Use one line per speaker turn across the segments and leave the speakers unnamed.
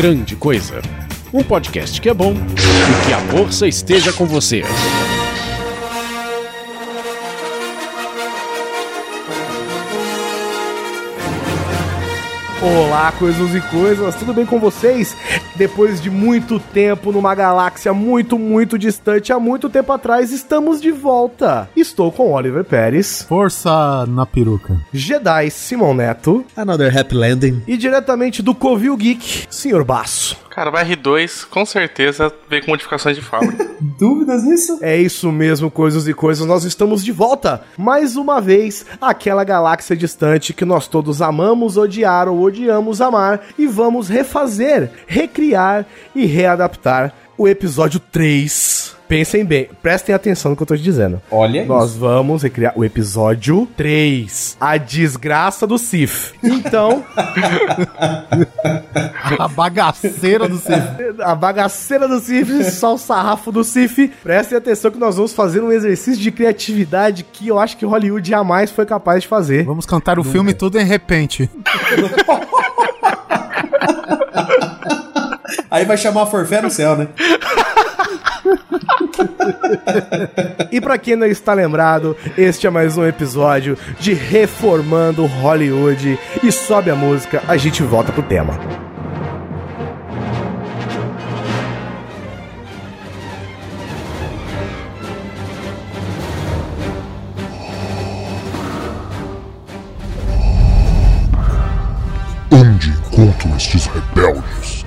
Grande Coisa. Um podcast que é bom e que a força esteja com você.
Olá, coisas e coisas, tudo bem com vocês? Depois de muito tempo numa galáxia muito, muito distante, há muito tempo atrás, estamos de volta. Estou com Oliver Pérez,
Força na peruca.
Jedi Simon Neto
Another Happy Landing.
e diretamente do Covil Geek, Sr. Baço.
Cara, o R2 com certeza veio com modificações de fábrica.
Dúvidas nisso?
É isso mesmo, coisas e coisas, nós estamos de volta, mais uma vez, àquela galáxia distante que nós todos amamos, odiar ou odiamos amar, e vamos refazer, recriar e readaptar o episódio 3. Pensem bem, prestem atenção no que eu tô te dizendo.
Olha
Nós vamos recriar o episódio 3, A Desgraça do Sif. Então,
A bagaceira do Sif.
a bagaceira do Sif, só o sarrafo do Sif. Prestem atenção que nós vamos fazer um exercício de criatividade que eu acho que Hollywood jamais foi capaz de fazer.
Vamos cantar o filme tudo em repente.
Aí vai chamar a forfé no céu, né?
E pra quem não está lembrado, este é mais um episódio de Reformando Hollywood. E sobe a música, a gente volta pro tema.
Onde encontro estes rebeldes?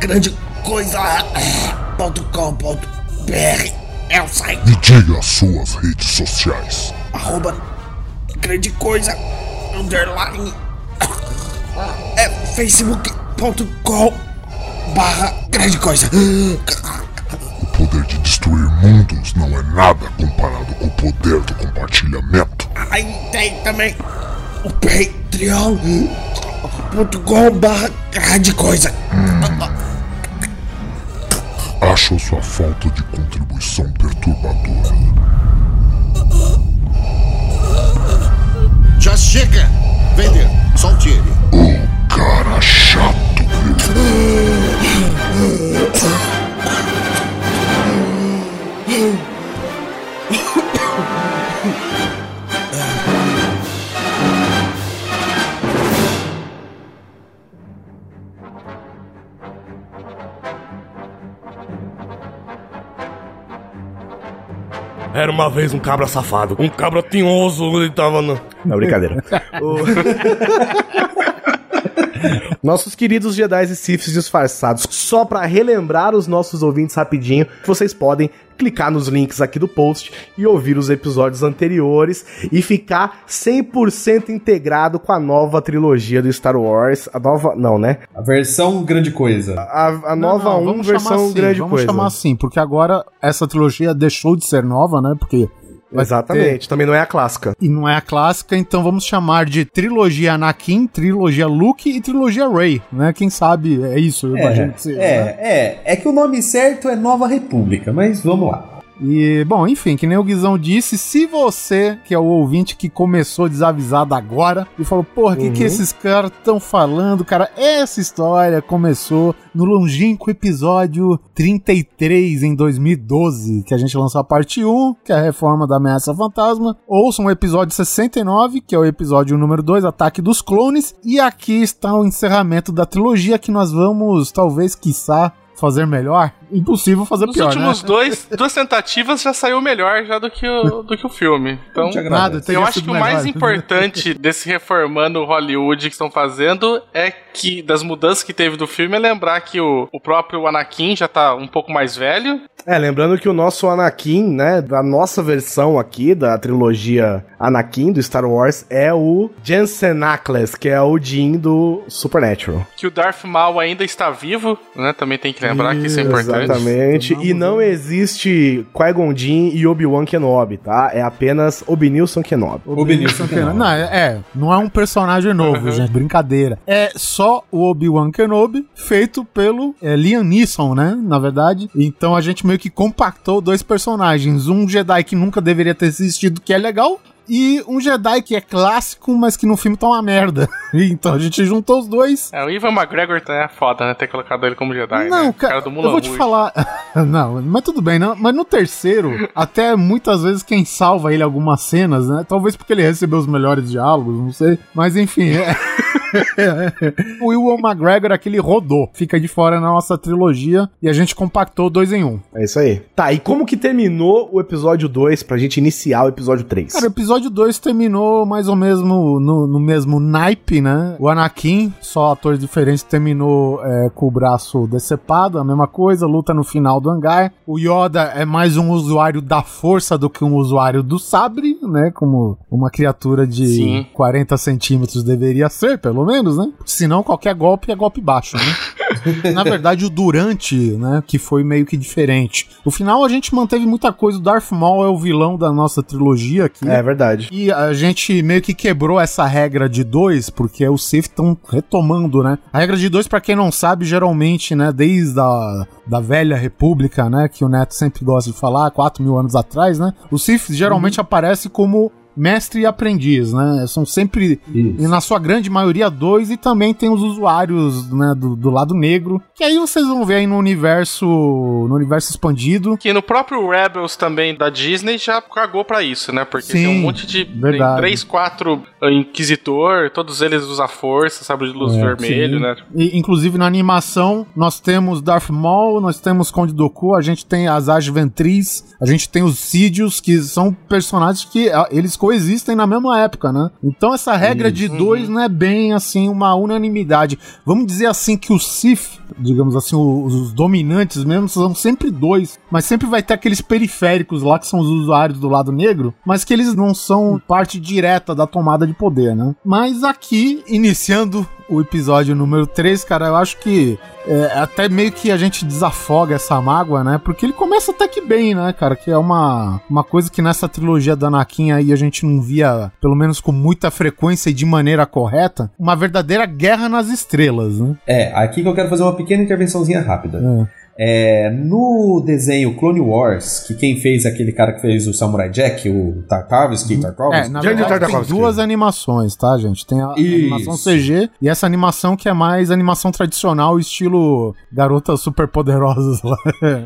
www.grandecoisa.com.br é o site
Me diga as suas redes sociais.
arroba grande coisa underline é facebook.com barra grande coisa
O poder de destruir mundos não é nada comparado com o poder do compartilhamento.
aí tem também o patreon.com barra grande coisa
Acho sua falta de contribuição perturbadora.
Já chega! Vender, solte ele.
Cara chato.
Era uma vez um cabra safado, um cabra tinhoso, ele tava no... Não, brincadeira. O- Nossos queridos Jedi e Siths disfarçados, só pra relembrar os nossos ouvintes rapidinho, vocês podem clicar nos links aqui do post e ouvir os episódios anteriores e ficar 100% integrado com a nova trilogia do Star Wars, a nova, não, né?
A versão grande coisa.
A, a nova
Não, não,
1
vamos chamar
versão
assim,
grande
vamos
coisa.
chamar assim, porque agora essa trilogia deixou de ser nova, né? Porque
Exatamente, também não é a clássica.
e não é a clássica, então vamos chamar de trilogia Anakin, trilogia Luke e trilogia Rey, né? Quem sabe é isso, eu imagino que seja. né?
é, é, é que o nome certo é Nova República, mas vamos lá.
E, bom, enfim, que nem o Guizão disse, se você, que é o ouvinte que começou desavisado agora, e falou, porra, o que, que esses caras estão falando, cara? Essa história começou no longínquo episódio 33, em 2012, que a gente lançou a parte 1, que é a reforma da ameaça fantasma. Ouçam o episódio 69, que é o episódio número 2, Ataque dos Clones. E aqui está o encerramento da trilogia, que nós vamos, talvez, quiçá, fazer melhor. Impossível fazer
Nos
pior,
últimos
né?
dois, duas tentativas já saiu melhor já do que o, do que o filme. Então.
Nada,
eu acho que o mais
melhor.
importante desse reformando Hollywood que estão fazendo é que das mudanças que teve do filme é lembrar que o, o próprio Anakin já tá um pouco mais velho.
É, lembrando que o nosso Anakin, né, da nossa versão aqui, da trilogia Anakin do Star Wars, é o Jensen Ackles, que é o Jin do Supernatural.
Que o Darth Maul ainda está vivo, né? Também tem que lembrar que isso é importante.
Exatamente. E não existe Qui-Gon Jinn e Obi-Wan Kenobi, tá? É apenas Obi-Nilson Kenobi.
O Benilson
Não, é, é, não é um personagem novo, gente, brincadeira. É só o Obi-Wan Kenobi, feito pelo é, Liam Neeson, né, na verdade. Então a gente meio que compactou dois personagens. Um Jedi que nunca deveria ter existido, que é legal, e um Jedi que é clássico, mas que no filme tá uma merda. Então a gente juntou os dois.
É, o Ivan McGregor tá é foda, né? Ter colocado ele como Jedi.
Não,
né?
cara,
do
eu vou te
Rouge.
falar. não, mas tudo bem, não. Mas no terceiro, até muitas vezes quem salva ele algumas cenas, né? Talvez porque ele recebeu os melhores diálogos, não sei. Mas enfim, é. o Will McGregor, aquele rodou, fica de fora na nossa trilogia e a gente compactou dois em um.
É isso aí. Tá, e como que terminou o episódio 2 pra gente iniciar o episódio 3?
Cara, o episódio 2 terminou mais ou menos no, no mesmo naipe, né? O Anakin, só atores diferentes, terminou é, com o braço decepado, a mesma coisa, luta no final do hangar. O Yoda é mais um usuário da força do que um usuário do sabre, né? Como uma criatura de
Sim.
40 centímetros deveria ser, pelo menos, né? Senão qualquer golpe é golpe baixo, né? Na verdade, o durante, né, que foi meio que diferente. No final, a gente manteve muita coisa. O Darth Maul é o vilão da nossa trilogia aqui.
É verdade.
E a gente meio que quebrou essa regra de dois, porque os Sith estão retomando, né? A regra de dois, pra quem não sabe, geralmente, né, desde a da velha república, né, que o Neto sempre gosta de falar, 4 mil anos atrás, né? O Sith geralmente aparece como mestre e aprendiz, né? São sempre,
Isso.
e na sua grande maioria, dois, e também tem os usuários, né, do, do lado negro, que aí vocês vão ver aí no universo, no universo expandido.
Que no próprio Rebels também da Disney já cagou pra isso, né? Porque
Sim,
tem um monte de.
verdade.
Três, quatro uh, Inquisitor, todos eles usam força, sabre de luz
É,
vermelho,
sim.
né?
E, inclusive na animação, nós temos Darth Maul, nós temos Conde Dooku, a gente tem as Age Ventrix, a gente tem os Sidious, que são personagens que ah, eles coexistem na mesma época, né? Então essa regra de dois não é bem assim uma unanimidade. Vamos dizer assim que os Sith, digamos assim, os, os dominantes mesmo, são sempre dois, mas sempre vai ter aqueles periféricos lá que são os usuários do lado negro, mas que eles não são parte direta da tomada de poder, né? Mas aqui, iniciando o episódio número 3, cara, eu acho que é, até meio que a gente desafoga essa mágoa, né? Porque ele começa até que bem, né, cara? Que é uma, uma coisa que nessa trilogia da Anakin aí a gente não via, pelo menos com muita frequência e de maneira correta, uma verdadeira guerra nas estrelas, né?
É, aqui que eu quero fazer uma pequena intervençãozinha rápida. É, no desenho Clone Wars, que quem fez é aquele cara que fez o Samurai Jack, o Tartarovsky, Tartarovsky,
É, na verdade tem duas animações, tá, gente? Tem a
Isso.
animação CG e essa animação que é mais animação tradicional, estilo garotas super poderosas lá.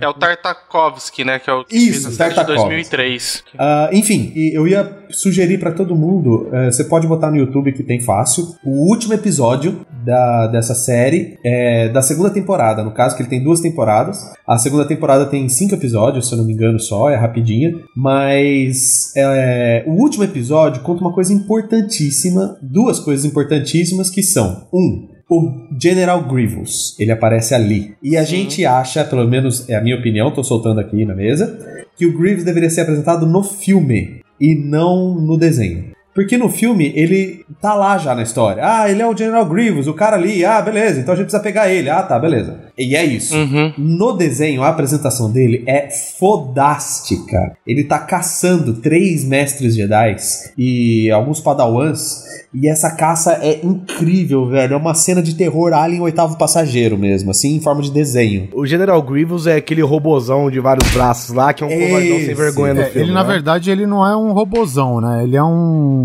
É o Tartakovsky, né? Que é o que
Isso,
fez a série de
Tartakovsky.
2003.
Ah, enfim, eu ia sugerir pra todo mundo, eh, você pode botar no YouTube que tem fácil, o último episódio da, dessa série é da segunda temporada, no caso que ele tem duas temporadas. A segunda temporada tem cinco episódios, se eu não me engano só, é rapidinha, mas é, o último episódio conta uma coisa importantíssima, duas coisas importantíssimas que são, um, o General Grievous, ele aparece ali. E a gente acha, pelo menos é a minha opinião, tô soltando aqui na mesa, que o Grievous deveria ser apresentado no filme e não no desenho. Porque no filme ele tá lá já na história. Ah, ele é o General Grievous, o cara ali. Ah, beleza, então a gente precisa pegar ele. Ah, tá, beleza. E é isso.
Uhum.
No desenho, a apresentação dele é fodástica. Ele tá caçando três mestres Jedi e alguns padawans. E essa caça é incrível, velho. É uma cena de terror Alien Oitavo Passageiro mesmo, assim, em forma de desenho.
O General Grievous é aquele robozão de vários braços lá, que é um covardão sem vergonha no
É,
filme.
ele, na
né?
verdade, ele não é um robozão, né? Ele é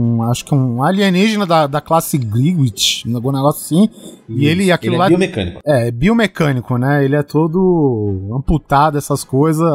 um. Acho que um alienígena da, da classe Grievous, algum negócio assim. E ele, aquilo
Ele é
lá.
biomecânico.
É, biomecânico, né? Ele é todo amputado, essas coisas.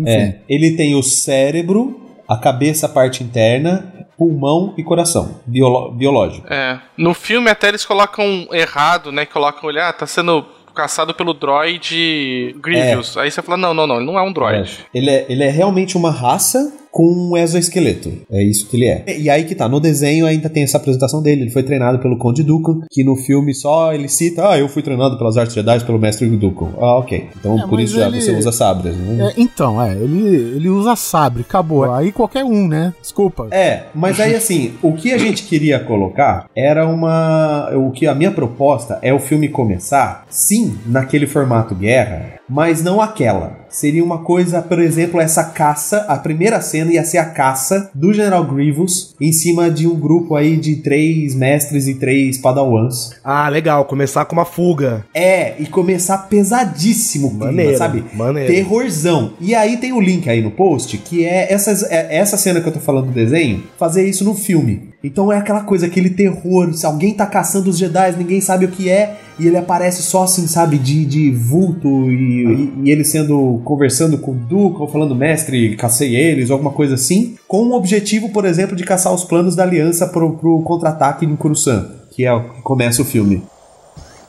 Enfim.
É, ele tem o cérebro, a cabeça, a parte interna, pulmão e coração. Biolo- biológico.
É. No filme até eles colocam errado, né? Colocam ele, ah, tá sendo caçado pelo droid Grievous. Aí você fala, não, não, não, ele não é um droid.
Ele é, ele é realmente uma raça com um exoesqueleto. É isso que ele é. E aí que tá, no desenho ainda tem essa apresentação dele. Ele foi treinado pelo Conde Dooku, que no filme só ele cita, ah, eu fui treinado pelas artes Jedi pelo mestre Dooku. Ah, ok. Então
É,
por isso já
ele-
você usa sabres, né?
É, então, é, ele, ele usa sabre, acabou. Aí qualquer um, né? Desculpa.
É, mas aí assim, o que a gente queria colocar era uma. O que a minha proposta é o filme começar, sim, naquele formato guerra, mas não aquela. Seria uma coisa, por exemplo, essa caça, a primeira cena ia ser a caça do General Grievous em cima de um grupo aí de três mestres e três padawans.
Ah, legal. Começar com uma fuga.
É, e começar pesadíssimo o clima,
Maneiro,
sabe?
maneiro.
Terrorzão. E aí tem o link aí no post, que é, essas, é essa cena que eu tô falando do desenho, fazer isso no filme. Então é aquela coisa, aquele terror, se alguém tá caçando os Jedi, ninguém sabe o que é, e ele aparece só assim, sabe, de, de vulto, e, e- e ele sendo, conversando com o Duke, ou falando, mestre, cacei eles, ou alguma coisa assim, com o objetivo, por exemplo, de caçar os planos da aliança pro, pro contra-ataque em Coruscant, que é o que começa o filme.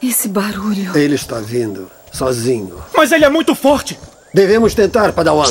Esse barulho.
Ele está vindo, sozinho.
Mas ele é muito forte!
Devemos tentar, Padawan.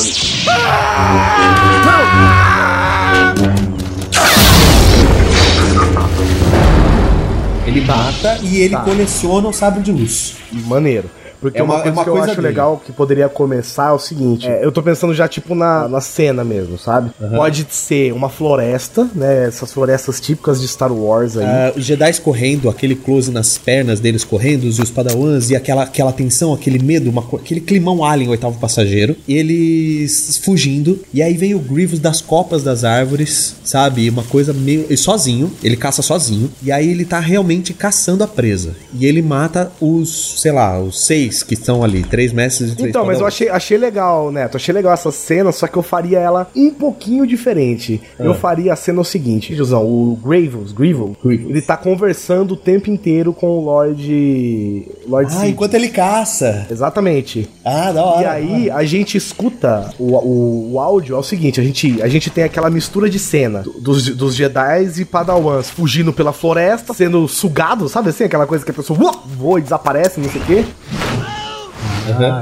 Ele mata e ele coleciona o sabre de luz.
Maneiro. Porque
É
uma,
uma-
coisa
é uma
que eu
coisa
acho
dele.
legal que poderia começar é o seguinte: é, eu tô pensando já, tipo, na, na cena mesmo, sabe? Pode ser uma floresta, né? Essas florestas típicas de Star Wars aí.
Ah, os Jedi correndo, aquele close nas pernas deles correndo, e os Padawans, e aquela, aquela tensão, aquele medo, uma aquele climão alien, oitavo passageiro, eles fugindo, e aí vem o Grievous das copas das árvores, sabe? Uma coisa meio. e sozinho, ele caça sozinho, e aí ele tá realmente caçando a presa. E ele mata os, sei lá, os seis que estão ali, três mestres e três
Então, mas eu achei, achei legal, Neto. Achei legal essa cena, só que eu faria ela um pouquinho diferente. Eu faria a cena o seguinte, Josão, o Grievous, Grievous, ele tá conversando o tempo inteiro com o Lord. Lord
Ah,
Sidious.
enquanto ele caça.
Exatamente.
Ah, da hora.
E aí a gente escuta o, o, o áudio é o seguinte, a gente, a gente tem aquela mistura de cena dos, dos Jedi e Padawans fugindo pela floresta, sendo sugados, sabe assim? Aquela coisa que a pessoa voa e desaparece, não sei o quê.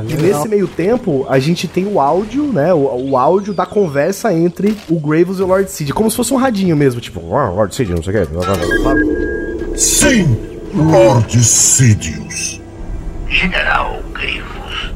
E nesse meio tempo, a gente tem o áudio, né? O, o áudio da conversa entre o Graves e o Lord Sid, como se fosse um radinho mesmo, tipo, "Ah, Lord Sid, não sei o quê. sabe?
Sim, Lord Sidious.
General Grievous.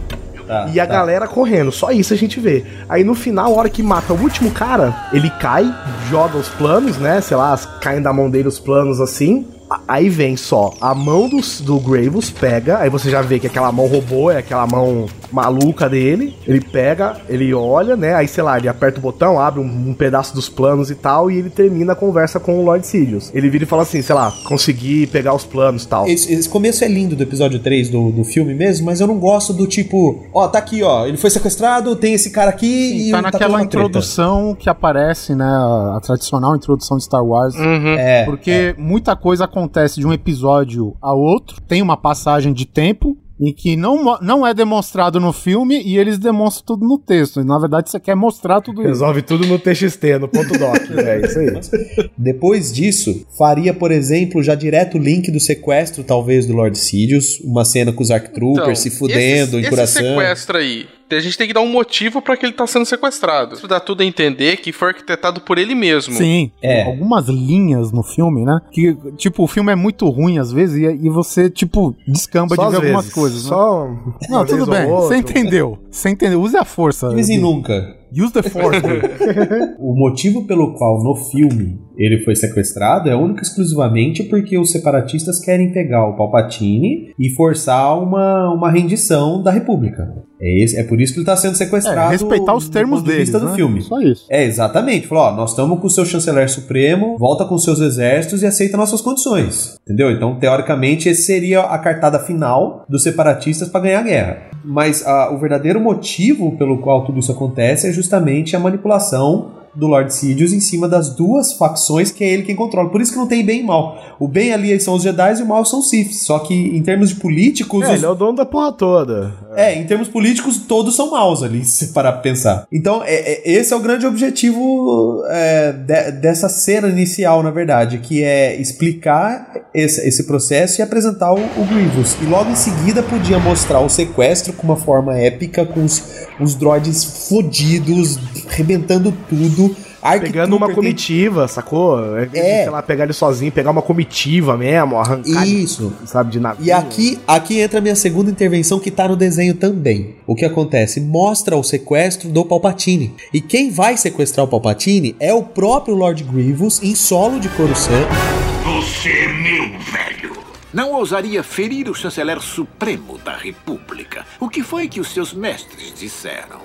Tá,
E a
tá.
galera correndo, só isso a gente vê. Aí no final, a hora que mata o último cara, ele cai, joga os planos, né? Sei lá, caem da mão dele os planos assim. Aí vem só a mão do, do Graves, pega, aí você já vê que aquela mão robô é aquela mão maluca dele. Ele pega, ele olha, né? Aí, sei lá, ele aperta o botão, abre um, um pedaço dos planos e tal, e ele termina a conversa com o Lord Sidious. Ele vira e fala assim, sei lá, consegui pegar os planos e tal.
Esse, esse começo é lindo do episódio 3 do, do filme mesmo, mas eu não gosto do tipo, ó, tá aqui, ó, ele foi sequestrado, tem esse cara aqui e
tá
tá
naquela
treta.
introdução que aparece, né? A, a tradicional introdução de Star Wars.
É,
Porque muita coisa acontece de um episódio a outro, tem uma passagem de tempo. Em que não, não é demonstrado no filme e eles demonstram tudo no texto. E, na verdade, você quer mostrar tudo isso.
Resolve tudo no TXT, no ponto doc. é isso aí.
Depois disso, faria, por exemplo, já direto o link do sequestro, talvez, do Lord Sidious, uma cena com os ARC Troopers se fudendo
esse,
em coração.
Esse sequestro aí, a gente tem que dar um motivo pra que ele tá sendo sequestrado. Isso dá tudo a entender que foi arquitetado por ele mesmo.
Sim,
É.
algumas linhas no filme, né? Que, tipo, o filme é muito ruim às vezes e, e você, tipo, descamba
Só
de ver algumas
vezes.
coisas. né?
Só.
Não, tudo bem, você entendeu. Você entendeu. Use a força.
De vez em
Gui.
nunca.
Use the force. Gui.
O motivo pelo qual no filme ele foi sequestrado é único e exclusivamente porque os separatistas querem pegar o Palpatine e forçar uma, uma rendição da República. É, esse, é por isso que ele está sendo sequestrado.
É, respeitar os termos
ponto de
deles, né?
do filme.
Só isso.
É, exatamente. Falou, ó, nós estamos com o seu chanceler supremo, volta com seus exércitos e aceita nossas condições. Entendeu? Então, teoricamente, esse seria a cartada final dos separatistas para ganhar a guerra. Mas ah, o verdadeiro motivo pelo qual tudo isso acontece é justamente a manipulação do Lord Sidious em cima das duas facções que é ele quem controla. Por isso que não tem bem e mal. O bem ali são os Jedi e o mal são os Siths. Só que em termos de políticos,
É,
os-
ele é o dono da porra toda.
é, em termos políticos, todos são maus ali, se parar pra pensar. Então, é- é- esse é o grande objetivo é, de- dessa cena inicial, na verdade, que é explicar esse, esse processo e apresentar o, o Grievous. E logo em seguida podia mostrar o sequestro com uma forma épica, com os, os droids fodidos, arrebentando tudo. Arc
Pegando uma
tem-
comitiva, sacou? É,
É.
Sei lá, pegar ele sozinho, pegar uma comitiva mesmo, arrancar. ele,
Isso.
Sabe, de navio.
E aqui, aqui entra a minha segunda intervenção que tá no desenho também. O que acontece? Mostra o sequestro do Palpatine. E quem vai sequestrar o Palpatine é o próprio Lord Grievous em solo de Coruscant.
Você é meu, velho. não ousaria ferir o chanceler supremo da República. O que foi que os seus mestres disseram?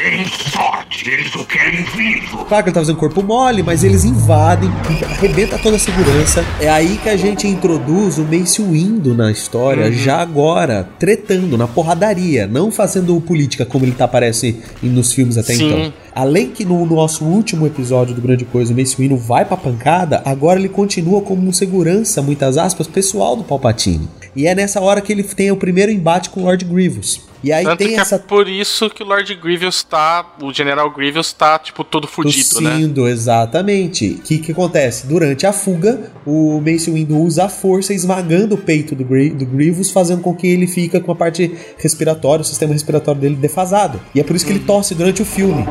Tem sorte, eles o querem vivo.
Claro que ele tá fazendo corpo mole, mas eles invadem, arrebenta toda a segurança. É aí que a gente introduz o Mace Windu na história,
Uhum.
já agora, tretando, na porradaria, não fazendo política como ele tá, aparece nos filmes até
Sim.
então. Além que no nosso último episódio do Grande Coisa, o Mace Windu vai pra pancada, agora ele continua como um segurança, muitas aspas, pessoal do Palpatine. E é nessa hora que ele tem o primeiro embate com o Lord Grievous. E aí
Tanto
tem
que
essa
é por isso que o Lord Grievous tá. O General Grievous tá, tipo, todo fudido, né?
Tossindo, exatamente. O que, que acontece? Durante a fuga, o Mace Windu usa a força esmagando o peito do, Gri- do Grievous, fazendo com que ele fica com a parte respiratória, o sistema respiratório dele defasado. E é por isso que ele tosse durante o filme.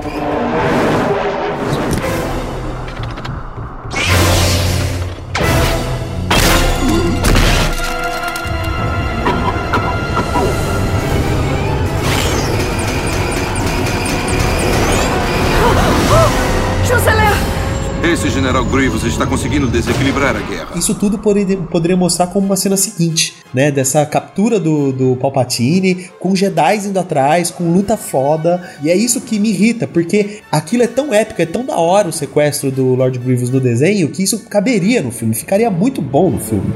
General Grievous está conseguindo desequilibrar a guerra.
Isso tudo poderia, poderia mostrar como uma cena seguinte, né? Dessa captura do, do Palpatine, com Jedi indo atrás, com luta foda. E é isso que me irrita, porque aquilo é tão épico, é tão da hora o sequestro do Lord Grievous no desenho, que isso caberia no filme, ficaria muito bom no filme.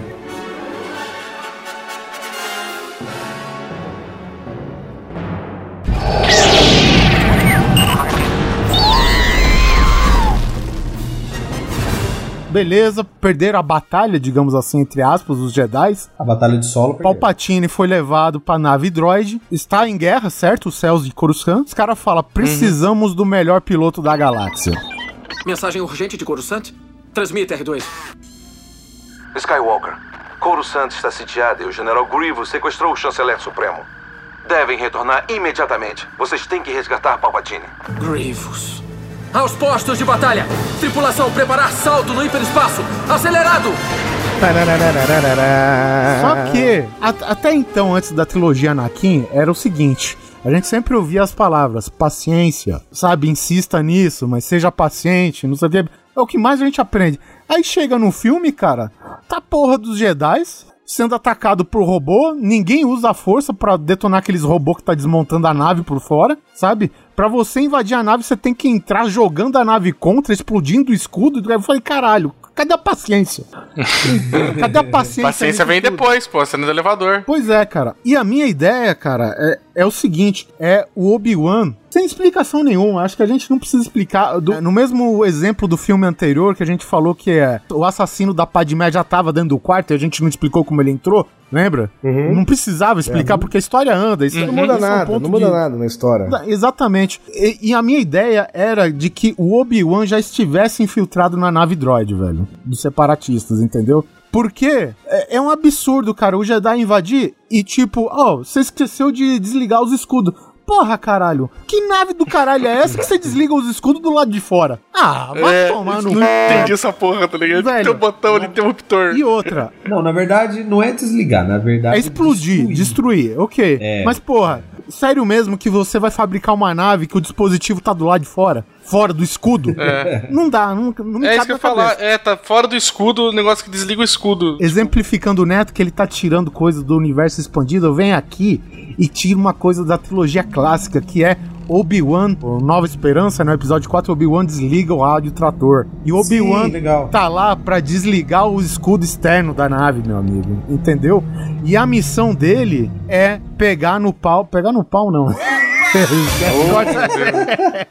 Beleza, perderam a batalha, digamos assim, entre aspas, os Jedi.
A batalha de solo. perdeu.
Palpatine foi levado pra nave droid, está em guerra, certo? Os céus de Coruscant. Os caras falam, precisamos do melhor piloto da galáxia.
Mensagem urgente de Coruscant? Transmita, R2.
Skywalker, Coruscant está sitiada e o General Grievous sequestrou o Chanceler Supremo. Devem retornar imediatamente. Vocês têm que resgatar Palpatine.
Grievous. Aos postos de batalha! Tripulação, preparar salto no hiperespaço! Acelerado!
Só que, a- até então, antes da trilogia Anakin, era o seguinte. A gente sempre ouvia as palavras paciência, sabe? Insista nisso, mas seja paciente, não sei o que. É o que mais a gente aprende. Aí chega no filme, cara, tá porra dos Jedi sendo atacado por robô, ninguém usa a força pra detonar aqueles robôs que tá desmontando a nave por fora, sabe? Pra você invadir a nave, você tem que entrar jogando a nave contra, explodindo o escudo. Eu falei, caralho, cadê a paciência? Cadê a paciência?
Paciência vem
tudo?
depois, pô, cena do elevador.
Pois é, cara. E a minha ideia, cara, é, é o seguinte: é o Obi-Wan. Sem explicação nenhuma, acho que a gente não precisa explicar. Do- no mesmo exemplo do filme anterior, que a gente falou que é o assassino da Padmé já tava dentro do quarto e a gente não explicou como ele entrou, lembra? Não precisava explicar, porque a história anda. Isso,
Não muda
isso é um
nada, não muda
de-
nada na história.
Exatamente. E, e a minha ideia era de que o Obi-Wan já estivesse infiltrado na nave droid, velho. Dos separatistas, entendeu? Porque é, é um absurdo, cara, o Jedi invadir e tipo, ó, você esqueceu de desligar os escudos. Porra, caralho, que nave do caralho é essa que você desliga os escudos do lado de fora? Ah, vai
É,
tomar no
não entendi essa porra, tá ligado?
Velho.
Tem um botão ali, interruptor.
E outra,
Não, na verdade, não é desligar, na verdade.
É explodir, destruir, ok.
É.
Mas, porra, sério mesmo que você vai fabricar uma nave que o dispositivo tá do lado de fora? Fora do escudo?
É.
Não dá, não, não me
É isso que eu falar. É, tá fora do escudo, o negócio que desliga o escudo.
Exemplificando o Neto que ele tá tirando coisas do universo expandido, eu venho aqui e tiro uma coisa da trilogia clássica, que é Obi-Wan, Nova Esperança, no episódio 4, Obi-Wan desliga o rádio trator. E o Obi-Wan tá lá pra desligar o escudo externo da nave, meu amigo. Entendeu? E a missão dele é pegar no pau. Pegar no pau, não.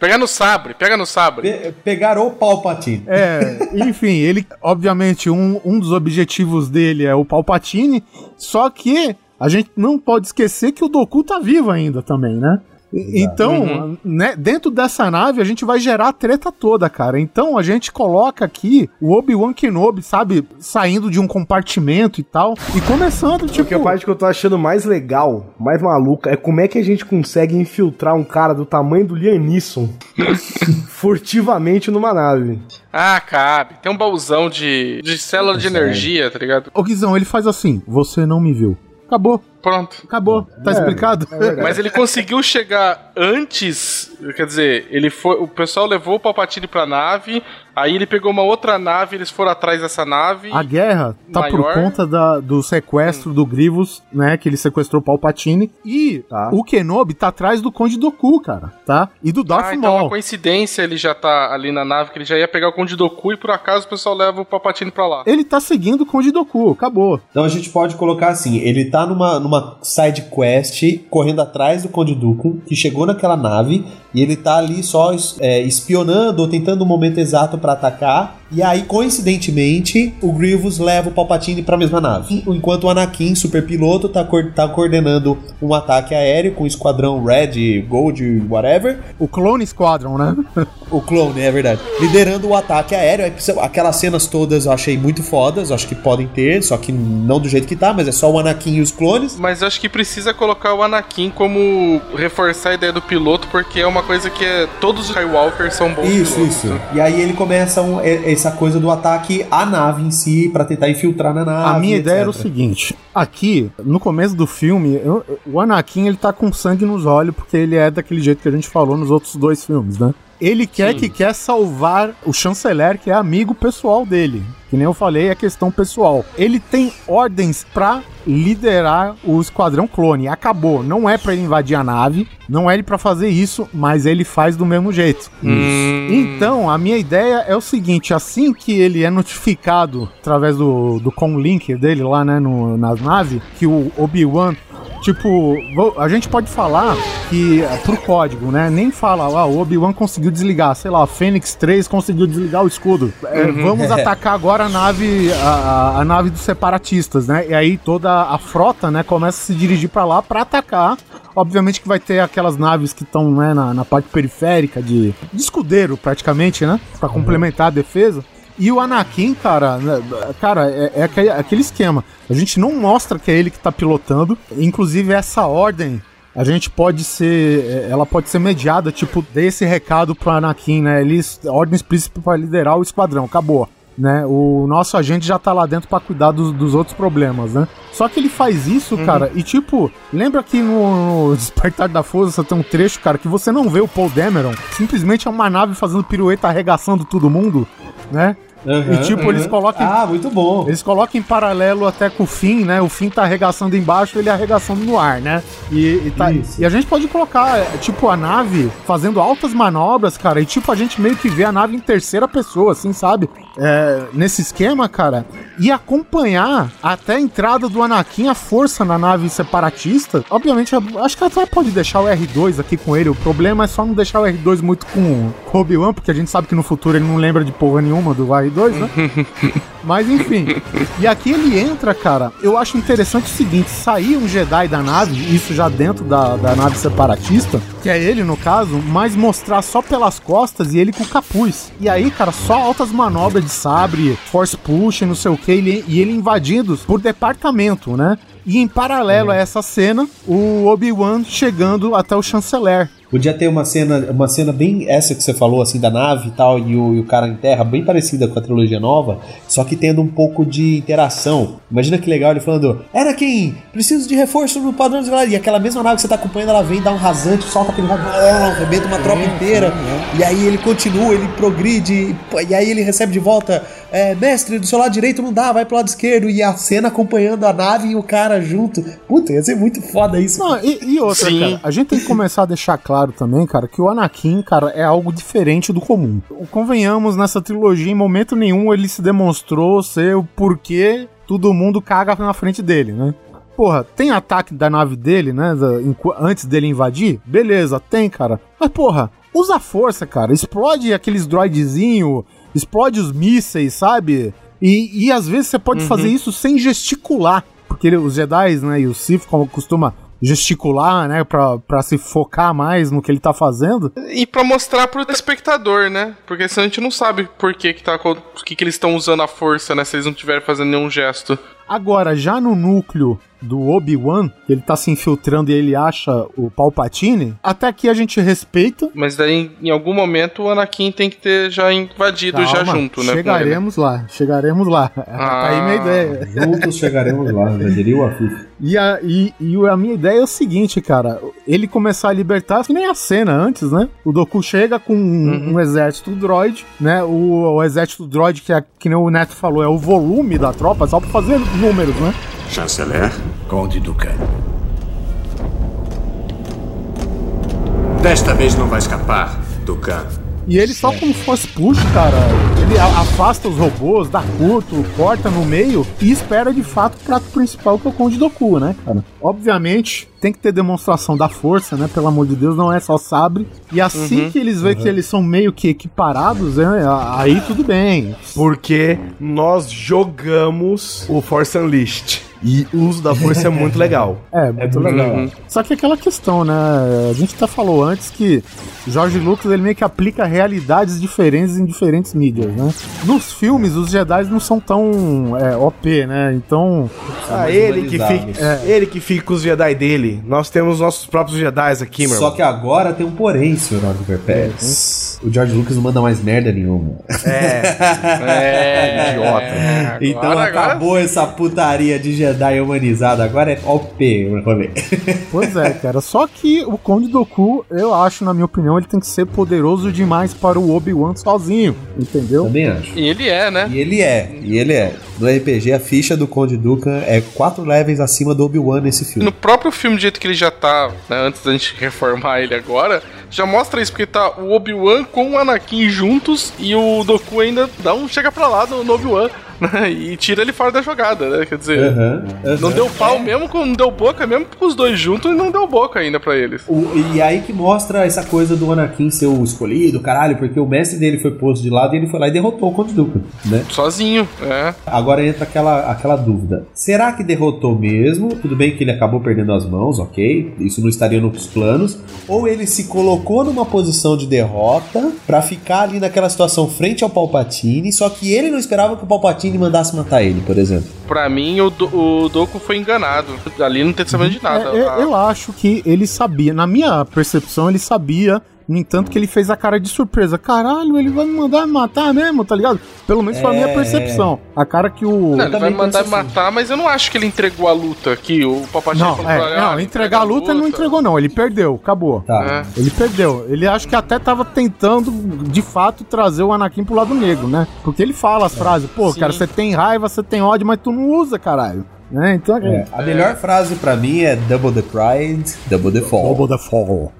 Pega no sabre, pega no sabre.
Pe- pegar o Palpatine.
É, enfim, ele, obviamente, um, um dos objetivos dele é o Palpatine, só que a gente não pode esquecer que o Doku tá vivo ainda também, né? Então, né, dentro dessa nave a gente vai gerar a treta toda, cara. Então a gente coloca aqui o Obi-Wan Kenobi, sabe, saindo de um compartimento e tal, e começando, tipo...
Porque a parte que eu tô achando mais legal, mais maluca, é como é que a gente consegue infiltrar um cara do tamanho do Liam Neeson furtivamente numa nave.
Ah, cabe. Tem um baúzão de, de célula de energia, tá ligado?
Ô Guizão, ele faz assim, você não me viu. Acabou.
Pronto.
Acabou, tá
É,
explicado.
é.
Mas ele conseguiu chegar antes. Quer dizer, ele foi. O pessoal levou o Palpatine pra nave. Aí ele pegou uma outra nave, eles foram atrás dessa nave.
A guerra tá por
Maior.
conta da- do sequestro do Grievous, né? Que ele sequestrou o Palpatine. E
Tá.
o Kenobi tá atrás do Conde Doku, cara, tá? E do Darth
Ah, então é uma
Maul.
coincidência ele já tá ali na nave, que ele já ia pegar o Conde Doku e por acaso o pessoal leva o Palpatine pra lá.
Ele tá seguindo o Conde Doku, acabou.
Então a gente pode colocar assim: ele tá numa, numa side quest, correndo atrás do Conde Dooku, que chegou naquela nave, e ele tá ali só é, espionando ou tentando o momento exato pra atacar. E aí, coincidentemente, o Grievous leva o Palpatine pra mesma nave. Enquanto o Anakin, super piloto, tá, tá coordenando um ataque aéreo com o esquadrão Red, Gold, whatever.
O Clone Squadron, né?
O clone, é verdade. Liderando o ataque aéreo. Precisa- Aquelas cenas todas eu achei muito fodas, acho que podem ter, só que não do jeito que tá, mas é só o Anakin e os clones.
Mas eu acho que precisa colocar o Anakin como reforçar a ideia do piloto, porque é uma coisa que é, todos os Skywalkers são bons
Isso,
pilotos.
isso. E aí ele começa um- essa coisa do ataque à nave em si, pra tentar infiltrar na nave.
A minha ideia era o
etc.
seguinte: aqui, no começo do filme, eu- o Anakin ele tá com sangue nos olhos, porque ele é daquele jeito que a gente falou nos outros dois filmes, né? Ele quer que quer salvar o chanceler, que é amigo pessoal dele. Que nem eu falei, é questão pessoal. Ele tem ordens pra liderar o esquadrão clone. Acabou. Não é pra ele invadir a nave, não é ele pra fazer isso, mas ele faz do mesmo jeito. Então, a minha ideia é o seguinte: assim que ele é notificado através do, do comlink dele lá, né, no, na nave, que o Obi-Wan. Tipo, a gente pode falar que é, pro código, né? Nem fala, ah, o Obi-Wan conseguiu desligar, sei lá, a Fênix 3 conseguiu desligar o escudo. É,
Uhum.
Vamos atacar agora a nave, a, a- nave dos separatistas, né? E aí toda a frota, né, começa a se dirigir pra lá pra atacar. Obviamente que vai ter aquelas naves que estão né, na, na parte periférica de, de escudeiro, praticamente, né? Pra complementar a defesa. E o Anakin, cara, né, cara, é, é aquele, aquele esquema. A gente não mostra que é ele que tá pilotando. Inclusive, essa ordem, a gente pode ser. é, Ela pode ser mediada, tipo, dê esse recado pro Anakin, né? Eles. Ordem explícita pra liderar o esquadrão, acabou. Né? O nosso agente já tá lá dentro pra cuidar dos, dos outros problemas, né? Só que ele faz isso, cara, e tipo, lembra que no, no Despertar da Força tem um trecho, cara, que você não vê o Paul Dameron, simplesmente é uma nave fazendo pirueta arregaçando todo mundo, né?
Aham,
e tipo, eles
aham.
colocam.
Ah, muito bom.
Eles colocam em paralelo até com o fim, né? O fim tá arregaçando embaixo ele arregaçando no ar, né? E, e tá-
Isso.
e a gente pode colocar, é, tipo, a nave fazendo altas manobras, cara, e tipo, a gente meio que vê a nave em terceira pessoa, assim, sabe? É, nesse esquema, cara, e acompanhar até a entrada do Anakin, a força na nave separatista. Obviamente, acho que até pode deixar o R2 aqui com ele. O problema é só não deixar o R2 muito com o Obi-Wan, porque a gente sabe que no futuro ele não lembra de porra nenhuma do R2, né? Mas enfim. E aqui ele entra, cara. Eu acho interessante o seguinte: sair um Jedi da nave, isso já dentro da, da nave separatista, que é ele no caso, mas mostrar só pelas costas e ele com o capuz. E aí, cara, só altas manobras de sabre, force push, não sei o que, ele, e ele invadidos por departamento, né? E em paralelo a essa cena, o Obi-Wan chegando até o chanceler.
Podia ter uma cena, uma cena bem essa que você falou, assim, da nave e tal, e o, e o cara em terra, bem parecida com a trilogia nova, só que tendo um pouco de interação. Imagina que legal ele falando: Era quem? Preciso de reforço no padrão de E aquela mesma nave que você tá acompanhando, ela vem, dá um rasante, solta aquele arrebenta uma tropa inteira. E aí ele continua, ele progride, e aí ele recebe de volta: é, Mestre, do seu lado direito não dá, vai pro lado esquerdo. E a cena acompanhando a nave e o cara junto. Puta, ia ser muito foda isso.
Não, e, e outra,
Sim.
cara, a gente tem que começar a deixar claro também, cara, que o Anakin, cara, é algo diferente do comum. Convenhamos, nessa trilogia, em momento nenhum ele se demonstrou ser o porquê todo mundo caga na frente dele, né? Porra, tem ataque da nave dele, né? antes dele invadir? Beleza, tem, cara. Mas, porra, usa força, cara. Explode aqueles droidzinho, explode os mísseis, sabe? E, e às vezes você pode fazer isso sem gesticular. Porque ele- os Jedi, né, e o Sith, como costuma gesticular, né, pra, pra se focar mais no que ele tá fazendo.
E pra mostrar pro espectador, né? Porque senão a gente não sabe por que que, tá, por que, que eles estão usando a força, né? Se eles não estiverem fazendo nenhum gesto.
Agora, já no núcleo do Obi-Wan, que ele tá se infiltrando e ele acha o Palpatine, até aqui a gente respeita.
Mas daí, em algum momento, o Anakin tem que ter já invadido
Calma,
já junto, né?
Chegaremos lá, chegaremos lá. Tá aí minha ideia.
Juntos chegaremos lá, já diria o Afif.
E a, e, e a minha ideia é o seguinte, cara. Ele começar a libertar, que nem a cena antes, né? O Doku chega com um, um exército droid, né? O, o exército droid, que, é, que nem o Neto falou, é o volume da tropa, só pra fazer números, né?
Chanceler, Conde Ducan. Desta vez não vai escapar, Ducan.
E ele só como fosse push, cara, ele afasta os robôs, dá curto, corta no meio e espera de fato o prato principal que é o Conde Doku, né, cara? Obviamente, tem que ter demonstração da força, né? Pelo amor de Deus, não é só sabre. E assim
Uhum.
que eles veem
Uhum.
que eles são meio que equiparados, né? Aí tudo bem.
Porque nós jogamos o Force Unleashed. E o uso da força é muito legal.
É, muito legal. Só que aquela questão, né? A gente até falou antes que Jorge Lucas ele meio que aplica realidades diferentes em diferentes mídias, né? Nos filmes, os Jedi não são tão é, OP, né? Então.
Ah, ele que, fica, ele que fica com os Jedi dele. Nós temos nossos próprios Jedi aqui, meu
Só
irmão.
que agora tem um porém, senhor Oliver Pérez. O George Lucas não manda mais merda nenhuma.
É,
idiota.
então
agora-
acabou essa putaria de Jedi humanizado. Agora é OP.
Pois é, cara. Só que o Conde Doku, eu acho, na minha opinião, ele tem que ser poderoso demais para o Obi-Wan sozinho. Entendeu?
Também acho.
E ele é, né?
E ele é, e ele é. No RPG, a ficha do Conde Dukan é quatro levels acima do Obi-Wan nesse filme.
No próprio filme, do jeito que ele já tá, né, antes da gente reformar ele agora, já mostra isso, porque tá o Obi-Wan com o Anakin juntos e o Doku ainda dá um chega pra lá no, no Obi-Wan. Né, E tira ele fora da jogada, né? Quer dizer,
Aham, aham.
não deu pau mesmo, com, não deu boca mesmo com os dois juntos e não deu boca ainda pra eles.
O- e aí que mostra essa coisa do Anakin ser o escolhido, caralho, porque o mestre dele foi posto de lado e ele foi lá e derrotou o Conde Dukan, né?
Sozinho, é.
Agora entra aquela, aquela dúvida. Será que derrotou mesmo? Tudo bem que ele acabou perdendo as mãos, ok? Isso não estaria nos planos. Ou ele se colocou numa posição de derrota pra ficar ali naquela situação frente ao Palpatine, só que ele não esperava que o Palpatine mandasse matar ele, por exemplo.
Pra mim, o, Do- o Doku foi enganado. Ali não tem sabendo de nada.
É, eu, eu acho que ele sabia, na minha percepção, ele sabia. No entanto, que ele fez a cara de surpresa. Caralho, ele vai me mandar matar mesmo, tá ligado? Pelo menos foi a minha
É.
percepção. A cara que o.
Não, ele vai mandar matar, mas eu não acho que ele entregou a luta aqui. O Palpatine
Não, é,
pra ele,
não,
ah,
entregar a luta ele não entregou, não. Ele perdeu, acabou.
Tá.
Ele perdeu. Ele acho que até tava tentando, de fato, trazer o Anakin pro lado negro, né? Porque ele fala as frases, pô,
Sim.
cara, você tem raiva, você tem ódio, mas tu não usa, caralho. Né? Então,
É, a melhor frase pra mim é Double the Pride, Double the Fall.
Double the Fall.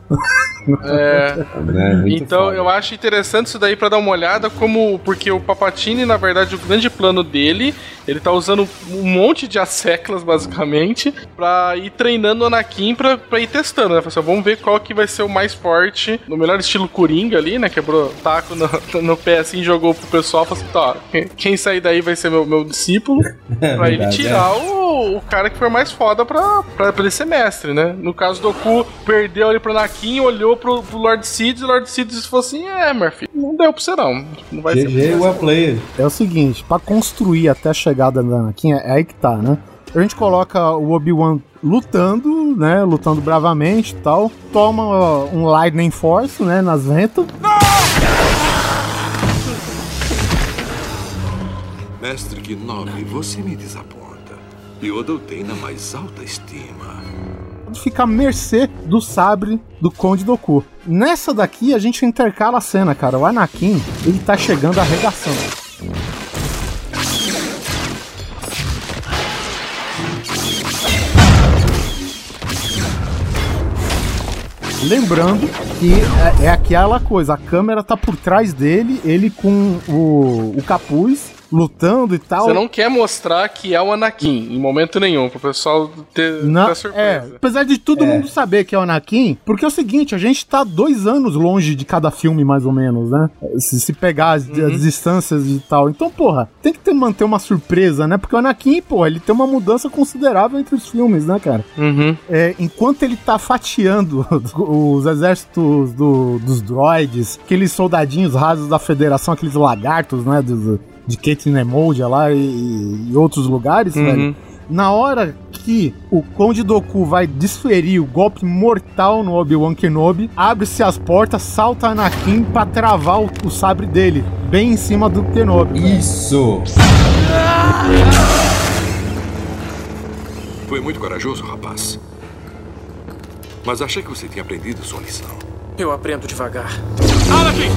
É.
Né, muito
então
foda.
eu acho interessante isso daí pra dar uma olhada como porque o Papatini, na verdade, o grande plano dele, ele tá usando um monte de asseclas basicamente pra ir treinando o Anakin pra, pra ir testando, né? Assim, vamos ver qual que vai ser o mais forte, no melhor estilo Coringa ali, né? Quebrou taco no, no pé assim, jogou pro pessoal, falou assim, tá, quem- quem sair daí vai ser meu, meu discípulo,
É
pra ele
verdade,
tirar
é.
o, o cara que for mais foda pra, pra, pra ele ser mestre, né? No caso do Goku, perdeu ali pro Anakin, olhou pro, pro Lord Sidious, e o Lord Sidious falou assim: É, meu filho, não deu pra você não. Não vai ser.
GG, well played.
É o seguinte, pra construir até a chegada da Anakin, é aí que tá, né? A gente coloca o Obi-Wan lutando, né? Lutando bravamente e tal. Toma um Lightning Force, né? Nas ventas.
Mestre Kenobi, você me desaponta. Yoda o tem na mais alta estima.
Fica à mercê do sabre do Conde Doku. Nessa daqui, a gente intercala a cena, cara. O Anakin, ele tá chegando arregaçando. Lembrando que é, é aquela coisa, a câmera tá por trás dele, ele com o, o capuz, lutando e tal.
Você não quer mostrar que é o Anakin em momento nenhum, pro pessoal ter,
Não,
ter
é,
surpresa.
apesar de todo mundo saber que é o Anakin, porque é o seguinte, a gente tá dois anos longe de cada filme, mais ou menos, né? Se, se pegar as,
Uhum.
as distâncias e tal. Então, porra, tem que ter, manter uma surpresa, né? Porque o Anakin, porra, ele tem uma mudança considerável entre os filmes, né, cara?
Uhum.
É, enquanto ele tá fatiando os exércitos do- dos droids, aqueles soldadinhos rasos da federação, aqueles lagartos, né, dos- de Caitlyn Emoja lá e, e outros lugares,
Uhum.
velho. Na hora que que o Conde Doku vai desferir o golpe mortal no Obi-Wan Kenobi, abre-se as portas, salta Anakin pra travar o, o sabre dele, bem em cima do Kenobi.
Isso!
Foi muito corajoso, rapaz. Mas achei que você tinha aprendido sua lição.
Eu aprendo devagar.
Anakin!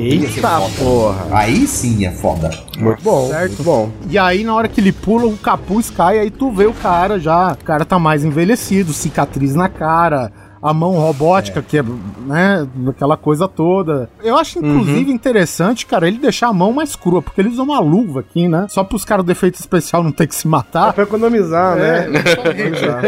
Eita porra!
Aí sim é foda.
Muito bom,
Certo.
muito bom.
E aí, na hora que ele pula, o capuz cai, aí tu vê o cara já. O cara tá mais envelhecido, cicatriz na cara, a mão robótica, que é, né, aquela coisa toda. Eu acho, inclusive, interessante, cara, ele deixar a mão mais crua, porque ele usa uma luva aqui, né? Só pros caras do efeito especial não ter que se
É
matar.
pra economizar, né? Economizar.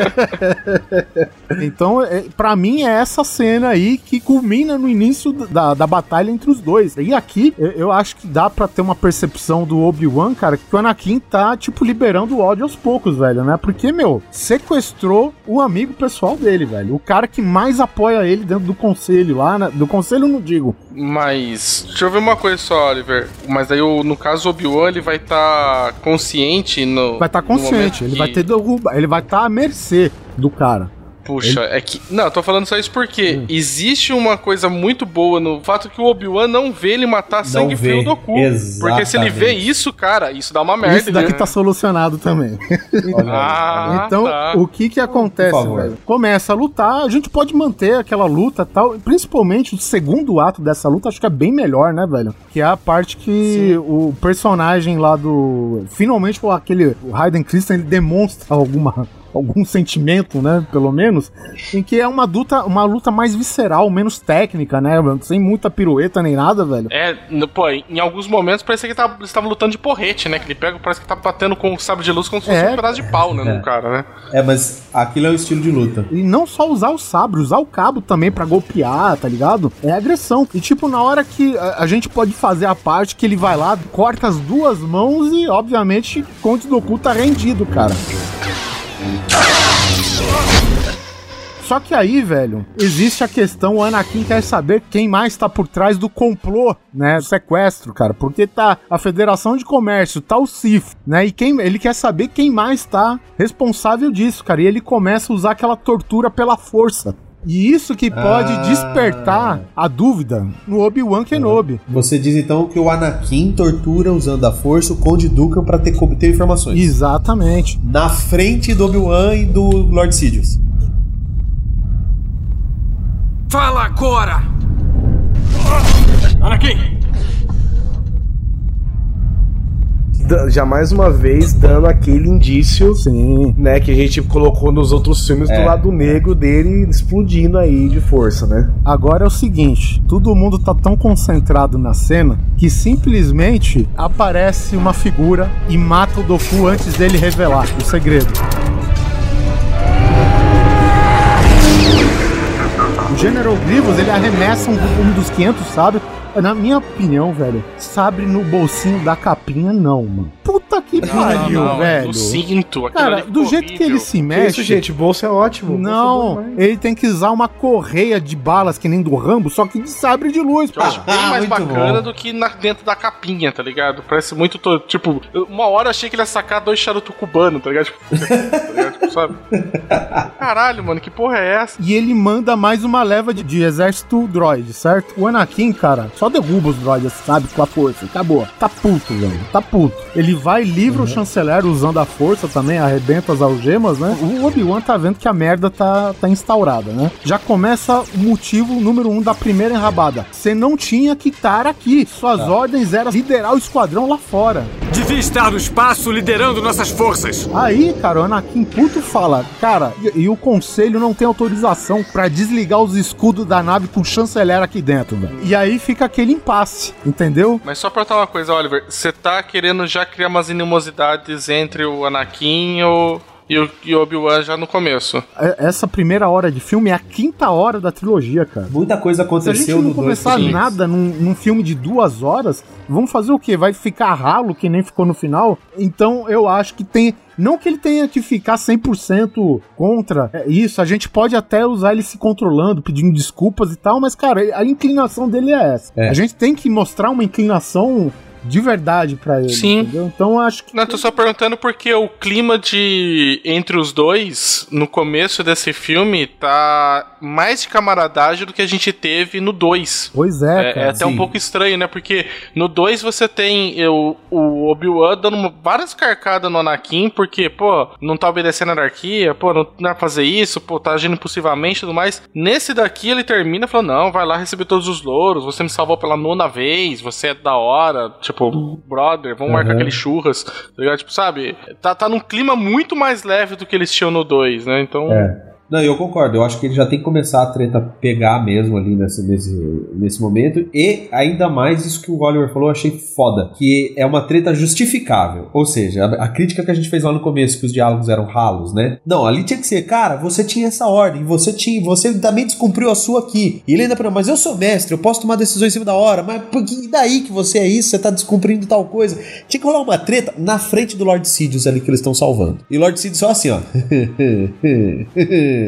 Então, é, para mim, é essa cena aí que culmina no início da, da batalha entre os dois. E aqui, eu, eu acho que dá pra ter uma percepção do Obi-Wan, cara, que o Anakin tá, tipo, liberando o ódio aos poucos, velho, né? Porque, meu, sequestrou o amigo pessoal dele, velho. O cara que mais apoia ele dentro do conselho lá, né? Do conselho, eu não digo.
Mas, deixa eu ver uma coisa só, Oliver. Mas aí, no caso, o Obi-Wan, ele vai estar consciente no.
Vai estar
momento
consciente, ele
que-
vai ter derruba, ele vai estar à mercê do cara.
Puxa, é que. Não, eu tô falando só isso porque
Hum.
existe uma coisa muito boa no fato que o Obi-Wan não vê ele matar sangue
vê.
frio do Goku. Porque se ele vê
Exatamente.
isso, cara, isso dá uma merda.
Isso daqui
né?
tá solucionado também.
Ah,
Então,
tá.
o que que acontece, velho? Começa a lutar, a gente pode manter aquela luta e tal, e principalmente o segundo ato dessa luta, acho que é bem melhor, né, velho? Que é a parte que o personagem lá do... Finalmente, o- aquele... O Hayden Christensen, ele demonstra alguma... Algum sentimento, né? Pelo menos, em que é uma luta, uma luta mais visceral, menos técnica, né? Sem muita pirueta nem nada, velho.
É, no- pô, em alguns momentos parece que ele tava, eles estavam lutando de porrete, né? Que ele pega, parece que tá batendo com o sabre de luz como se fosse
É.
um pedaço de pau, né?
É.
No cara, né?
É, mas aquilo é o estilo de luta.
E não só usar o sabre, usar o cabo também pra golpear, tá ligado? É agressão. E tipo, na hora que a, a gente pode fazer a parte que ele vai lá, corta as duas mãos e, obviamente, Conde Doku tá rendido, cara. Só que aí, velho, existe a questão, o Anakin quer saber quem mais tá por trás do complô, né, do sequestro, cara, porque tá a Federação de Comércio, tá o CIF, né, e quem, ele quer saber quem mais tá responsável disso, cara, e ele começa a usar aquela tortura pela força. E isso que pode
Ah.
despertar a dúvida no Obi-Wan Kenobi.
Você diz então que o Anakin tortura usando a força o Conde Dooku pra ter, obter informações.
Exatamente.
Na frente do Obi-Wan e do Lord Sidious.
Fala agora! Anakin!
Já mais uma vez dando aquele indício,
Sim.
né, que a gente colocou nos outros filmes
É.
do lado negro dele explodindo aí de força, né?
Agora é o seguinte, todo mundo tá tão concentrado na cena que simplesmente aparece uma figura e mata o Doku antes dele revelar o segredo. O General Grievous, ele arremessa um, um dos 500 sabres. Na minha opinião, velho, sabre no bolsinho da capinha, não, mano. Puta que pariu, velho.
Do cinto,
Cara,
ali
do jeito que ele se
Que
mexe.
isso, gente, bolsa é ótimo. é
Não,
demais.
ele tem que usar uma correia de balas que nem do Rambo, só que de sabre de luz,
Eu acho
pô.
bem
Ah,
mais
muito
bacana
bom.
do que na, dentro da capinha, tá ligado? Parece muito. to- Tipo, uma hora eu achei que ele ia sacar dois charutos cubanos, tá ligado? Tipo, tá ligado? Tipo, sabe? Caralho, mano, que porra é essa?
E ele manda mais uma leva de, de exército droid, certo? O Anakin, cara, só derruba os droids, sabe? Com a força. Acabou. Tá puto, velho. Tá puto. Ele vai, livra o chanceler usando a força também, arrebenta as algemas, né? O Obi-Wan tá vendo que a merda tá, tá instaurada, né? Já começa o motivo número um da primeira enrabada. Você não tinha que estar aqui. Suas ordens eram liderar o esquadrão lá fora.
Devia estar no espaço liderando nossas forças.
Aí, cara, o Anakin puto fala, cara, e, e o conselho não tem autorização pra desligar os escudos da nave com chanceler aqui dentro, velho. E aí fica aquele impasse, entendeu?
Mas só pra perguntar uma coisa, Oliver, você tá querendo já criar umas animosidades entre o Anakin o- e o, e Obi-Wan já no começo.
É- Essa primeira hora de filme é a quinta hora da trilogia, cara.
Muita coisa
Se a gente
aconteceu
não
dois
começar
filmes.
nada num, num filme de duas horas, vamos fazer o quê? Vai ficar ralo que nem ficou no final? Então eu acho que tem. Não que ele tenha que ficar 100% contra é isso, a gente pode até usar ele se controlando, pedindo desculpas e tal, mas cara, a inclinação dele é essa.
É.
A gente tem que mostrar uma inclinação de verdade pra ele.
Sim.
Entendeu? Então acho que.
Não, tô só perguntando porque o clima de entre os dois no começo desse filme tá mais de camaradagem do que a gente teve no 2.
Pois é,
É,
cara.
é até um
Sim.
pouco estranho, né? Porque no 2 você tem eu, o Obi-Wan dando várias carcadas no Anakin, porque, pô, não tá obedecendo a anarquia, pô, não, não é fazer isso, pô, tá agindo impulsivamente e tudo mais. Nesse daqui ele termina falando: não, vai lá receber todos os louros, você me salvou pela nona vez, você é da hora, tipo, brother, vamos marcar
Uhum.
aquele churras, tá ligado? Tipo, sabe? Tá, tá num clima muito mais leve do que eles tinham no 2, né? Então.
É. Não, eu concordo. Eu acho que ele já tem que começar a treta pegar mesmo ali nesse, nesse, nesse momento. E ainda mais isso que o Oliver falou, eu achei foda. Que é uma treta justificável. Ou seja, a, a crítica que a gente fez lá no começo, que os diálogos eram ralos, né? Não, ali tinha que ser, cara, você tinha essa ordem, você tinha, você também descumpriu a sua aqui. E ele ainda falou, mas eu sou mestre, eu posso tomar decisões em cima da hora, mas por que- e daí que você é isso? Você tá descumprindo tal coisa. Tinha que rolar uma treta na frente do Lord Sidious ali que eles estão salvando. E Lord Sidious só assim, ó.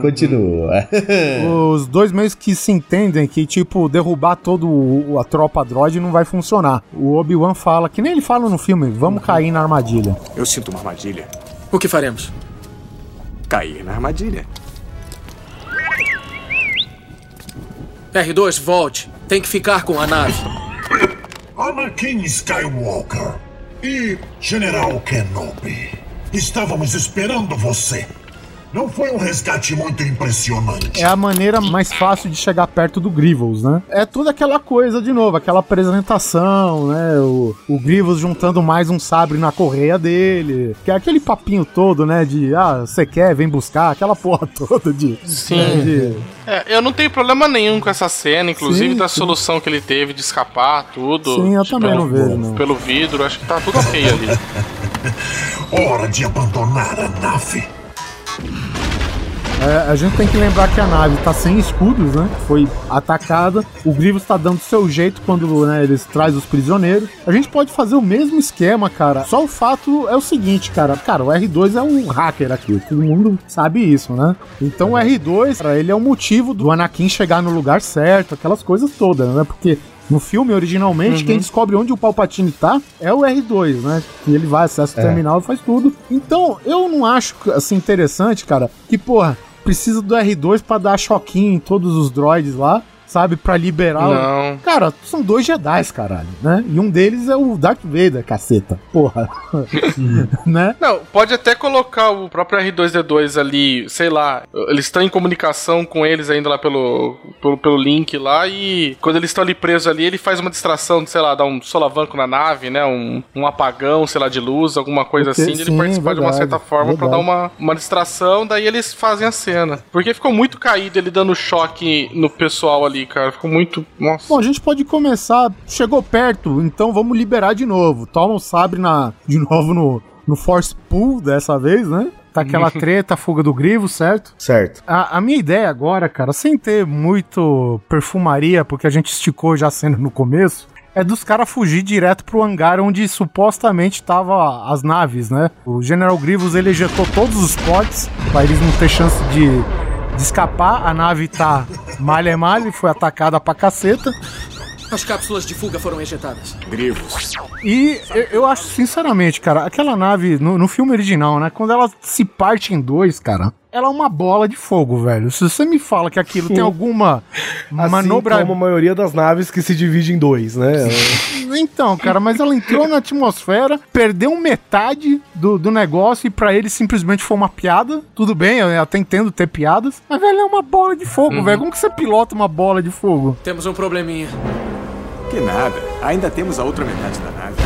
Continua.
Os dois meios que se entendem que, tipo, derrubar todo o- a tropa droid não vai funcionar. O Obi-Wan fala, que nem ele fala no filme, vamos cair na armadilha.
Eu sinto uma armadilha.
O que faremos?
Cair na armadilha.
R2, volte. Tem que ficar com a nave.
Anakin Skywalker e General Kenobi. Estávamos esperando você. Não foi um resgate muito impressionante.
É a maneira mais fácil de chegar perto do Grievous, né? É toda aquela coisa de novo, aquela apresentação, né? O, o Grievous juntando mais um sabre na correia dele. Que é aquele papinho todo, né? De, ah, você quer, vem buscar, aquela porra toda de.
Sim.
né, de-
É, eu não tenho problema nenhum com essa cena, inclusive
Sim,
da
sim.
solução que ele teve de escapar, tudo.
Sim, eu também
pelo,
não vejo, não.
Pelo vidro, acho que tá tudo ok ali.
Hora de abandonar a nave.
É, a gente tem que lembrar que a nave tá sem escudos, né? Foi atacada. O Grievous tá dando seu jeito quando né, eles trazem os prisioneiros. A gente pode fazer o mesmo esquema, cara. Só o fato é o seguinte, cara. Cara, o R2 é um hacker aqui. Todo mundo sabe isso, né? Então o R2, cara, ele é o motivo do Anakin chegar no lugar certo, aquelas coisas todas, né? Porque no filme, originalmente,
Uhum.
quem descobre onde o Palpatine tá é o R2, né? E ele vai, acessa o
É.
terminal e faz tudo. Então, eu não acho, assim, interessante, cara, que, porra, precisa do R2 pra dar choquinho em todos os droids lá, sabe? Pra liberar. o-
Não.
Cara, são dois Jedi, caralho, né? E um deles é o Darth Vader, caceta. Porra. né?
Não, pode até colocar o próprio R2D2 ali, sei lá, eles estão em comunicação com eles ainda lá pelo, pelo, pelo link lá e quando eles estão ali presos ali, ele faz uma distração de, sei lá, dar um solavanco na nave, né, um, um apagão, sei lá, de luz, alguma coisa
Porque-
assim, de ele
sim,
participar de uma
verdade,
certa forma pra
verdade.
dar uma, uma distração, daí eles fazem a cena. Porque ficou muito caído ele dando choque no pessoal ali, cara, ficou muito... Nossa.
Bom, a gente pode começar. Chegou perto, então vamos liberar de novo. Toma o sabre na, de novo no, no Force Pool dessa vez, né? Tá aquela treta, fuga do Grivo, certo?
Certo.
A, a minha ideia agora, cara, sem ter muito perfumaria, porque a gente esticou já sendo no começo, é dos caras fugir direto pro hangar onde supostamente tava as naves, né? O General Grievous ele ejetou todos os pods pra eles não ter chance de, de escapar. A nave tá malha malha, foi atacada pra caceta.
As cápsulas de fuga foram ejetadas.
Grivos.
E eu, eu acho, sinceramente, cara, aquela nave, no, no filme original, né? Quando ela se parte em dois, cara, ela é uma bola de fogo, velho. Se você me fala que aquilo tem alguma
Assim
manobra.
como a maioria das naves que se divide em dois, né?
Então, cara, mas ela entrou na atmosfera, perdeu metade do, do negócio e pra ele simplesmente foi uma piada. Tudo bem, eu até entendo ter piadas, mas, velho, é uma bola de fogo,
Uhum.
velho. Como que você pilota uma bola de fogo?
Temos um probleminha.
Que nada. Ainda temos a outra metade da nave.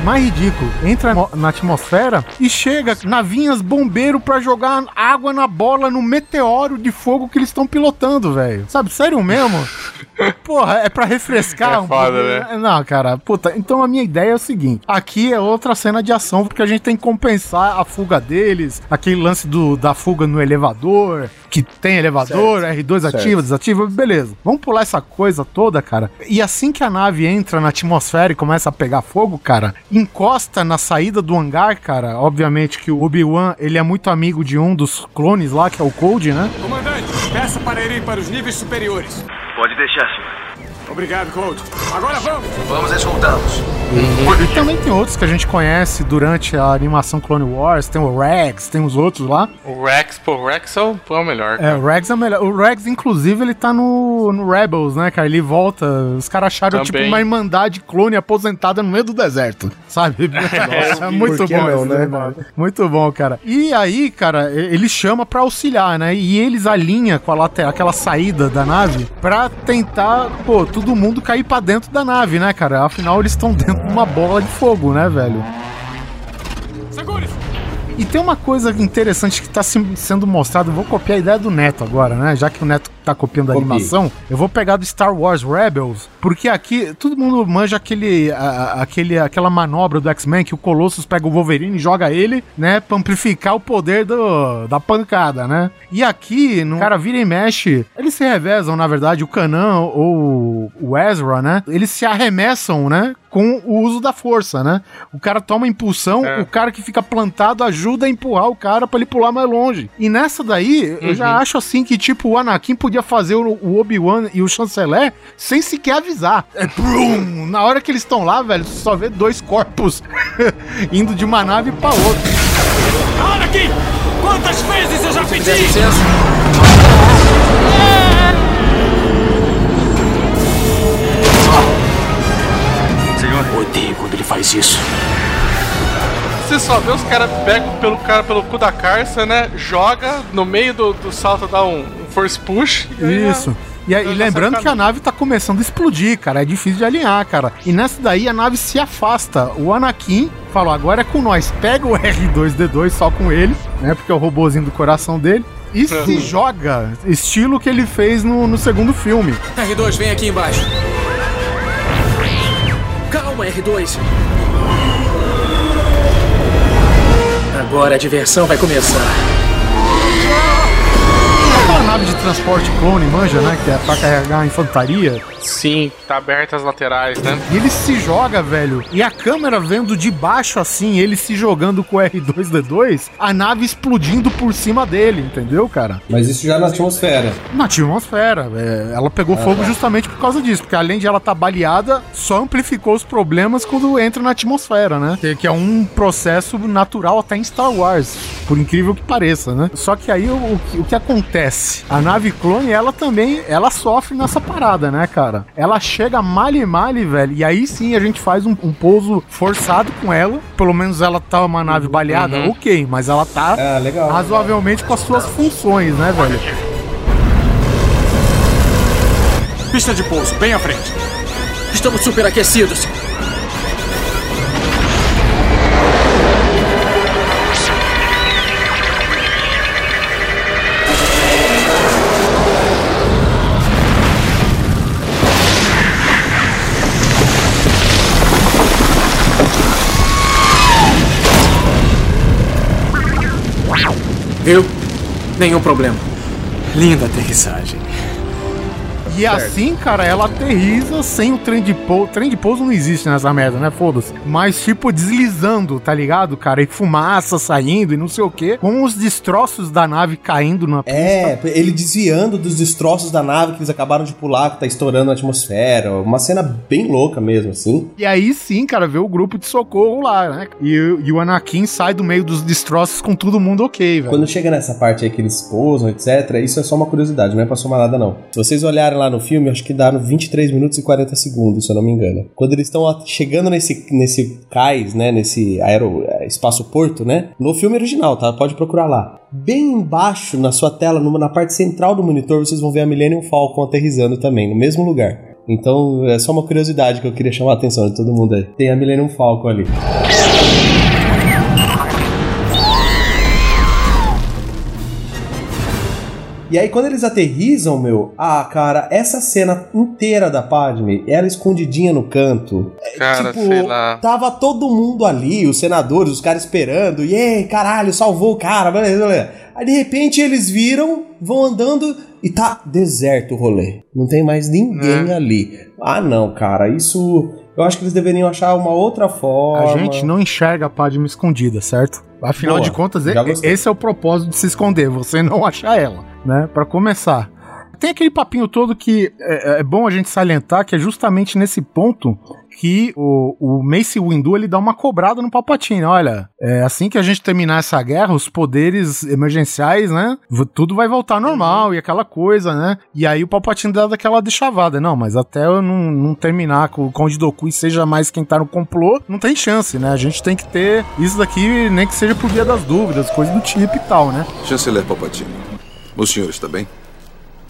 Mais ridículo, entra na atmosfera e chega navinhas bombeiro pra jogar água na bola no meteoro de fogo que eles estão pilotando, velho. Sabe, sério mesmo? Porra, é pra refrescar
É
um
foda,
pouquinho, Não, cara, puta. Então a minha ideia é o seguinte: aqui é outra cena de ação, porque a gente tem que compensar a fuga deles, aquele lance do, da fuga no elevador, que tem elevador, R2
Certo.
ativa, desativa, beleza. Vamos pular essa coisa toda, cara. E assim que a nave entra na atmosfera e começa a pegar fogo, cara, encosta na saída do hangar, cara. Obviamente que o Obi-Wan, ele é muito amigo de um dos clones lá, que é o Code, né?
Comandante, peça para irem para os níveis superiores.
Pode deixar, senhor.
Obrigado, Colt. Agora vamos!
Vamos escoltá-los.
E também tem outros que a gente conhece durante a animação Clone Wars, tem o Rex, tem os outros lá.
O Rex, pô, o Rex é o, é o melhor.
É, o Rex é o melhor. O Rex, inclusive, ele tá no, no Rebels, né, cara? Ele volta. Os caras acharam,
Também.
tipo, uma irmandade clone aposentada no meio do deserto, sabe? é muito
Por que
bom,
não, né,
mano? Muito bom, cara. E aí, cara, e- ele chama pra auxiliar, né? E eles alinham com a lateral, aquela saída da nave pra tentar, pô, todo mundo cair pra dentro da nave, né, cara? Afinal, eles estão dentro de uma bola de fogo, né, velho? E tem uma coisa interessante que tá se- sendo mostrada. Eu vou copiar a ideia do Neto agora, né? Já que o Neto tá copiando a
Copie.
animação, eu vou pegar do Star Wars Rebels, porque aqui todo mundo manja aquele, a- aquele, aquela manobra do X-Men que o Colossus pega o Wolverine e joga ele, né? Pra amplificar o poder do, da pancada, né? E aqui, no cara vira e mexe, eles se revezam, na verdade, o Kanan ou o Ezra, né? Eles se arremessam, né? Com o uso da força, né? O cara toma impulsão, o cara que fica plantado ajuda a empurrar o cara pra ele pular mais longe. E nessa daí, eu já acho assim que, tipo, o Anakin podia fazer o, Obi-Wan e o Chanceler sem sequer avisar. É, brum! Na hora que eles estão lá, velho, você só vê dois corpos indo de uma nave pra outra.
Olha aqui! Quantas vezes eu já pedi?
Licença.
Senhor, odeio quando ele faz isso.
Você só vê os caras pegam pelo cara pelo cu da carça, né? Joga no meio do, do salto, dá um force push. e aí
Isso. E, aí,
já
lembrando
sai
que a nave tá começando a explodir, cara. É difícil de alinhar, cara. E nessa daí a nave se afasta. O Anakin falou: agora é com nós. Pega o R2D2 só com ele, né? Porque é o robozinho do coração dele. E se joga, estilo que ele fez no, no segundo filme.
R2, vem aqui embaixo. Calma, R2. Agora a diversão vai começar.
Nave de transporte clone, manja, né? Que é pra carregar a infantaria.
Sim, tá aberta as laterais, né?
E ele se joga, velho. E a câmera vendo de baixo assim, ele se jogando com o R2D2, a nave explodindo por cima dele, entendeu, cara?
Mas isso já na atmosfera.
Na atmosfera. é, ela pegou fogo justamente por causa disso, porque além de ela estar baleada, só amplificou os problemas quando entra na atmosfera, né? Que, que é um processo natural até em Star Wars, por incrível que pareça, né? Só que aí o, o que acontece? A nave clone, ela também, ela sofre nessa parada, né, cara? Ela chega male male, velho, e aí sim a gente faz um, um pouso forçado com ela. Pelo menos ela tá uma nave baleada,
Uhum.
ok, mas ela tá
Ah, legal.
razoavelmente com as suas funções, né, velho?
Pista de pouso, bem à frente.
Estamos superaquecidos. Viu? Nenhum problema.
Linda aterrissagem.
E assim, cara, ela aterriza sem o trem de pouso. Trem de pouso não existe nessa merda, né? Foda-se. Mas, tipo, deslizando, tá ligado, cara? E fumaça saindo e não sei o quê. Com os destroços da nave caindo na pista.
É, ele desviando dos destroços da nave que eles acabaram de pular, que tá estourando a atmosfera. Uma cena bem louca mesmo, assim.
E aí sim, cara, vê o grupo de socorro lá, né? E, o- e o Anakin sai do meio dos destroços com todo mundo ok, velho.
Quando chega nessa parte aí que eles pousam, etc., isso é só uma curiosidade, não é pra somar nada, não. Se vocês olharem lá no filme, acho que dá no 23 minutos e 40 segundos, se eu não me engano. Quando eles estão chegando nesse, nesse cais, né, nesse aero, é, espaço-porto, né, no filme original, tá? Pode procurar lá. Bem embaixo, na sua tela, numa, na parte central do monitor, vocês vão ver a Millennium Falcon aterrissando também, no mesmo lugar. Então, é só uma curiosidade que eu queria chamar a atenção de todo mundo aí. Tem a Millennium Falcon ali. E aí, quando eles aterrizam, meu, ah, cara, essa cena inteira da Padme, ela escondidinha no canto. é,
Cara,
tipo,
sei lá.
Tava todo mundo ali, os senadores, os caras esperando, e ei, caralho, salvou o cara, beleza, beleza. Aí de repente eles viram, vão andando e tá deserto o rolê. Não tem mais ninguém
É.
ali. Ah, não, cara, isso. Eu acho que eles deveriam achar uma outra forma.
A gente não enxerga a Padme escondida, certo? Afinal
Boa,
de contas, esse é o propósito de se esconder, você não achar ela, né? Pra começar. tem aquele papinho todo que é, é bom a gente salientar que é justamente nesse ponto que o, o Mace Windu ele dá uma cobrada no Palpatine. Olha, é assim que a gente terminar essa guerra, os poderes emergenciais, né? Tudo vai voltar normal e aquela coisa, né? E aí o Palpatine dá daquela deixavada. Não, mas até eu não, não terminar com o Conde Doku e seja mais quem tá no complô, não tem chance, né? A gente tem que ter isso daqui, nem que seja por via das dúvidas, coisa do tipo e tal, né?
Chanceler Palpatine, o senhor está bem?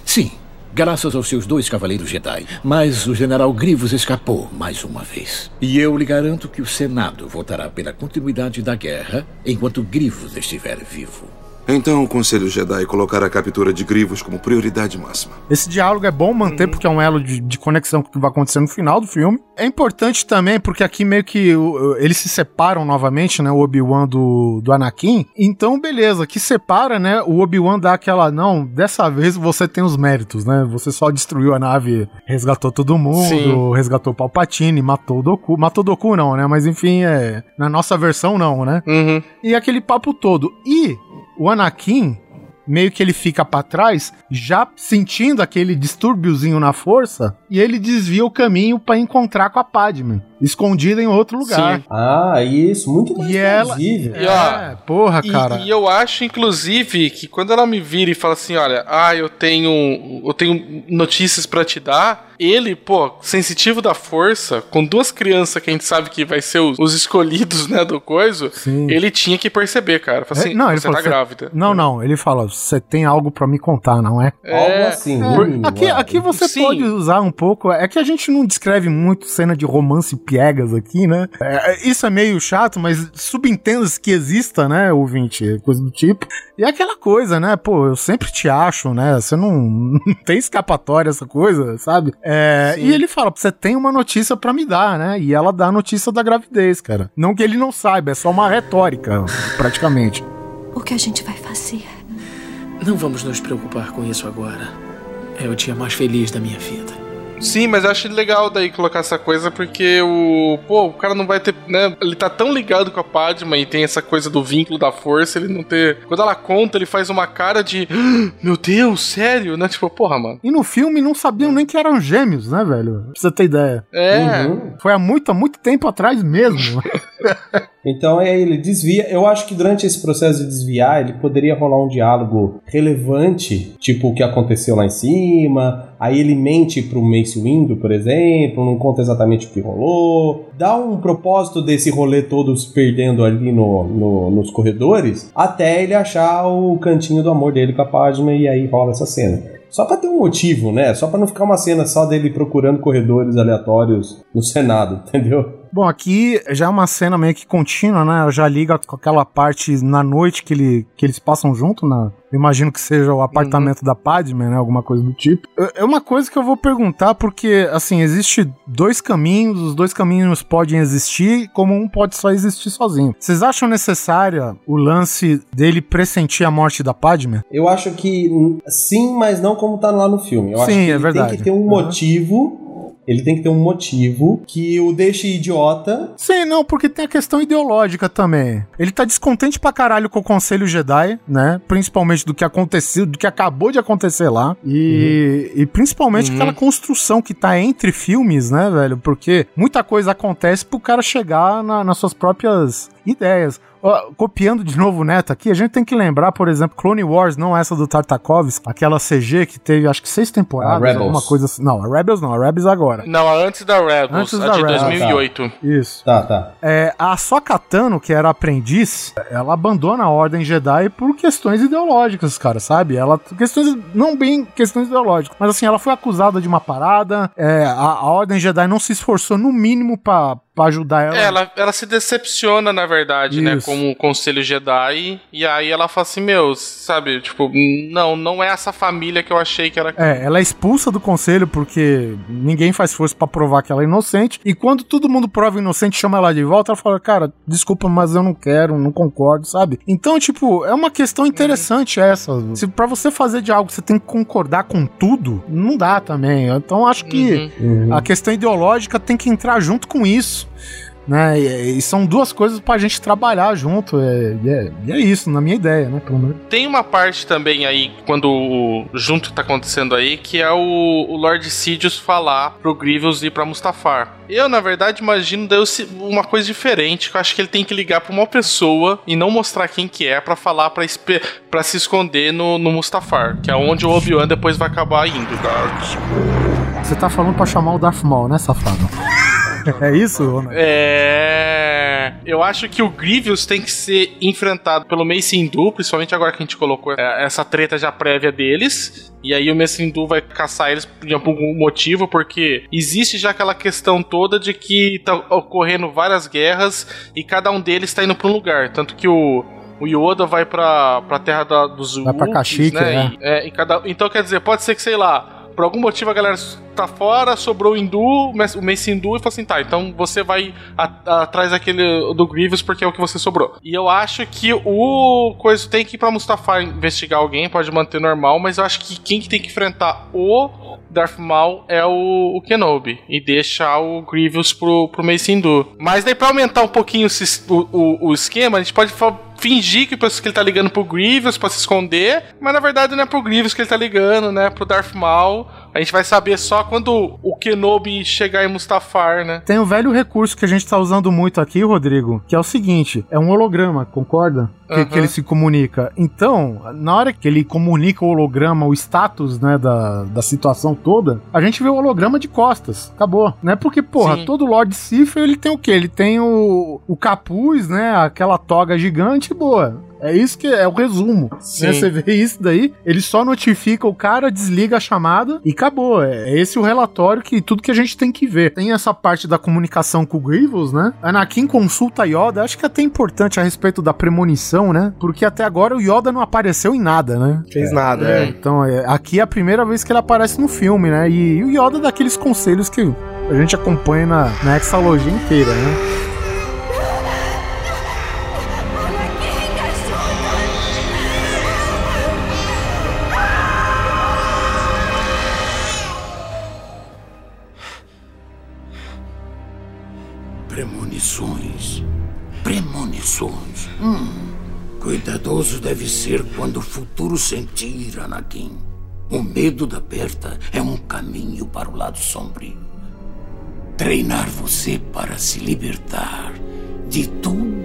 Sim, graças aos seus dois cavaleiros Jedi. Mas o general Grievous escapou mais uma vez. E eu lhe garanto que o Senado votará pela continuidade da guerra enquanto Grievous estiver vivo.
Então o Conselho Jedi colocará a captura de Grivos como prioridade máxima.
Esse diálogo é bom manter porque é um elo de, de conexão que vai acontecer no final do filme. É importante também porque aqui meio que eles se separam novamente, né? O Obi-Wan do, do Anakin. Então, beleza, que separa, né? O Obi-Wan dá aquela, não, dessa vez você tem os méritos, né? Você só destruiu a nave, resgatou todo mundo,
Sim.
resgatou o Palpatine, matou o Doku. Matou o Doku não, né? Mas enfim, é, na nossa versão não, né?
Uhum.
E aquele papo todo. E o Anakin, meio que ele fica pra trás, já sentindo aquele distúrbiozinho na força, e ele desvia o caminho pra encontrar com a Padme, escondida em outro lugar.
Sim.
Ah, isso, muito mais
E ela-.
E, ó,
É, porra,
E,
cara.
e eu acho, inclusive, que quando ela me vira e fala assim, olha, ah, eu tenho, eu tenho notícias pra te dar, ele, pô, sensitivo da força, com duas crianças que a gente sabe que vai ser os, os escolhidos, né, do coiso,
Sim.
ele tinha que perceber, cara. Fala
É,
assim,
não, ele
você
falou,
tá
"Cê-
grávida.
Não, não, ele fala, você tem algo pra me contar, não é?
Algo assim, mínimo,
aqui,
é.
aqui você
Sim.
pode usar um pouco. É que a gente não descreve muito cena de romance piegas aqui, né? É, isso é meio chato, mas subentenda-se que exista, né, ouvinte? Coisa do tipo. E é aquela coisa, né? Pô, eu sempre te acho, né? Você não, não tem escapatória, essa coisa, sabe? É, e ele fala: você tem uma notícia pra me dar, né? E ela dá a notícia da gravidez, cara. Não que ele não saiba, é só uma retórica, praticamente.
O que a gente vai fazer?
Não vamos nos preocupar com isso agora. É o dia mais feliz da minha vida.
Sim, mas eu acho legal daí colocar essa coisa porque o. Pô, o cara não vai ter. né? Ele tá tão ligado com a Padma e tem essa coisa do vínculo da força, ele não ter. Quando ela conta, ele faz uma cara de. "Ah, Meu Deus, sério? Né? Tipo, porra, mano.
E no filme não sabiam nem que eram gêmeos, né, velho? Pra você ter ideia.
É.
Uhum.
Foi há muito, há muito tempo atrás mesmo.
Então é, ele desvia. Eu acho que durante esse processo de desviar, ele poderia rolar um diálogo relevante, tipo o que aconteceu lá em cima. Aí ele mente pro Mace Windu, por exemplo, não conta exatamente o que rolou. Dá um propósito desse rolê todo se perdendo ali no, no- nos corredores, até ele achar o cantinho do amor dele com a Padme e aí rola essa cena. Só pra ter um motivo, né? Só pra não ficar uma cena só dele procurando corredores aleatórios no Senado, entendeu?
Bom, aqui já é uma cena meio que contínua, né? Já liga com aquela parte na noite que, ele, que eles passam junto, né? Eu imagino que seja o apartamento da Padme, né? Alguma coisa do tipo. É- É uma coisa que eu vou perguntar, porque, assim, existe dois caminhos, os dois caminhos podem existir, como um pode só existir sozinho. Vocês acham necessária o lance dele pressentir a morte da Padme?
Eu acho que sim, mas não como tá lá no filme. Eu acho
Sim,
que
é
ele
verdade.
tem que ter um
Aham.
motivo. Ele tem que ter um motivo que o deixe idiota.
Sim, não, porque tem a questão ideológica também. Ele tá descontente pra caralho com o Conselho Jedi, né? Principalmente do que aconteceu, do que acabou de acontecer lá. E, e principalmente
Uhum.
aquela construção que tá entre filmes, né, velho? Porque muita coisa acontece pro cara chegar na- nas suas próprias ideias. Ó, copiando de novo o Neto aqui, a gente tem que lembrar, por exemplo, Clone Wars, não essa do Tartakovsky, aquela CG que teve acho que seis temporadas,
A Rebels.
alguma coisa assim. Não, a Rebels não, a Rebels agora.
Não, a antes da Rebels,
Antes
a
da
de
Rebels.
2008.
Isso.
Tá, tá.
É, a Sokka Tano, que era aprendiz, ela abandona a Ordem Jedi por questões ideológicas, cara, sabe? Ela questões não bem questões ideológicas, mas assim, ela foi acusada de uma parada. é, a, a Ordem Jedi não se esforçou no mínimo pra pra ajudar ela.
É, ela, ela se decepciona, na verdade, né,
Isso.
como o Conselho Jedi, e aí ela fala assim, meu, sabe, tipo, não, não é essa família que eu achei que era.
É, ela é expulsa do conselho porque ninguém faz força pra provar que ela é inocente. E quando todo mundo prova inocente, chama ela de volta, ela fala: Cara, desculpa, mas eu não quero, não concordo, sabe? Então, tipo, é uma questão interessante essa. Se pra você fazer de algo você tem que concordar com tudo, não dá também. Então, acho que
Uhum.
a questão ideológica tem que entrar junto com isso. Né? E, e são duas coisas pra gente trabalhar junto. É, e é, e é isso, na minha ideia, né? Pelo menos.
Tem uma parte também aí, quando o junto tá acontecendo aí, que é o, o Lord Sidious falar pro Grievous ir pra Mustafar. Eu, na verdade, imagino daí uma coisa diferente, que eu acho que ele tem que ligar pra uma pessoa e não mostrar quem que é para falar pra, pra se esconder no, no Mustafar, que é onde o Obi-Wan depois vai acabar indo.
Você tá falando pra chamar o Darth Maul, né, safado? É isso?
É. Eu acho que o Grievous tem que ser enfrentado pelo Mace Windu, principalmente agora que a gente colocou é, essa treta já prévia deles. E aí o Mace Windu vai caçar eles por algum motivo, porque existe já aquela questão toda de que tá ocorrendo várias guerras e cada um deles tá indo pra um lugar. Tanto que o o Yoda vai pra, pra terra da, dos
Vai pra Kashyyyk, né?
né? E, é, e cada, então quer dizer, pode ser que, sei lá, por algum motivo a galera tá fora, sobrou o Hindu, o Mace Hindu e falou assim: tá, então você vai atrás daquele do Grievous porque é o que você sobrou. E eu acho que o coisa tem que ir pra Mustafa investigar alguém, pode manter normal, mas eu acho que quem que tem que enfrentar o Darth Maul é o, o Kenobi e deixar o Grievous pro, pro Mace Hindu. Mas daí pra aumentar um pouquinho o, o, o esquema, a gente pode fingir que, que ele tá ligando pro Grievous pra se esconder, mas na verdade não é pro Grievous que ele tá ligando, né? Pro Darth Maul. A gente vai saber só quando o Kenobi chegar em Mustafar, né?
Tem um velho recurso que a gente tá usando muito aqui, Rodrigo, que é o seguinte: é um holograma, concorda? Que, uhum. que, ele se comunica. Então, na hora que ele comunica o holograma, o status, né, da, da situação toda, a gente vê o holograma de costas. Acabou. Né? Porque, porra, Sim. todo Lord Sif, ele tem o quê? Ele tem o, o capuz, né? Aquela toga gigante boa. É isso que é o resumo. Né? Você vê isso daí, ele só notifica o cara, desliga a chamada e acabou. É esse o relatório que tudo que a gente tem que ver. Tem essa parte da comunicação com o Grievous, né? Anakin consulta Yoda, acho que é até importante a respeito da premonição, né? Porque até agora o Yoda não apareceu em nada, né?
Fez é. nada, é.
é. Então, é, aqui é a primeira vez que ele aparece no filme, né? E, e o Yoda dá aqueles conselhos que a gente acompanha na, na exalogia inteira, né?
Premonições. Hum. Cuidadoso deve ser quando o futuro sentir, Anakin. O medo da perda é um caminho para o lado sombrio. Treinar você para se libertar de tudo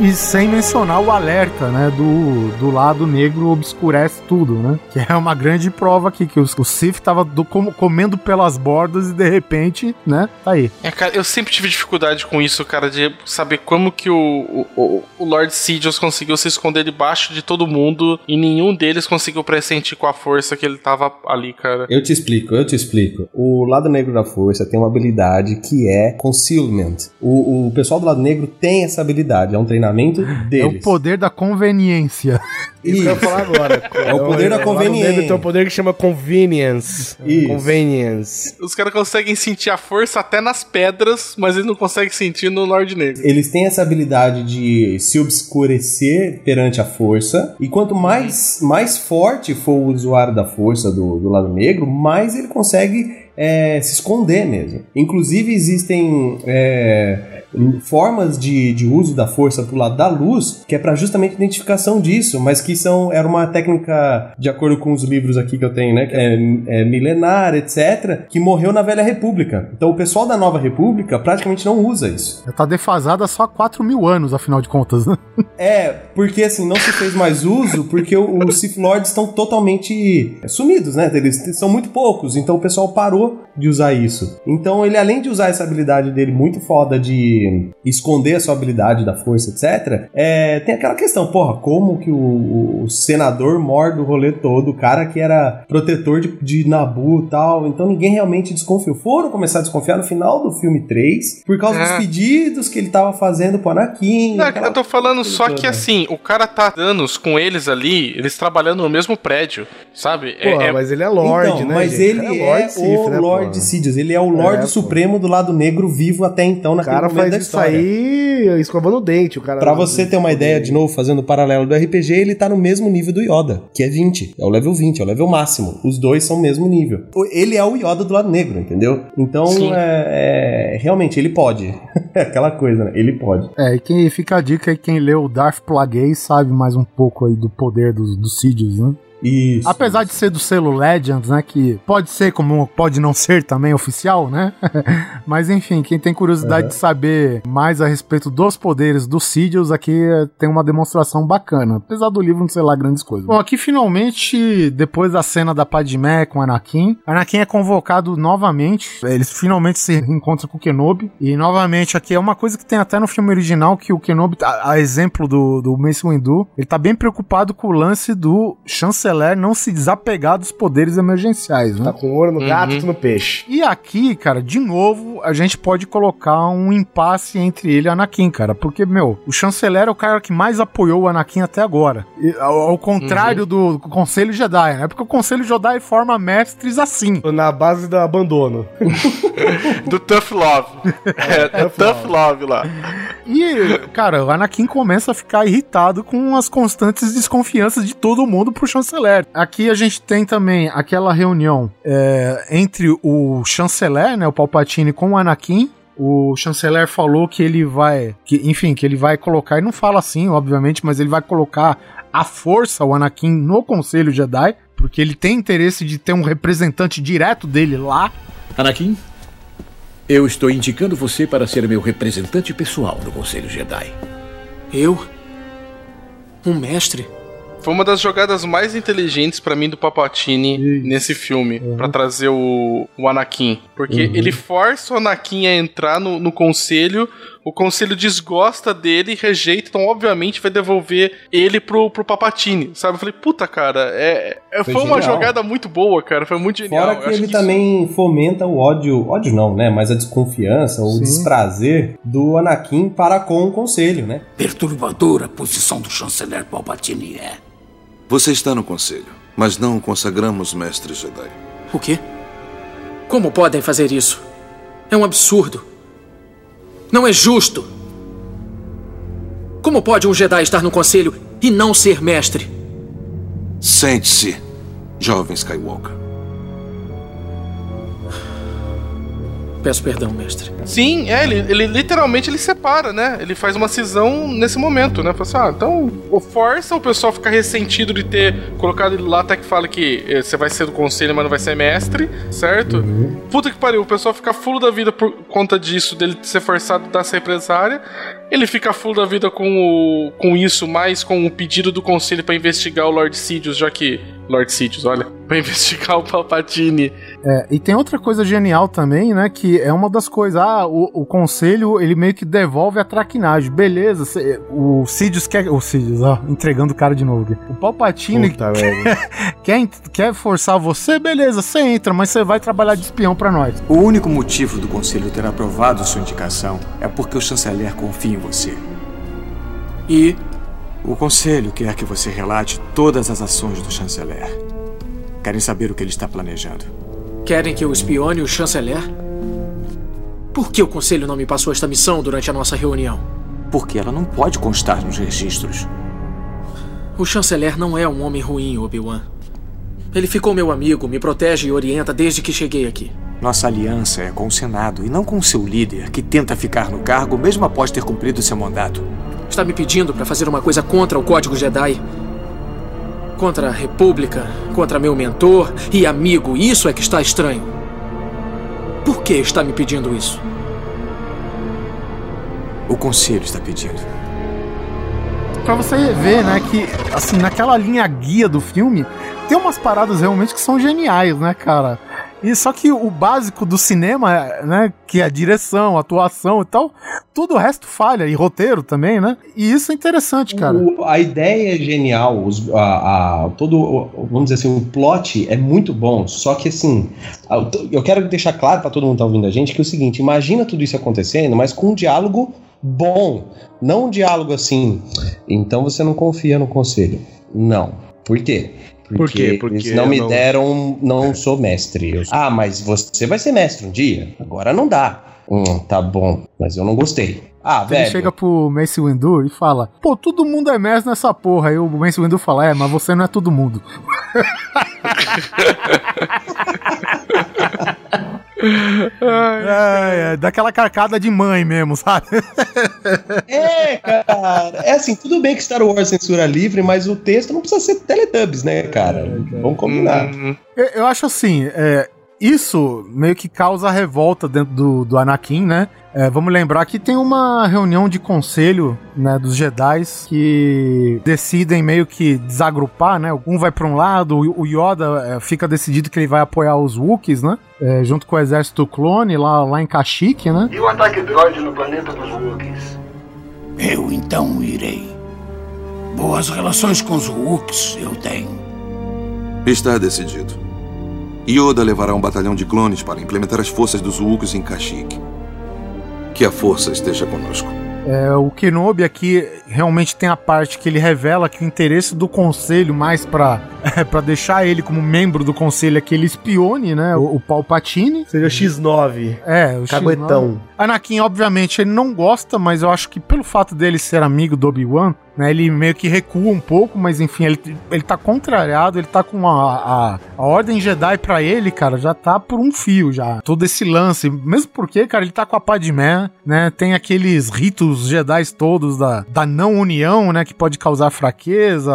E sem mencionar o alerta, né? Do, do lado negro obscurece tudo, né? Que é uma grande prova aqui, que o, o Sif tava do, com, comendo pelas bordas e de repente, né? Tá aí.
É, cara, eu sempre tive dificuldade com isso, cara, de saber como que o, o, o Lord Sidious conseguiu se esconder debaixo de todo mundo e nenhum deles conseguiu pressentir com a força que ele tava ali, cara.
Eu te explico, eu te explico. O lado negro da força tem uma habilidade que é concealment. O, o pessoal do lado negro tem essa habilidade, é um treinamento treinamento deles.
É o poder da conveniência.
Isso que eu ia falar agora.
É o poder da conveniência.
Tem um poder que chama convenience. Isso. Convenience.
Os caras conseguem sentir a força até nas pedras, mas eles não conseguem sentir no Lord Negro.
Eles têm essa habilidade de se obscurecer perante a força. E quanto mais, mais forte for o usuário da força do, do lado negro, mais ele consegue é, se esconder mesmo. Inclusive, existem é, formas de, de uso da força pro lado da luz, que é para justamente identificação disso, mas que são era uma técnica, de acordo com os livros aqui que eu tenho, né, que é, é milenar, etc., que morreu na Velha República. Então, o pessoal da Nova República praticamente não usa isso.
Tá defasada só há 4 mil anos, afinal de contas, né?
É, porque assim, não se fez mais uso, porque os Sith Lords estão totalmente sumidos, né? Eles são muito poucos, então o pessoal parou de usar isso. Então ele, além de usar essa habilidade dele muito foda de esconder a sua habilidade da força, etc., é, tem aquela questão, porra, como que o, o senador morde o rolê todo, o cara que era protetor de, de Nabu e tal, então ninguém realmente desconfiou. Foram começar a desconfiar no final do filme 3, por causa é. dos pedidos que ele tava fazendo pro Anakin.
Não, eu tô falando só toda. que assim, o cara tá anos com eles ali, eles trabalhando no mesmo prédio, sabe?
Pô, é, é mas ele é Lorde, então, né?
Mas gente? ele é, é Lord Sif, o né, Lord Sidious. Ele é o Lorde é, Supremo do lado negro vivo até então
naquele O cara faz da história. Isso aí, escovando o dente, o cara.
Pra você ter uma ideia, de novo, fazendo o paralelo do RPG, ele tá no mesmo nível do Yoda, que é 20. É o level 20, é o level máximo. Os dois são o mesmo nível. Ele é o Yoda do lado negro, entendeu? Então, é, é, realmente, ele pode. É aquela coisa, né? Ele pode.
É, e quem fica a dica é quem leu Darth Plagueis sabe mais um pouco aí do poder dos, dos Sidious, né?
Isso.
Apesar de ser do selo Legends, né? Que pode ser como pode não ser também oficial, né? Mas enfim, quem tem curiosidade de saber mais a respeito dos poderes dos Sidious, aqui tem uma demonstração bacana. Apesar do livro não ser lá grandes coisas. Bom, aqui finalmente, depois da cena da Padmé com Anakin, Anakin é convocado novamente. Eles finalmente se encontram com o Kenobi. E novamente aqui é uma coisa que tem até no filme original que o Kenobi, a, a exemplo do, do Mace Windu, ele tá bem preocupado com o lance do chanceler não se desapegar dos poderes emergenciais, né?
Tá com ouro no uhum. gato e no peixe.
E aqui, cara, de novo, a gente pode colocar um impasse entre ele e Anakin, cara. Porque, meu, o chanceler é o cara que mais apoiou o Anakin até agora. E, ao, ao, contrário uhum. do Conselho Jedi, né? Porque o Conselho Jedi forma mestres assim.
Na base do abandono.
do Tough Love. É, é Tough Love lá.
E, cara, o Anakin começa a ficar irritado com as constantes desconfianças de todo mundo pro chanceler chanceler. Aqui a gente tem também aquela reunião é, entre o chanceler, né, o Palpatine, com o Anakin. O chanceler falou que ele vai, que, enfim, que ele vai colocar, e não fala assim, obviamente, mas ele vai colocar a força, o Anakin, no Conselho Jedi, porque ele tem interesse de ter um representante direto dele lá.
Anakin, eu estou indicando você para ser meu representante pessoal no Conselho Jedi.
Eu? Um mestre?
Foi uma das jogadas mais inteligentes para mim do Papatini nesse filme, uhum. para trazer o, o, Anakin. Porque uhum. ele força o Anakin a entrar no, no conselho, o conselho desgosta dele e rejeita, então obviamente vai devolver ele pro, pro Papatini, sabe? Eu falei, puta, cara, é, é foi, foi uma jogada muito boa, cara, foi muito genial.
Fora que ele que também isso... fomenta o ódio, ódio não, né? Mas a desconfiança, Sim. o desprazer do Anakin para com o conselho, né?
Perturbadora a posição do chanceler Palpatine é.
Você está no conselho, mas não o consagramos mestre Jedi.
O quê? Como podem fazer isso? É um absurdo. Não é justo. Como pode um Jedi estar no conselho e não ser mestre?
Sente-se, jovem Skywalker.
Peço perdão, mestre.
Sim, é, ele, ele literalmente ele separa, né? Ele faz uma cisão nesse momento, né? Fala assim, ah, então força o pessoal ficar ressentido de ter colocado ele lá até que fala que eh, você vai ser do conselho, mas não vai ser mestre, certo? Uhum. Puta que pariu, o pessoal fica fulo da vida por conta disso, dele ser forçado a dar essa represária. Ele fica full da vida com, o, com isso, mais com o pedido do conselho para investigar o Lord Sidious, já que. Lord Sidious, olha. Pra investigar o Palpatine.
É, e tem outra coisa genial também, né? Que é uma das coisas. Ah, o, o conselho, ele meio que devolve a traquinagem. Beleza, cê, o Sidious quer. O Sidious, ó, entregando o cara de novo. O Palpatine quer, quer, quer forçar você, beleza, você entra, mas você vai trabalhar de espião para nós.
O único motivo do conselho ter aprovado sua indicação é porque o chanceler confia em você.
E?
O conselho quer que você relate todas as ações do chanceler. Querem saber o que ele está planejando.
Querem que eu espione o chanceler? Por que o conselho não me passou esta missão durante a nossa reunião?
Porque ela não pode constar nos registros.
O chanceler não é um homem ruim, Obi-Wan. Ele ficou meu amigo, me protege e orienta desde que cheguei aqui.
Nossa aliança é com o Senado e não com seu líder, que tenta ficar no cargo mesmo após ter cumprido seu mandato.
Está me pedindo para fazer uma coisa contra o Código Jedi? Contra a República, contra meu mentor e amigo. Isso é que está estranho. Por que está me pedindo isso?
O conselho está pedindo.
Pra você ver, né, que, assim, naquela linha guia do filme, tem umas paradas realmente que são geniais, né, cara? E só que o básico do cinema, né, que é a direção, a atuação e tal, tudo o resto falha, e roteiro também, né? E isso é interessante, cara.
O, a ideia é genial, os, a, a, todo, vamos dizer assim, o plot é muito bom, só que assim, eu quero deixar claro para todo mundo que tá ouvindo a gente que é o seguinte, imagina tudo isso acontecendo, mas com um diálogo bom, não um diálogo assim, então você não confia no conselho. Não. Por quê? Porque, Por quê? Porque eles não me não... deram, não sou mestre. Eu... Ah, mas você vai ser mestre um dia. Agora não dá.
Hum, tá bom, mas eu não gostei. Ah,
Ele
velho.
chega pro Mace Windu e fala: Pô, todo mundo é mestre nessa porra. Aí o Mace Windu fala: É, mas você não é todo mundo. é, é, daquela carcada de mãe mesmo, sabe?
É, cara. É assim, tudo bem que Star Wars é censura livre, mas o texto não precisa ser Teletubbies, né, cara? Vamos combinar.
Eu, eu acho assim, é, isso meio que causa revolta dentro do, do Anakin, né? É, vamos lembrar que tem uma reunião de conselho né, dos Jedi que decidem meio que desagrupar, né? Um vai para um lado, o Yoda é, fica decidido que ele vai apoiar os Wookiees, né? É, junto com o exército clone lá, lá em Kashyyyk, né?
E o ataque droid no planeta dos Wookiees?
Eu então irei. Boas relações com os Wooks eu tenho.
Está decidido. Yoda levará um batalhão de clones para implementar as forças dos Wookiees em Kashyyyk. Que a força esteja conosco.
É, o Kenobi aqui realmente tem a parte que ele revela que o interesse do conselho mais pra, é, pra deixar ele como membro do conselho é que ele espione, né, o, o Palpatine.
Seja X9.
É, o
Caguetão.
X9. Anakin, obviamente, ele não gosta, mas eu acho que pelo fato dele ser amigo do Obi-Wan, né, ele meio que recua um pouco, mas enfim, ele, ele tá contrariado, ele tá com a, a, a Ordem Jedi pra ele, cara, já tá por um fio já. Todo esse lance, mesmo porque, cara, ele tá com a Padmé, né, tem aqueles ritos Jedi todos da, da não união, né, que pode causar fraqueza,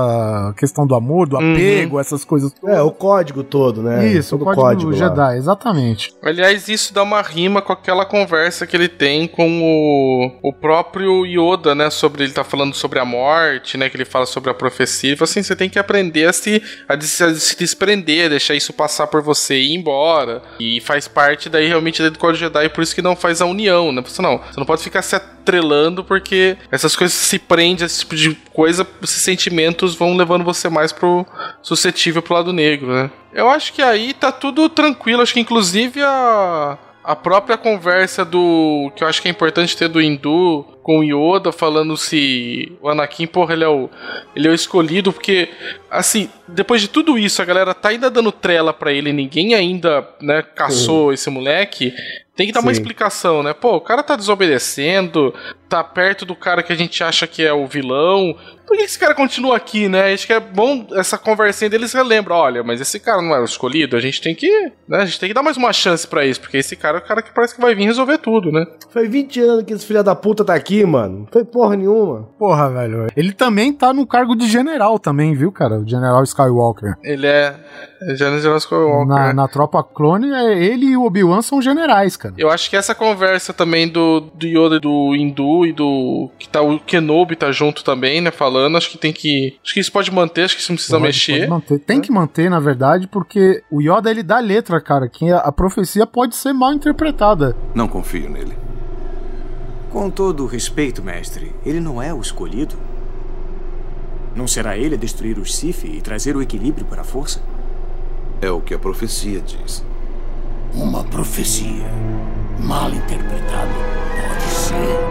questão do amor, do apego, essas coisas todas.
É, o código todo, né?
Isso,
Todo
o código,
lá.
Jedi, exatamente.
Aliás, isso dá uma rima com aquela conversa que ele tem com o, o próprio Yoda, né? Sobre ele tá falando sobre a morte, né? Que ele fala sobre a profecia. Ele fala assim: você tem que aprender a se, a se, a se desprender, deixar isso passar por você e ir embora. E faz parte daí realmente do Código Jedi, por isso que não faz a união, né? Você não, você não pode ficar se atrelando porque essas coisas se prendem esse tipo de coisa, esses sentimentos vão levando você mais pro suscetível pro lado negro, né? Eu acho que aí tá tudo tranquilo, acho que inclusive a a própria conversa do. que eu acho que é importante ter do Hindu com o Yoda falando se o Anakin, porra, ele é o, ele é o escolhido, porque, assim, depois de tudo isso, a galera tá ainda dando trela pra ele, ninguém ainda, né, caçou esse moleque. Tem que dar uma
Sim.
explicação, né? Pô, o cara tá desobedecendo, tá perto do cara que a gente acha que é o vilão. Por que esse cara continua aqui, né? Acho que é bom essa conversinha deles relembra, olha, mas esse cara não é o escolhido, a gente tem que, né, a gente tem que dar mais uma chance pra isso, porque esse cara é o cara que parece que vai vir resolver tudo, né?
Foi 20 anos que esse filho da puta tá aqui, mano. Não foi porra nenhuma.
Porra, velho. Ele também tá no cargo de general também, viu, cara? O General Skywalker.
Ele é, é General Skywalker.
Na, na tropa clone, é, ele e o Obi-Wan são generais, cara.
Eu acho que essa conversa também do, do Yoda, do Hindu e do. que tá o Kenobi tá junto também, né? Falando, acho que tem que. Acho que isso pode manter, acho que isso não precisa
Pode-
mexer.
pode manter. Tem que manter, na verdade, porque o Yoda ele dá letra, cara, que a, a profecia pode ser mal interpretada.
Não confio nele.
Com todo o respeito, mestre, ele não é o escolhido? Não será ele a destruir os Sith e trazer o equilíbrio para a força?
É o que a profecia diz.
Uma profecia mal interpretada pode.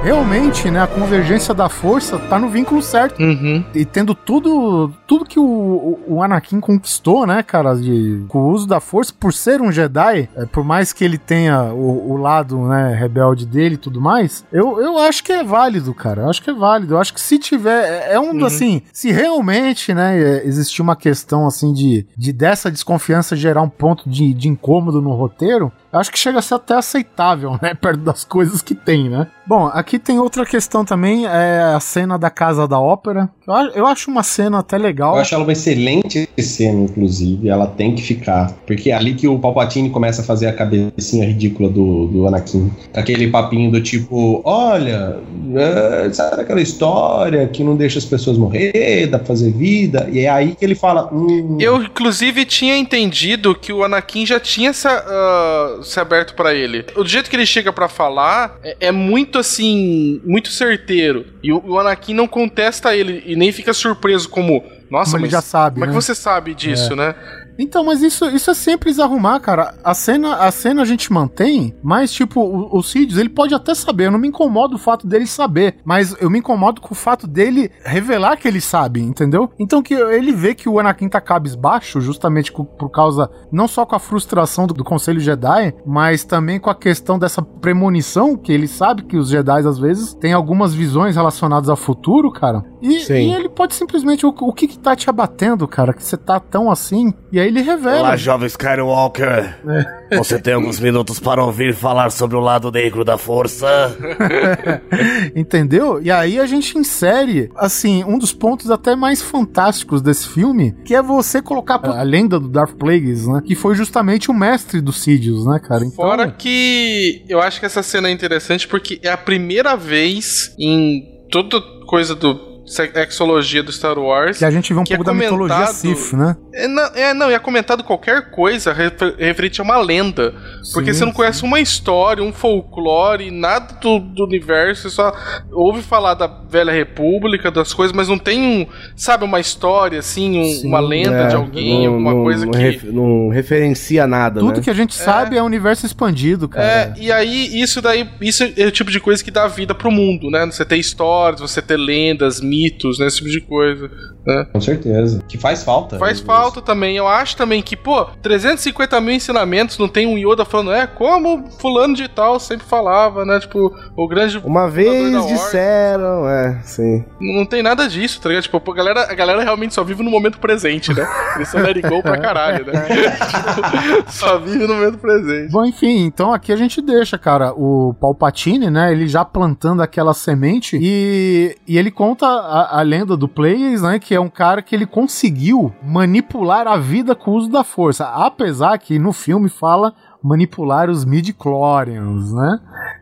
Realmente, né, a convergência da força tá no vínculo certo.
Uhum.
E tendo tudo tudo que o, o, Anakin conquistou, né, cara, de, com o uso da força, por ser um Jedi, é, por mais que ele tenha o, o lado, né, rebelde dele e tudo mais, eu, eu acho que é válido, cara. Eu acho que é válido. Eu acho que se tiver. É, é um,
Uhum.
assim, se realmente, né, é, existir uma questão, assim, de, de dessa desconfiança gerar um ponto de, de incômodo no roteiro, eu acho que chega a ser até aceitável, né? Perto das coisas que tem, né? Bom, aqui tem outra questão também, é a cena da Casa da Ópera. Eu, acho uma cena até legal.
Eu acho ela uma excelente cena, inclusive. Ela tem que ficar. Porque é ali que o Palpatine começa a fazer a cabecinha ridícula do, do Anakin. Com aquele papinho do tipo: olha, é, sabe aquela história que não deixa as pessoas morrer, dá pra fazer vida? E é aí que ele fala: hum,
Eu, inclusive, tinha entendido que o Anakin já tinha se, ah, se aberto pra ele. O jeito que ele chega pra falar é, é muito assim, muito certeiro. E o, o Anakin não contesta ele e nem fica surpreso como Nossa,
ele
mas
já sabe,
Como é que
né?
você sabe disso,
É.
né?
Então, mas isso, isso é simples arrumar, cara. A cena, a cena a gente mantém, mas, tipo, o, o Sidious, ele pode até saber. Eu não me incomodo o fato dele saber, mas eu me incomodo com o fato dele revelar que ele sabe, entendeu? Então, que ele vê que o Anakin tá cabisbaixo, justamente por causa, não só com a frustração do, do Conselho Jedi, mas também com a questão dessa premonição, que ele sabe que os Jedi, às vezes, têm algumas visões relacionadas ao futuro, cara. E,
Sim.
e ele pode simplesmente, o, o que que tá te abatendo, cara? Que você tá tão assim? E aí ele revela.
Olá, jovem Skywalker. Você tem alguns minutos para ouvir falar sobre o lado negro da força?
Entendeu? E aí a gente insere, assim, um dos pontos até mais fantásticos desse filme, que é você colocar a lenda do Darth Plagueis, né? Que foi justamente o mestre dos Sidious, né, cara? Então,
Fora que eu acho que essa cena é interessante porque é a primeira vez em toda coisa do exologia do Star Wars
que a gente vê um
é
pouco da mitologia
comentado-
Sith, né?
É não, é, não, e é comentado qualquer coisa refer- referente a uma lenda. Porque
Sim,
você não conhece uma história, um folclore, nada do, do universo, você só ouve falar da Velha República, das coisas, mas não tem um, sabe, uma história, assim, um- uma lenda
É,
de alguém,
não-
alguma
não-
coisa
não
que.
ref- não referencia nada,
Tudo
né?
que a gente sabe é universo expandido, cara.
É, e aí isso daí, isso é o tipo de coisa que dá vida pro mundo, né? Você ter histórias, você ter lendas, mitos, né? Esse tipo de coisa. Né?
Com certeza. Que faz falta.
Faz falta também. Eu acho também que, pô, 350 mil ensinamentos, não tem um Yoda falando, é, como fulano de tal sempre falava, né? Tipo, o grande.
Uma vez disseram, é, sim.
Não tem nada disso, tá ligado? Tipo, pô, a galera, a galera realmente só vive no momento presente, né? Eles são let go pra caralho, né? só vive no momento presente.
Bom, enfim, então aqui a gente deixa, cara, o Palpatine, né? Ele já plantando aquela semente e, e ele conta a, a lenda do Players, né? Que é um cara que ele conseguiu manipular a vida com o uso da força. Apesar que no filme fala manipular os midi-chlorians, né?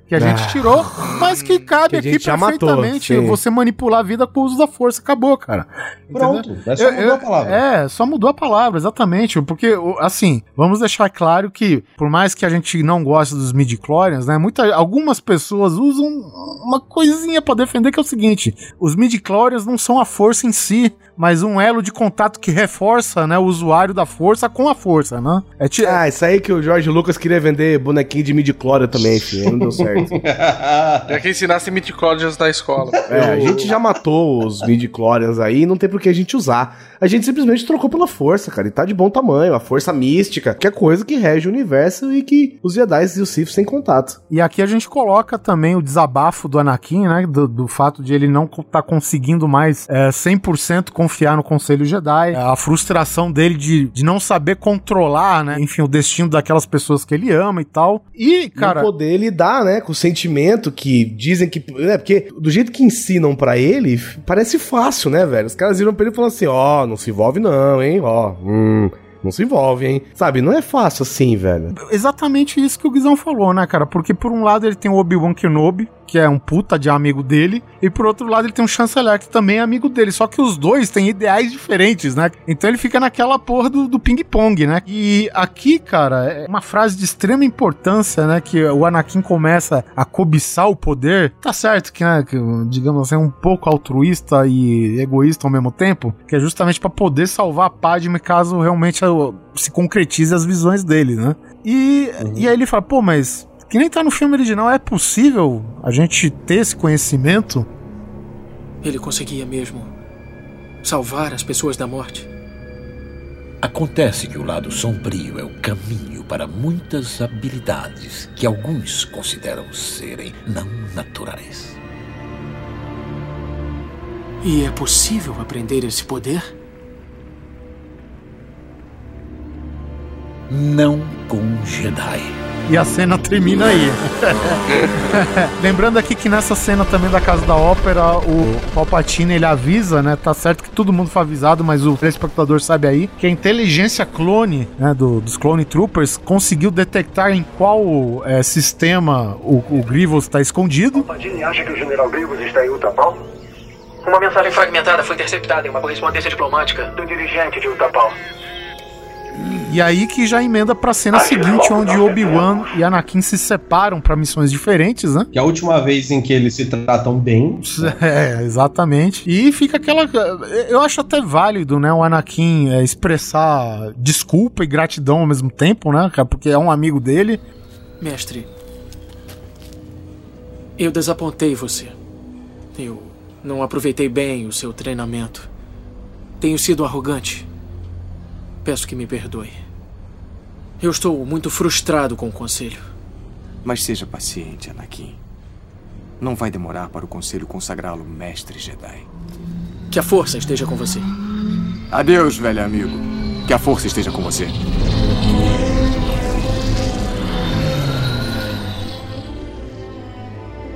Que a gente
Ah.
tirou, mas que cabe
Que
aqui
matou,
perfeitamente.
sim.
você manipular a vida com o uso da força. Acabou, cara.
Pronto,
Entendeu?
é só
Eu-
mudar
eu-
a palavra.
É, só mudou a palavra, exatamente. Porque, assim, vamos deixar claro que, por mais que a gente não goste dos midi-chlorians, né? Muita, algumas pessoas usam uma coisinha pra defender que é o seguinte: os midi-chlorians não são a força em si, mas um elo de contato que reforça, né, o usuário da força com a força, né? É
Ah, isso aí que o Jorge Lucas queria vender bonequinho de midi-chlória também, filho. Não deu certo.
É que ensinasse midichlorians na escola.
É, a gente já matou os midi-chlorians aí, não tem por que a gente usar. A gente simplesmente trocou pela força, cara, e tá de bom tamanho, a força mística, que é coisa que rege o universo e que os Jedi e os Sith têm contato.
E aqui a gente coloca também o desabafo do Anakin, né? Do, do fato de ele não estar conseguindo mais é, 100% confiar no Conselho Jedi. é, A frustração dele de, de não saber controlar, né? Enfim, o destino daquelas pessoas que ele ama e tal. E, cara.
Não poder lidar, né, com o sentimento que dizem que. É, porque do jeito que ensinam pra ele, parece fácil, né, velho? Os caras viram pra ele e falaram assim: ó, não se envolve não, hein, ó, hum. Não se envolve, hein? Sabe, não é fácil assim, velho.
Exatamente isso que o Guizão falou, né, cara? Porque por um lado ele tem o Obi-Wan Kenobi, que é um puta de amigo dele, e por outro lado ele tem um Chanceler, que também é amigo dele. Só que os dois têm ideais diferentes, né? Então ele fica naquela porra do, do ping-pong, né? E aqui, cara, é uma frase de extrema importância, né? Que o Anakin começa a cobiçar o poder. Tá certo que, né, que digamos assim, é um pouco altruísta e egoísta ao mesmo tempo, que é justamente pra poder salvar a Padme caso realmente se concretize as visões dele, né? E, e aí ele fala, pô, mas que nem tá no filme original, é possível a gente ter esse conhecimento?
Ele conseguia mesmo salvar as pessoas da morte.
Acontece que o lado sombrio é o caminho para muitas habilidades que alguns consideram serem não naturais.
E é possível aprender esse poder?
Não com Jedi.
E a cena termina aí. Lembrando aqui que nessa cena também da Casa da Ópera, o Palpatine ele avisa, né? Tá certo que todo mundo foi avisado, mas o telespectador sabe aí que a inteligência clone, né, do- dos Clone Troopers conseguiu detectar em qual é, sistema o, o Grievous está escondido.
Palpatine acha que o General Grievous está em Utapau?
Uma mensagem fragmentada foi interceptada em uma correspondência diplomática.
Do dirigente de Utapau.
E aí que já emenda pra cena seguinte, onde Obi-Wan e Anakin se separam pra missões diferentes, né?
Que é a última vez em que eles se tratam bem.
É, exatamente. E fica aquela. Eu acho até válido, né? O Anakin é, expressar desculpa e gratidão ao mesmo tempo, né? cara? Porque é um amigo dele.
Mestre, eu desapontei você. Eu não aproveitei bem o seu treinamento. Tenho sido arrogante. Peço que me perdoe. Eu estou muito frustrado com o conselho.
Mas seja paciente, Anakin. Não vai demorar para o conselho consagrá-lo mestre Jedi.
Que a força esteja com você.
Adeus, velho amigo. Que a força esteja com você.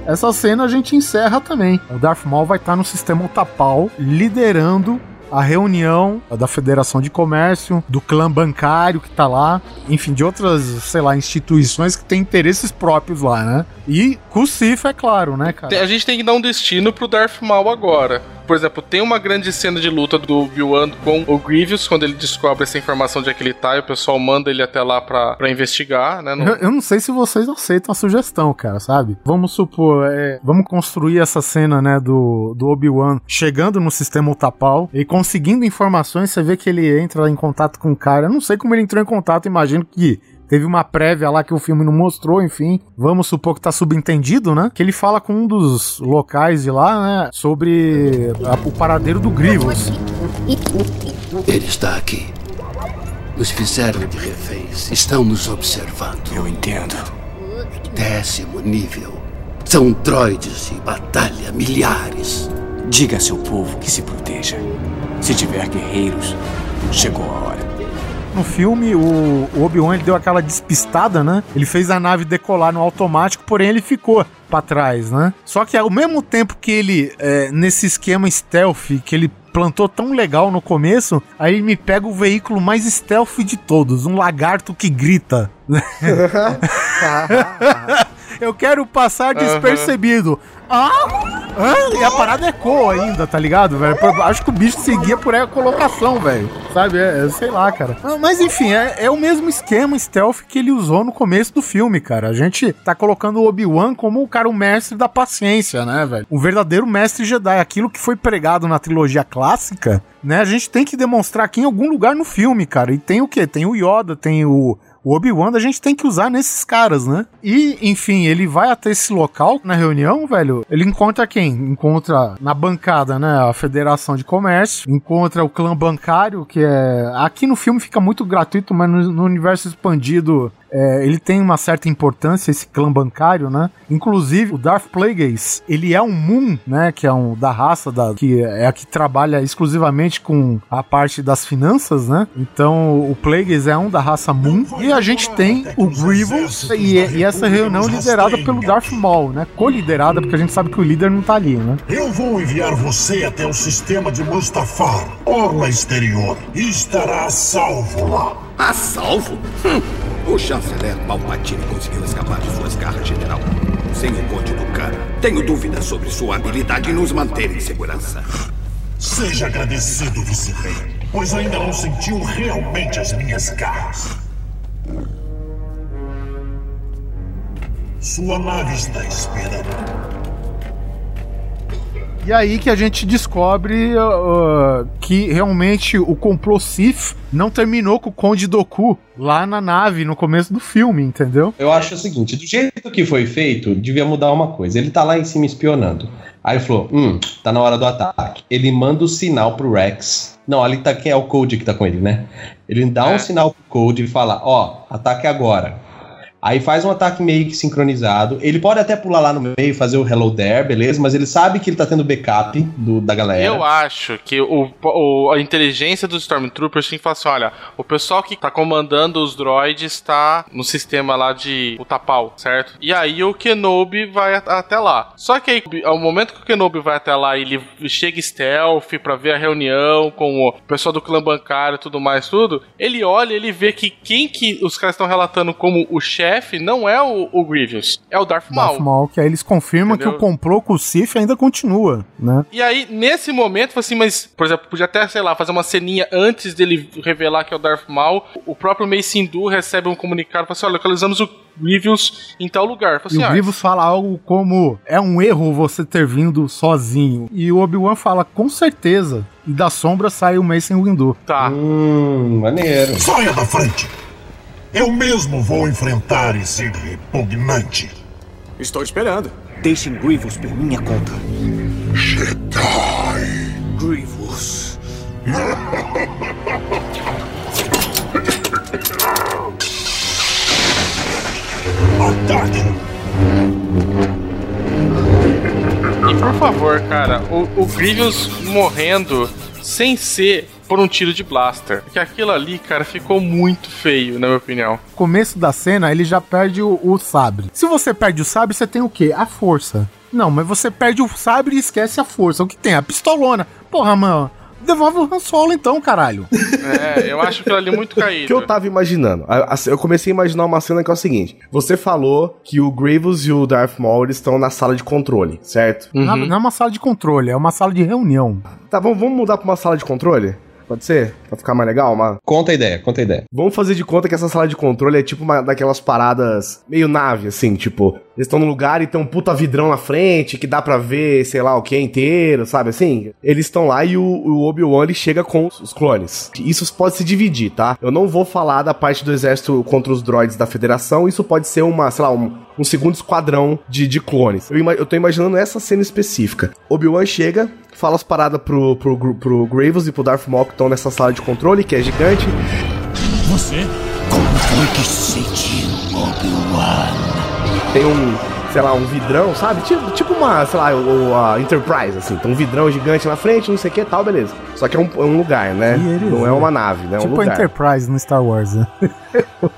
Essa cena a gente encerra também. O Darth Maul vai estar no sistema Utapau, liderando a reunião da Federação de Comércio, do clã bancário que tá lá, enfim, de outras, sei lá, instituições que têm interesses próprios lá, né? E com o Sif, é claro, né, cara?
A gente tem que dar um destino pro Darth Maul agora. Por exemplo, tem uma grande cena de luta do Obi-Wan com o Grievous, quando ele descobre essa informação de que ele tá, e o pessoal manda ele até lá pra, pra investigar, né? No...
Eu, eu, não sei se vocês aceitam a sugestão, cara, sabe? Vamos supor, é, vamos construir essa cena, né, do, do Obi-Wan chegando no sistema Utapau e conseguindo informações, você vê que ele entra em contato com o cara. Eu não sei como ele entrou em contato, imagino que Teve uma prévia lá que o filme não mostrou, enfim. Vamos supor que tá subentendido, né? Que ele fala com um dos locais de lá, né? Sobre a, o paradeiro do Grievous.
Ele está aqui. Nos fizeram de reféns. Estão nos observando.
Eu entendo.
Décimo nível. São droides de batalha, milhares.
Diga a seu povo que se proteja. Se tiver guerreiros, chegou a hora.
No filme, o, o Obi-Wan deu aquela despistada, né? Ele fez a nave decolar no automático, porém ele ficou para trás, né? Só que ao mesmo tempo que ele, é, nesse esquema stealth, que ele plantou tão legal no começo, aí ele me pega o veículo mais stealth de todos, um lagarto que grita. Eu quero passar despercebido. Ah, ah, e a parada ecoa ainda, tá ligado, velho? Acho que o bicho seguia por aí a colocação, velho. Sabe? É, é, sei lá, cara. Ah, mas enfim, é, é, o mesmo esquema stealth que ele usou no começo do filme, cara. A gente tá colocando o Obi-Wan como o cara, o mestre da paciência, né, velho? O verdadeiro mestre Jedi. Aquilo que foi pregado na trilogia clássica, né? A gente tem que demonstrar aqui em algum lugar no filme, cara. E tem o quê? Tem o Yoda, tem o o Obi-Wan a gente tem que usar nesses caras, né? E, enfim, ele vai até esse local na reunião, velho. Ele encontra quem? Encontra na bancada, né? A Federação de Comércio, encontra o clã bancário, que é. Aqui no filme fica muito gratuito, mas no, no universo expandido é, ele tem uma certa importância, esse clã bancário, né? Inclusive, o Darth Plagueis, ele é um Moon, né? Que é um da raça da, que é a que trabalha exclusivamente com a parte das finanças, né? Então, o Plagueis é um da raça Moon. E a gente tem o Grievous e, e essa reunião liderada pelo Darth Maul, né? Co-liderada, porque a gente sabe que o líder não tá ali, né?
Eu vou enviar você até o sistema de Mustafar, Orla Exterior, e estará a salvo lá.
A salvo? Hum. O chanceler Palpatine conseguiu escapar de suas garras, general. Sem o Conde do Cara, tenho dúvidas sobre sua habilidade em nos manter em segurança.
Seja agradecido, vice-rei, pois ainda não sentiu realmente as minhas garras. Sua nave está esperando.
E aí que a gente descobre uh, que realmente o complô Sith não terminou com o Conde Doku lá na nave no começo do filme, entendeu?
Eu acho o seguinte, do jeito que foi feito, devia mudar uma coisa. Ele tá lá em cima espionando. Aí ele falou, hum, tá na hora do ataque. Ele manda o sinal pro Rex. Não, ali tá quem é o Code que tá com ele, né? Ele dá um sinal pro Code e fala, ó, oh, ataque agora. Aí faz um ataque meio que sincronizado. Ele pode até pular lá no meio e fazer o Hello There, beleza? Mas ele sabe que ele tá tendo backup do, da galera.
Eu acho que o, o, a inteligência dos Stormtroopers tem que falar assim: olha, o pessoal que tá comandando os droids tá no sistema lá de Utapau, certo? E aí o Kenobi vai até lá. Só que aí, ao momento que o Kenobi vai até lá, ele chega stealth pra ver a reunião com o pessoal do clã bancário e tudo mais, tudo. Ele olha, ele vê que quem que os caras estão relatando como o chefe chefe não é o, o Grievous, é o Darth Maul.
Darth Maul, que aí eles confirmam
Entendeu?
que o complô com o Sif ainda continua, né?
E aí, nesse momento, assim, mas, por exemplo, podia até, sei lá, fazer uma ceninha antes dele revelar que é o Darth Maul. O próprio Mace Windu recebe um comunicado, fala assim, olha, localizamos o Grievous em tal lugar. Fala
E
assim,
o
ah,
Grievous fala algo como: é um erro você ter vindo sozinho. E o Obi-Wan fala: com certeza. E da sombra sai o Mace Windu.
Tá.
Hum, maneiro.
Saia da frente! Eu mesmo vou enfrentar esse repugnante.
Estou esperando. Deixem Grievous por minha conta.
Jedi.
Grievous.
Ataque!
E por favor, cara, o, o Grievous morrendo sem ser por um tiro de blaster. Porque aquilo ali, cara, ficou muito feio, na minha opinião.
Começo da cena, ele já perde o, o sabre. Se você perde o sabre, você tem o quê? A força. Não, mas você perde o sabre e esquece a força. O que tem? A pistolona. Porra, mano. Devolve o Han Solo então, caralho.
É, eu acho aquilo ali muito
O
caído.
que eu tava imaginando? Eu comecei a imaginar uma cena que é o seguinte: você falou que o Grievous e o Darth Maul estão na sala de controle, certo?
Não, não é uma sala de controle, é uma sala de reunião.
Tá, vamos, vamos mudar pra uma sala de controle? Pode ser? Pra ficar mais legal? Uma...
Conta a ideia, conta a ideia.
Vamos fazer de conta que essa sala de controle é tipo uma daquelas paradas meio nave, assim, tipo, eles estão num lugar e tem um puta vidrão na frente que dá pra ver, sei lá, o que é inteiro, sabe assim? Eles estão lá e o, o Obi-Wan chega com os, clones. Isso pode se dividir, tá? Eu não vou falar da parte do exército contra os droids da federação, isso pode ser uma, sei lá, um, um segundo esquadrão de, de clones. Eu, eu tô imaginando essa cena específica. Obi-Wan chega, fala as paradas pro, pro, pro Graves e pro Darth Maul que estão nessa sala de controle, que é gigante.
Você? Como foi que se sentiu, Obi-Wan?
tem um, sei lá, um vidrão, sabe? Tipo, tipo uma, sei lá, o, a Enterprise, assim. Tem um vidrão gigante na frente, não sei o que tal, beleza. Só que é um, é um lugar, né? Não é uma nave, né? É um
tipo a
lugar.
Enterprise no Star Wars, né?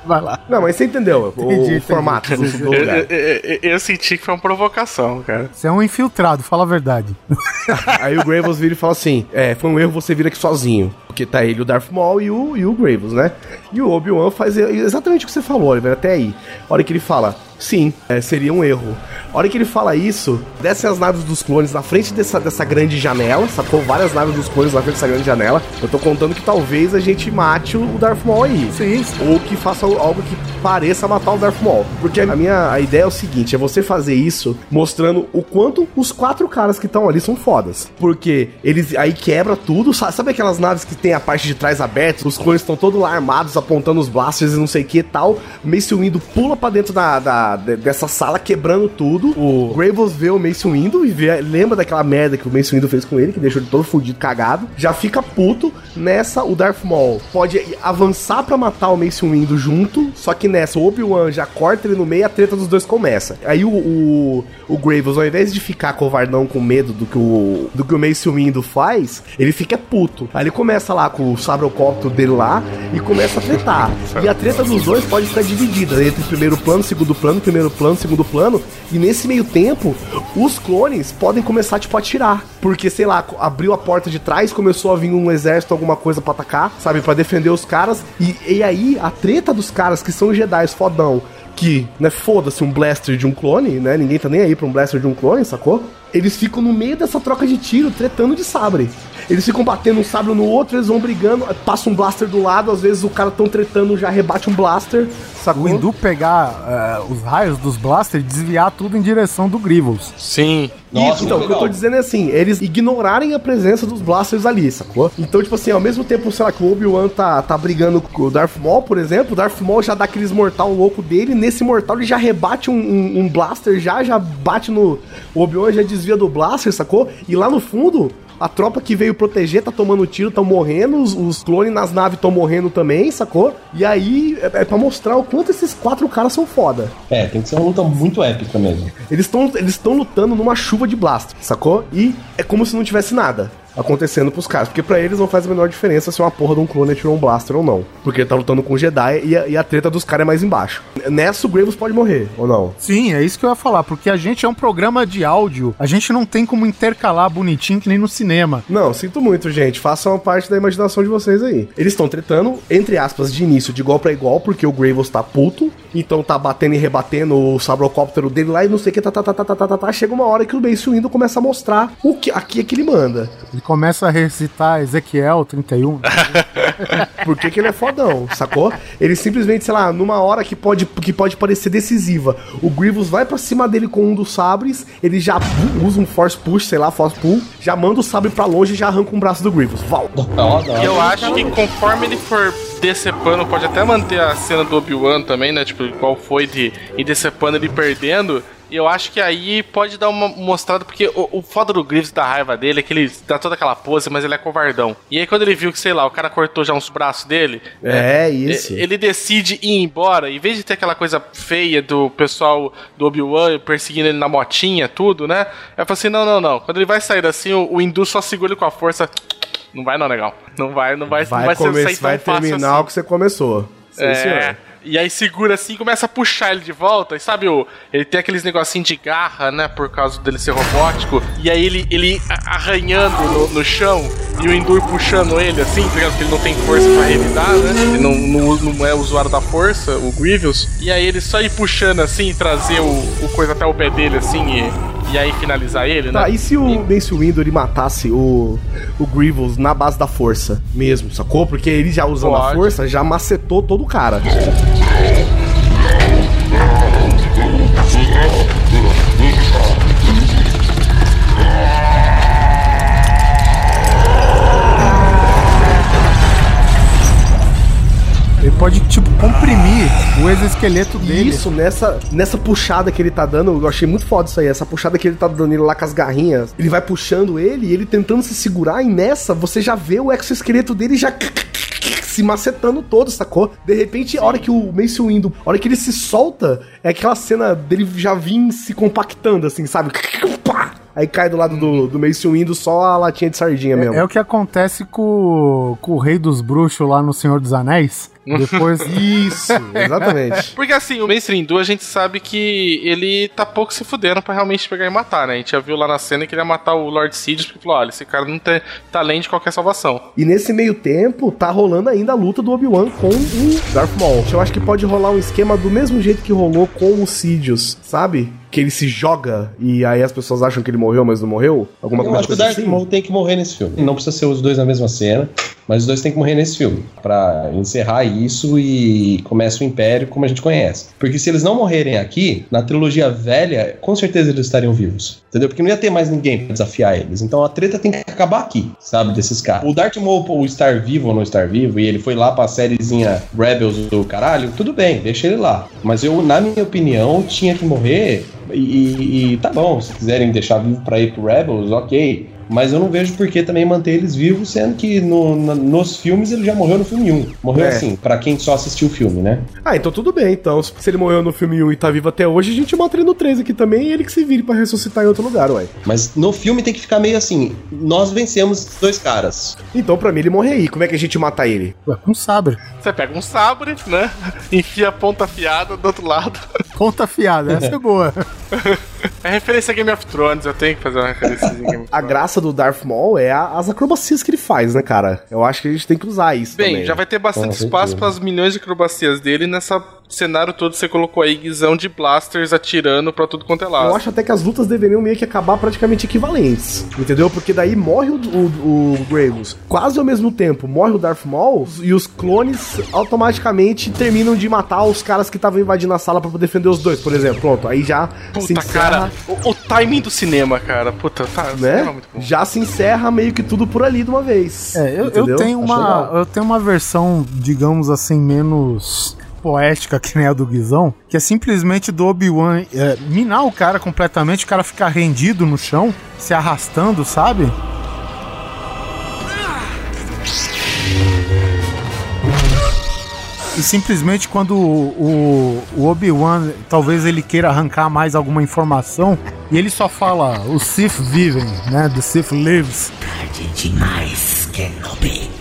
Vai lá.
Não, mas você entendeu o,
Entendi,
o
entendi.
formato do, do
Eu,
lugar.
eu- eu- eu senti que foi uma provocação, cara.
Você é um infiltrado, fala a verdade.
Aí o Graves vira e fala assim: É, foi um erro você vir aqui sozinho. Porque tá ele, o Darth Maul e o, e o Graves, né? E o Obi-Wan faz exatamente o que você falou, Oliver, até aí. A hora que ele fala, sim, é, seria um erro. A hora que ele fala isso, descem as naves dos clones na frente dessa, dessa grande janela, sacou? Várias naves dos clones na frente dessa grande janela. Eu tô contando que talvez a gente mate o Darth Maul aí.
Sim.
Ou que faça algo que pareça matar o Darth Maul. Porque a minha a ideia é o seguinte: é você fazer isso mostrando o quanto os quatro caras que estão ali são fodas. Porque eles aí quebra tudo. Sabe, sabe aquelas naves que tem a parte de trás aberta? Os clones estão todos lá armados, apontando os blasters e não sei o que e tal. O Mace Windu pula pra dentro da, da- de- dessa sala, quebrando tudo. O Graves vê o Mace Windu e vê, lembra daquela merda que o Mace Windu fez com ele, que deixou ele todo fudido, cagado. Já fica puto. Nessa, o Darth Maul pode avançar pra matar o Mace Windu junto. Só que nessa, o Obi-Wan já corta ele no meio e a treta dos dois começa. Aí o, o, o Graves, ao invés de ficar covardão com medo do que o, do que o Mace Windu faz, ele fica puto. Aí ele começa lá com o sabrocóptero dele lá e começa a tretar. E a treta dos dois pode ficar dividida entre primeiro plano, segundo plano, primeiro plano, segundo plano. E nesse meio tempo, os clones podem começar, tipo, a atirar. Porque, sei lá, abriu a porta de trás, começou a vir um exército, alguma coisa pra atacar, sabe? Pra defender os caras. E, e aí, a treta dos caras que são Jedi fodão, que, né, foda-se um blaster de um clone, né? Ninguém tá nem aí pra um blaster de um clone, sacou? Eles ficam no meio dessa troca de tiro, tretando de sabre. Eles ficam batendo um sabre no outro, eles vão brigando, passa um blaster do lado, às vezes o cara tão tretando, já rebate um blaster, sacou?
O Hindu pegar eh, os raios dos blasters e desviar tudo em direção do Grievous.
Sim.
Isso, então, o que eu tô dizendo é assim, eles ignorarem a presença dos blasters ali, sacou? Então, tipo assim, ao mesmo tempo, sei lá, que o Obi-Wan tá, tá brigando com o Darth Maul, por exemplo, o Darth Maul já dá aqueles mortal louco dele, nesse mortal ele já rebate um, um- um blaster, já, já bate no... O Obi-Wan já desvia do blaster, sacou? E lá no fundo... A tropa que veio proteger tá tomando tiro, tão morrendo, os, os clones nas naves estão morrendo também, sacou? E aí é, é pra mostrar o quanto esses quatro caras são foda.
É, tem que ser uma luta muito épica mesmo.
Eles estão eles tão lutando numa chuva de blaster, sacou? E é como se não tivesse nada acontecendo pros caras. Porque para eles não faz a menor diferença se uma porra de um clone tirou um blaster ou não. Porque ele tá lutando com Jedi e a, e a treta dos caras é mais embaixo. Nessa o Graves pode morrer, ou não?
Sim, é isso que eu ia falar, porque a gente é um programa de áudio. A gente não tem como intercalar bonitinho que nem no cinema.
Não, sinto muito, gente. Façam parte da imaginação de vocês aí. Eles estão tretando, entre aspas, de início, de igual para igual, porque o Graves tá puto, então tá batendo e rebatendo o sabrocóptero dele lá e não sei o que, tá, tá, tá, tá, tá, tá, tá. tá. Chega uma hora que o Mace Windu começa a mostrar o que, aqui é que ele manda
ele começa a recitar Ezequiel 31.
Por que, que ele é fodão, sacou? Ele simplesmente, sei lá, numa hora que pode, que pode parecer decisiva, o Grievous vai pra cima dele com um dos sabres, ele já usa um Force Push, sei lá, Force Pull, já manda o sabre pra longe e já arranca um braço do Grievous. Val.
E eu acho que conforme ele for decepando, pode até manter a cena do Obi-Wan também, né? Tipo, qual foi de ir decepando ele perdendo. E eu acho que aí pode dar uma mostrada, porque o, o foda do Grievous da raiva dele é que ele dá toda aquela pose, mas ele é covardão. E aí quando ele viu que, sei lá, o cara cortou já uns braços dele.
É, isso.
Ele decide ir embora, em vez de ter aquela coisa feia do pessoal do Obi-Wan perseguindo ele na motinha, tudo, né? Aí fala assim: não, não, não. Quando ele vai sair assim, o, o Hindu só segura ele com a força. Não vai, não, legal. Não vai, não vai,
Vai,
não vai
come-
sair tão
vai
fácil
terminar
assim.
o que você começou. Sim,
É.
senhor.
E aí segura assim e começa a puxar ele de volta. E sabe, o, ele tem aqueles negocinhos de garra, né? Por causa dele ser robótico. E aí ele, ele arranhando no, no chão e o Endur puxando ele assim, tá? Porque ele não tem força pra revidar, né? Ele não, não, não é usuário da força, o Grievous. E aí ele só ir puxando assim trazer o, o coisa até o pé dele assim e, e aí finalizar ele, né?
Tá, e se o Mace Windu ele matasse o, o Grievous na base da força mesmo, sacou? Porque ele já usando a
Pode.
força, já macetou todo o cara.
Pode, tipo, comprimir o exoesqueleto dele.
Isso, nessa, nessa puxada que ele tá dando, eu achei muito foda isso aí. Essa puxada que ele tá dando ele lá com as garrinhas, ele vai puxando ele e ele tentando se segurar, e nessa você já vê o exoesqueleto dele já se macetando todo, sacou? De repente, a hora que o Mace Windu, a hora que ele se solta, é aquela cena dele já vir se compactando, assim, sabe? Pá! Aí cai do lado do, do Mace Windu só a latinha de sardinha mesmo.
É, é o que acontece com, com o Rei dos Bruxos lá no Senhor dos Anéis. Depois.
Isso, exatamente.
Porque assim, o Mace Windu, a gente sabe que ele tá pouco se fudendo pra realmente pegar e matar, né? A gente já viu lá na cena que ele ia matar o Lord Sidious, porque falou, olha, esse cara não tem talento de qualquer salvação.
E nesse meio tempo, tá rolando ainda a luta do Obi-Wan com o Darth Maul. Eu acho que pode rolar um esquema do mesmo jeito que rolou com o Sidious, sabe? Que ele se joga e aí as pessoas acham que ele morreu, mas não morreu. Alguma
Eu acho que o
coisa
Darth
assim.
Maul tem que morrer nesse filme. Não precisa ser os dois na mesma cena, mas os dois têm que morrer nesse filme. Pra encerrar isso e começa o Império como a gente conhece. Porque se eles não morrerem aqui, na trilogia velha, com certeza eles estariam vivos. Entendeu? Porque não ia ter mais ninguém pra desafiar eles. Então a treta tem que acabar aqui, sabe? Desses caras. O Darth Maul, estar vivo ou não estar vivo, e ele foi lá pra sériezinha Rebels do caralho, tudo bem, deixa ele lá. Mas eu, na minha opinião, tinha que morrer e, e- e tá bom, se quiserem deixar vivo pra ir pro Rebels, ok. Mas eu não vejo por que também manter eles vivos, sendo que no- na- nos filmes ele já morreu no filme 1. Morreu
É.
assim, pra quem só assistiu o filme, né?
Ah, então tudo bem. Então, se ele morreu no filme 1 e tá vivo até hoje, a gente mata ele no 3 aqui também e ele que se vire pra ressuscitar em outro lugar, ué.
Mas no filme tem que ficar meio assim: nós vencemos dois caras.
Então, pra mim, ele morre aí. Como é que a gente mata ele?
Ué, com sabre.
Você pega um sabre, né? Enfia a ponta afiada do outro lado.
Ponta fiada, essa é boa.
É referência a Game of Thrones, eu tenho que fazer uma referência a Game of
A graça do Darth Maul é a- as acrobacias que ele faz, né, cara? Eu acho que a gente tem que usar isso
Bem,
também.
já vai ter bastante
Com
espaço para as milhões de acrobacias dele nessa cenário todo você colocou aí guizão de blasters atirando pra tudo quanto é lado.
Eu acho até que as lutas deveriam meio que acabar praticamente equivalentes, entendeu? Porque daí morre o, o, o quase ao mesmo tempo, morre o Darth Maul e os clones automaticamente terminam de matar os caras que estavam invadindo a sala pra defender os dois, por exemplo. Pronto, aí já se
Puta,
encerra,
cara, o, o timing do cinema, cara. Puta, tá, é
né?
muito bom.
Já se encerra meio que tudo por ali de uma vez.
É, eu, eu tenho
Acho
uma,
legal.
eu tenho uma versão, digamos assim, menos poética que nem a do Guizão, que é simplesmente do Obi-Wan é, minar o cara completamente, o cara ficar rendido no chão, se arrastando, sabe? E simplesmente quando o, o, Obi-Wan, talvez ele queira arrancar mais alguma informação, e ele só fala, os Sith vivem, né? The Sith lives.
Tarde demais, Kenobi.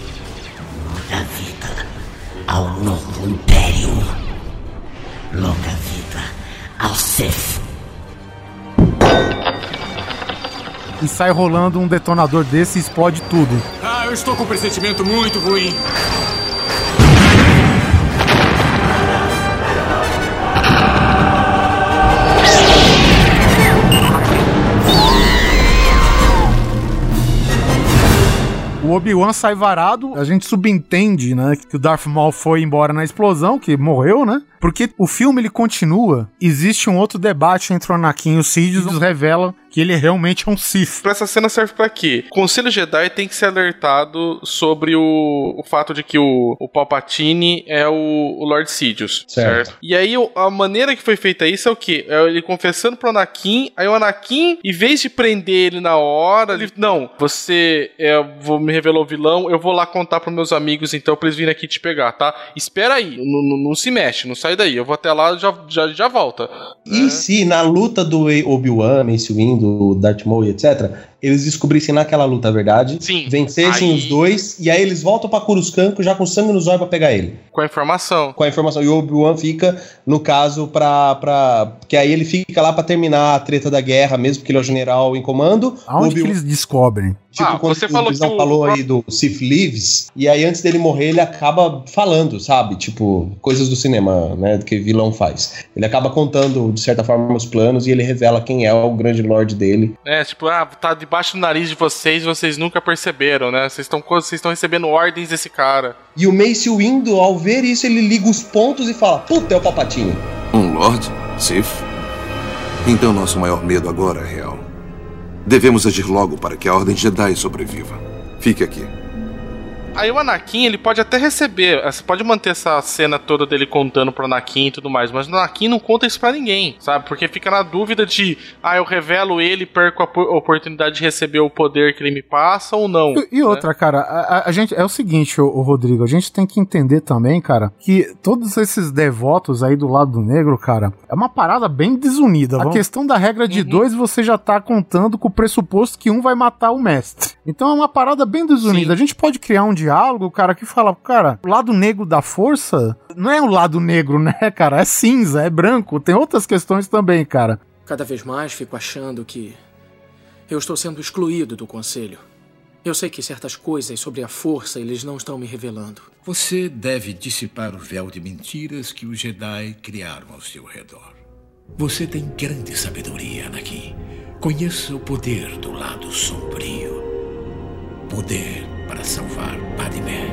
Ao novo Império. Longa vida ao Sith.
E sai rolando um detonador desse e explode tudo.
Ah, eu estou com um pressentimento muito ruim.
O Obi-Wan sai varado, a gente subentende, né, que o Darth Maul foi embora na explosão, que morreu, né? Porque o filme ele continua, existe um outro debate entre o Anakin e o Sidious revela que ele realmente é um Sith.
Pra essa cena serve pra quê? O Conselho Jedi tem que ser alertado sobre o, o fato de que o, o Palpatine é o, o Lord Sidious, certo. certo? E aí a maneira que foi feita isso é o quê? É ele confessando pro Anakin, aí o Anakin, em vez de prender ele na hora, ele, não, você é, vou me revelou o vilão, eu vou lá contar pros meus amigos então pra eles virem aqui te pegar, tá? Espera aí, não, não, não se mexe, não sai daí, eu vou até lá e já, já, já volta.
E se na luta do Obi-Wan, Mace Windu, do Darth Maul etc., eles descobrissem naquela luta a verdade,
Sim,
vencessem
aí-
os dois, e aí eles voltam pra Coruscant já com sangue nos olhos pra pegar ele.
Com a informação.
Com a informação. E o Obi-Wan fica, no caso, pra, pra. Que aí ele fica lá pra terminar a treta da guerra, mesmo porque ele é o general em comando.
Aonde que eles descobrem?
Tipo,
Ah,
quando
você
o
falou
Visão
que o-
falou aí do Sith Lives, e aí antes dele morrer, ele acaba falando, sabe? Tipo, coisas do cinema, né? Que vilão faz. Ele acaba contando, de certa forma, os planos e ele revela quem é o grande lord dele.
É, tipo, ah, tá debaixo do nariz de vocês e vocês nunca perceberam, né? Vocês estão vocês estão recebendo ordens desse cara.
E o Mace Windu, ao ver isso, ele liga os pontos e fala: Puta, é o Palpatine.
Um Lord? Sif? Então nosso maior medo agora é real. Devemos agir logo para que a Ordem Jedi sobreviva. Fique aqui.
Aí o Anakin, ele pode até receber, você pode manter essa cena toda dele contando pro Anakin e tudo mais, mas o Anakin não conta isso pra ninguém, sabe? Porque fica na dúvida de, ah, eu revelo ele e perco a po- oportunidade de receber o poder que ele me passa ou não.
E, e outra, cara, a, a- gente é o seguinte, o, Rodrigo, a gente tem que entender também, cara, que todos esses devotos aí do lado negro, cara, é uma parada bem desunida. A questão da regra de dois, você já tá contando com o pressuposto que um vai matar o mestre. Então é uma parada bem desunida. A gente pode criar um diálogo, cara, que fala, cara, o lado negro da força não é o lado negro, né, cara? É cinza, é branco. Tem outras questões também, cara.
Cada vez mais fico achando que eu estou sendo excluído do conselho. Eu sei que certas coisas sobre a força eles não estão me revelando.
Você deve dissipar o véu de mentiras que os Jedi criaram ao seu redor. Você tem grande sabedoria, Anakin. Conheça o poder do lado sombrio. Poder para salvar Padmé.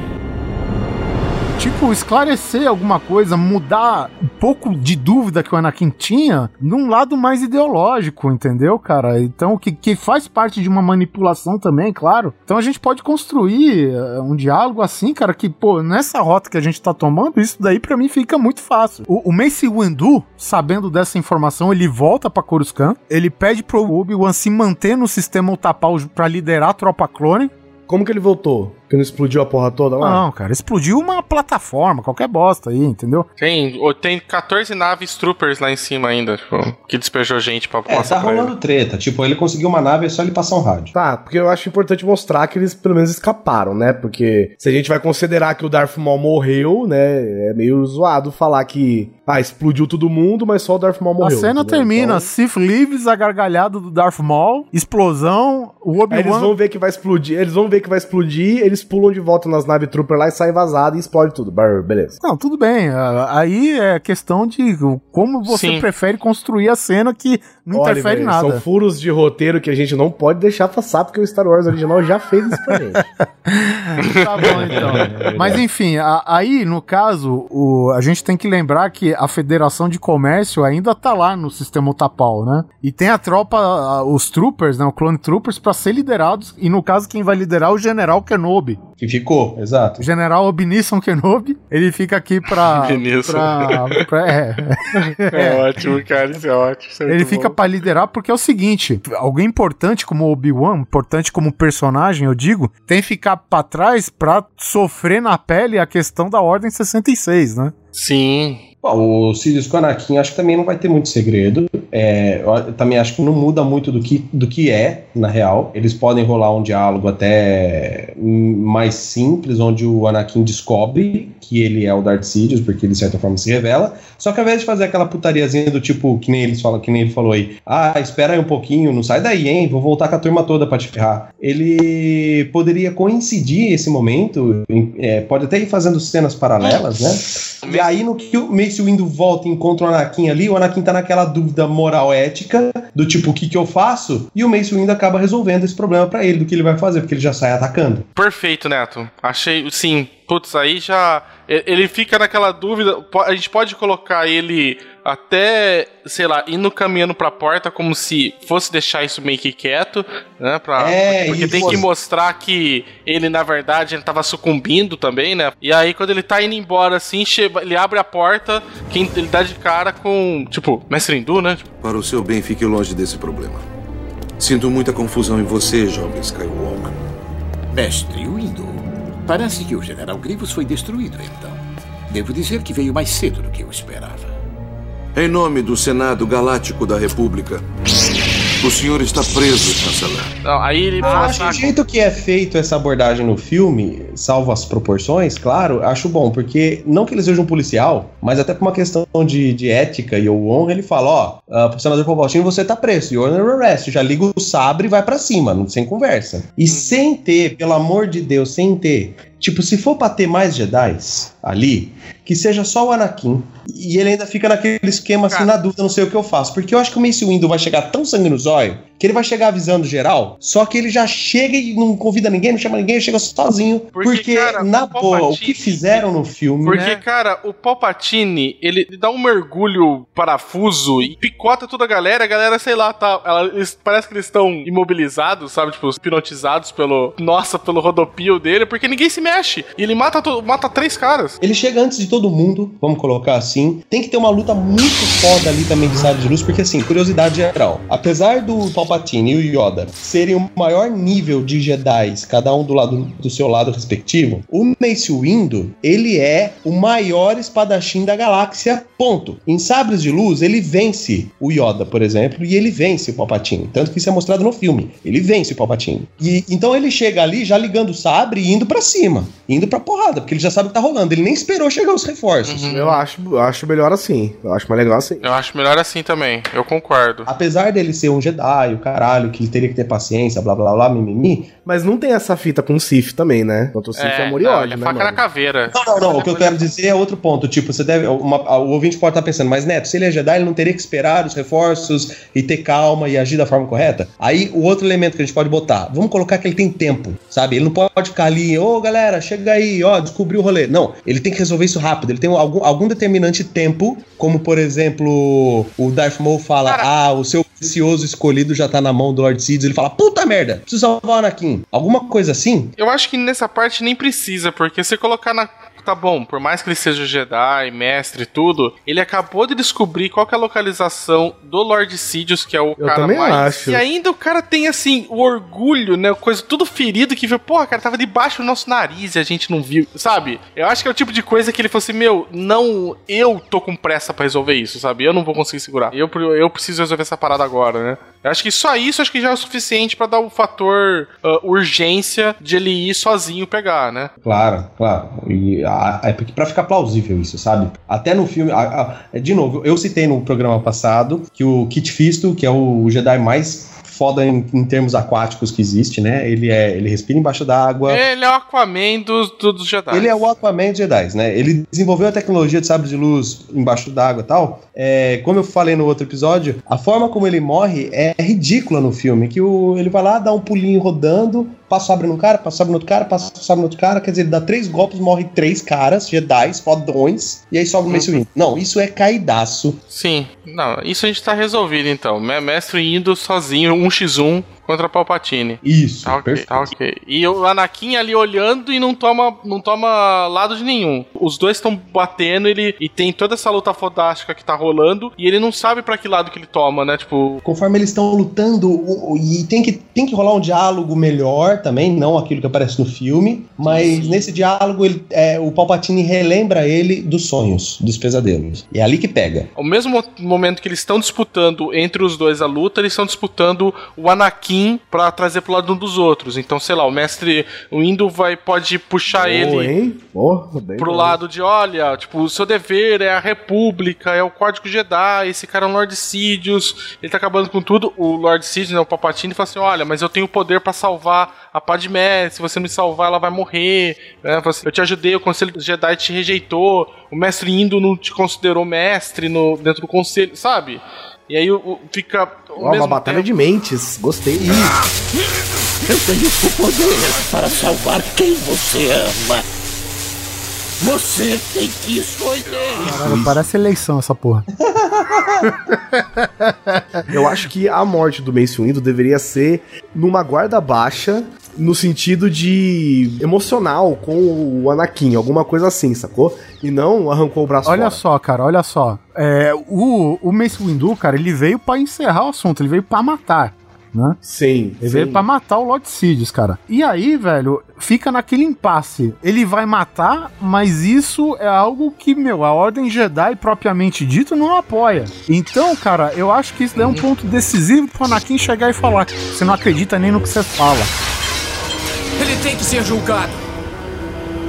Tipo, esclarecer alguma coisa, mudar um pouco de dúvida que o Anakin tinha num lado mais ideológico, entendeu, cara? Então, que, que faz parte de uma manipulação também, claro. Então a gente pode construir eh, um diálogo assim, cara, que, pô, nessa rota que a gente tá tomando, isso daí pra mim fica muito fácil. O, o Mace Windu, sabendo dessa informação, ele volta pra Coruscant, ele pede pro Obi-Wan se manter no sistema Utapau pra liderar a tropa clone,
Como que ele voltou? Que não explodiu a porra toda lá?
Não, cara, explodiu uma plataforma, qualquer bosta aí, entendeu?
Tem, tem 14 naves troopers lá em cima ainda, tipo, que despejou gente pra
É,
passar
tá
pra ele.
rolando treta. Tipo, ele conseguiu uma nave, é só ele passar um rádio.
Tá, porque eu acho importante mostrar que eles pelo menos escaparam, né? Porque se a gente vai considerar que o Darth Maul morreu, né? É meio zoado falar que, ah, explodiu todo mundo, mas só o Darth Maul morreu.
a cena
entendeu?
termina,
Então,
Sith Lives, a gargalhada do Darth Maul, explosão, o
Aí eles
Obi-Wan...
vão ver que vai explodir, eles vão ver que vai explodir, eles pulam de volta nas naves trooper lá e saem vazado e explode tudo. Brr, beleza.
Não, tudo bem. ah, Aí é questão de como você
Sim.
prefere construir a cena que não
Olha,
interfere em
velho,
nada.
São furos de roteiro que a gente não pode deixar passar, porque o Star Wars original já fez isso pra gente.
Tá bom, então. Mas enfim, a- aí, no caso, o, a gente tem que lembrar que a Federação de Comércio ainda tá lá no sistema Utapau, né? E tem a tropa, a- os troopers, né? O Clone Troopers, pra ser liderados. E no caso, quem vai liderar é o General Kenobi.
Que ficou, exato.
O general Obinisson Kenobi, ele fica aqui pra.
Obinisson.
pra, pra- é,
É, ótimo, cara, isso é ótimo. isso é
Ele fica
bom.
Pra liderar porque é o seguinte: alguém importante como Obi-Wan, importante como personagem, eu digo, tem que ficar pra trás pra sofrer na pele a questão da Ordem 66, né?
Sim.
Bom, o Sirius com o Anakin acho que também não vai ter muito segredo. É, eu também acho que não muda muito do que, do que é, na real. Eles podem rolar um diálogo até hum, mais simples, onde o Anakin descobre que ele é o Darth Sidious, porque ele de certa forma se revela. Só que ao invés de fazer aquela putariazinha do tipo, que nem eles falam, que nem ele falou aí, ah, espera aí um pouquinho, não sai daí, hein? Vou voltar com a turma toda pra te ferrar. Ele poderia coincidir esse momento, é, pode até ir fazendo cenas paralelas, né? E aí, no que o Mace Windu volta e encontra o Anakin ali, o Anakin tá naquela dúvida moral ética, do tipo, o que que eu faço? E o Mace Windu acaba resolvendo esse problema pra ele, do que ele vai fazer, porque ele já sai atacando.
Perfeito, Neto. Achei, sim. Putz, aí já. Ele fica naquela dúvida. A gente pode colocar ele até, sei lá, indo caminhando pra porta como se fosse deixar isso meio que quieto, né? Pra,
É,
porque tem que mostrar que ele, na verdade, ele tava sucumbindo também, né? E aí, quando ele tá indo embora assim, ele abre a porta, quem ele dá de cara com, tipo, Mestre Hindu, né?
Para o seu bem, fique longe desse problema. Sinto muita confusão em você, jovem Skywalker.
Mestre Windu, parece que o General Grievous foi destruído, então. Devo dizer que veio mais cedo do que eu esperava.
Em nome do Senado Galáctico da República, o senhor está preso, chanceler.
Não, aí ele
Ah, acho que o jeito que é feito essa abordagem no filme, salvo as proporções, claro, acho bom, porque não que ele seja um policial, mas até por uma questão de, de ética e ou honra, ele fala, ó, uh, pro senador Palpatine você tá preso, you're under arrest, já liga o sabre e vai pra cima, não- sem conversa. E sem ter, pelo amor de Deus, sem ter, tipo, se for pra ter mais Jedis ali, que seja só o Anakin, e ele ainda fica naquele esquema assim, na dúvida, não sei o que eu faço, porque eu acho que o Mace Windu vai chegar tão sangue no zóio, que ele vai chegar avisando geral, só que ele já chega e não convida ninguém, não chama ninguém, ele chega sozinho. Porque, na boa, o que fizeram no filme.
Porque,
né?
cara, o Palpatine, ele dá um mergulho parafuso e picota toda a galera. A galera, sei lá, tá. ela- eles- parece que eles estão imobilizados, sabe? Tipo, hipnotizados pelo. Nossa, pelo rodopio dele, porque ninguém se mexe. E ele mata, to- mata três caras.
Ele chega antes de todo mundo, vamos colocar assim. Tem que ter uma luta muito foda ali também de sabre de luz, porque assim, curiosidade geral. Apesar do Palpatine e o Yoda serem o maior nível de Jedi, cada um do lado do seu lado respectivo, o Mace Windu, ele é o maior espadachim da galáxia, ponto. Em sabres de luz, ele vence o Yoda, por exemplo, e ele vence o Palpatine. Tanto que isso é mostrado no filme. Ele vence o Palpatine. E então ele chega ali já ligando o sabre e indo pra cima, indo pra porrada, porque ele já sabe o que tá rolando. Ele nem esperou chegar os reforços.
Eu acho, eu acho melhor assim. Eu acho mais legal assim.
Eu acho melhor assim também. Eu concordo.
Apesar dele ser um Jedi, o caralho, que ele teria que ter paciência, blá blá blá, mimimi.
Mas não tem essa fita com o Sif também, né? Quanto o Sif é, amor e
não,
ódio,
é
né,
faca
mano?
na caveira.
Não, não, não. O que eu quero dizer é outro ponto. Tipo, você deve. uma- o ouvinte pode estar pensando, mas Neto, se ele é Jedi, ele não teria que esperar os reforços e ter calma e agir da forma correta? Aí, o outro elemento que a gente pode botar, vamos colocar que ele tem tempo, sabe? Ele não pode ficar ali, ô galera, chega aí, ó, descobriu o rolê. Não, ele tem que resolver isso rápido. Ele tem algum, algum determinante tempo, como por exemplo, o Darth Maul fala, ah, o seu precioso escolhido já tá na mão do Lord Sidious. Ele fala, puta merda, preciso salvar o Anakin. Alguma coisa assim?
Eu acho que nessa parte nem precisa, porque se colocar na. Tá bom, por mais que ele seja Jedi, mestre e tudo, ele acabou de descobrir qual que é a localização do Lord Sidious, que é o
Eu
cara
também
mais.
acho.
E ainda o cara tem, assim, o orgulho, né? Coisa tudo ferido que viu, porra, cara, tava debaixo do nosso nariz e a gente não viu, sabe? Eu acho que é o tipo de coisa que ele falou assim: meu, não, eu tô com pressa pra resolver isso, sabe? Eu não vou conseguir segurar. Eu, eu preciso resolver essa parada agora, né? Acho que só isso acho que já é o suficiente pra dar o fator ah, urgência de ele ir sozinho pegar, né?
Claro, claro. E a- é pra ficar plausível isso, sabe? Até no filme. a- a- de novo, eu citei no programa passado que o Kit Fisto, que é o Jedi mais foda em, em termos aquáticos que existe, né? Ele é, ele respira embaixo d'água.
Ele é o Aquaman dos, do- dos Jedi.
Ele é o Aquaman dos Jedi, né? Ele desenvolveu a tecnologia de sabre de luz embaixo d'água e tal. É, como eu falei no outro episódio, a forma como ele morre é ridícula no filme. Que o, ele vai lá, dá um pulinho rodando, passa o sabre num cara, passa o sabre no outro cara, passa o sabre no outro cara. Quer dizer, ele dá três golpes, morre três caras, Jedi, fodões, e aí sobe o Mace Windu. Não, isso é caidaço.
Sim, não, isso a gente tá resolvido então. Me- Mestre indo sozinho, 1x1 Contra Palpatine.
Isso,
Tá ok,
perfeito.
tá ok. E o Anakin ali olhando e não toma, não toma lado de nenhum. Os dois estão batendo ele, e tem toda essa luta fodástica que tá rolando e ele não sabe pra que lado que ele toma, né? Tipo,
Conforme eles estão lutando, o- o- e tem que, tem que rolar um diálogo melhor também, não aquilo que aparece no filme, mas nesse diálogo ele, é, o Palpatine relembra ele dos sonhos, dos pesadelos. E é ali que pega.
ao mesmo momento que eles estão disputando entre os dois a luta, eles estão disputando o Anakin pra trazer pro lado um dos outros. Então, sei lá, o mestre, o Indo vai pode puxar ele
hein? Porra, bem
pro
bom.
lado de, olha, tipo, o seu dever é a República, é o Código Jedi, esse cara é um Lord Sidious, ele tá acabando com tudo. O Lord Sidious, né, o Palpatine, fala assim, olha, mas eu tenho poder pra salvar a Padmé, se você me salvar, ela vai morrer. Né? Assim, Eu te ajudei, o Conselho Jedi te rejeitou, o Mestre Indo não te considerou mestre no, dentro do Conselho, sabe? E aí o- o- fica...
Ó, uma batalha
tempo-
de mentes. Gostei.
Eu tenho o poder para salvar quem você ama. Você tem que escolher.
Caralho, parece eleição essa porra.
Eu acho que a morte do Mace Windu deveria ser numa guarda baixa, no sentido de emocional com o Anakin, alguma coisa assim, sacou? E não arrancou o braço
Olha
fora.
só, cara, olha só. É, o, o Mace Windu, cara, ele veio pra encerrar o assunto, ele veio pra matar. Né?
Sim.
Ele veio pra matar o Lord Sidious, cara. E aí, velho, fica naquele impasse. Ele vai matar, mas isso é algo que, meu, a Ordem Jedi, propriamente dito, não apoia. Então, cara, eu acho que isso é um ponto decisivo pro Anakin chegar e falar você não acredita nem no que você fala.
Ele tem que ser julgado.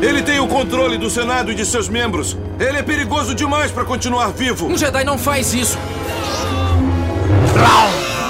Ele tem o controle do Senado e de seus membros. Ele é perigoso demais para continuar vivo.
Um Jedi não faz isso.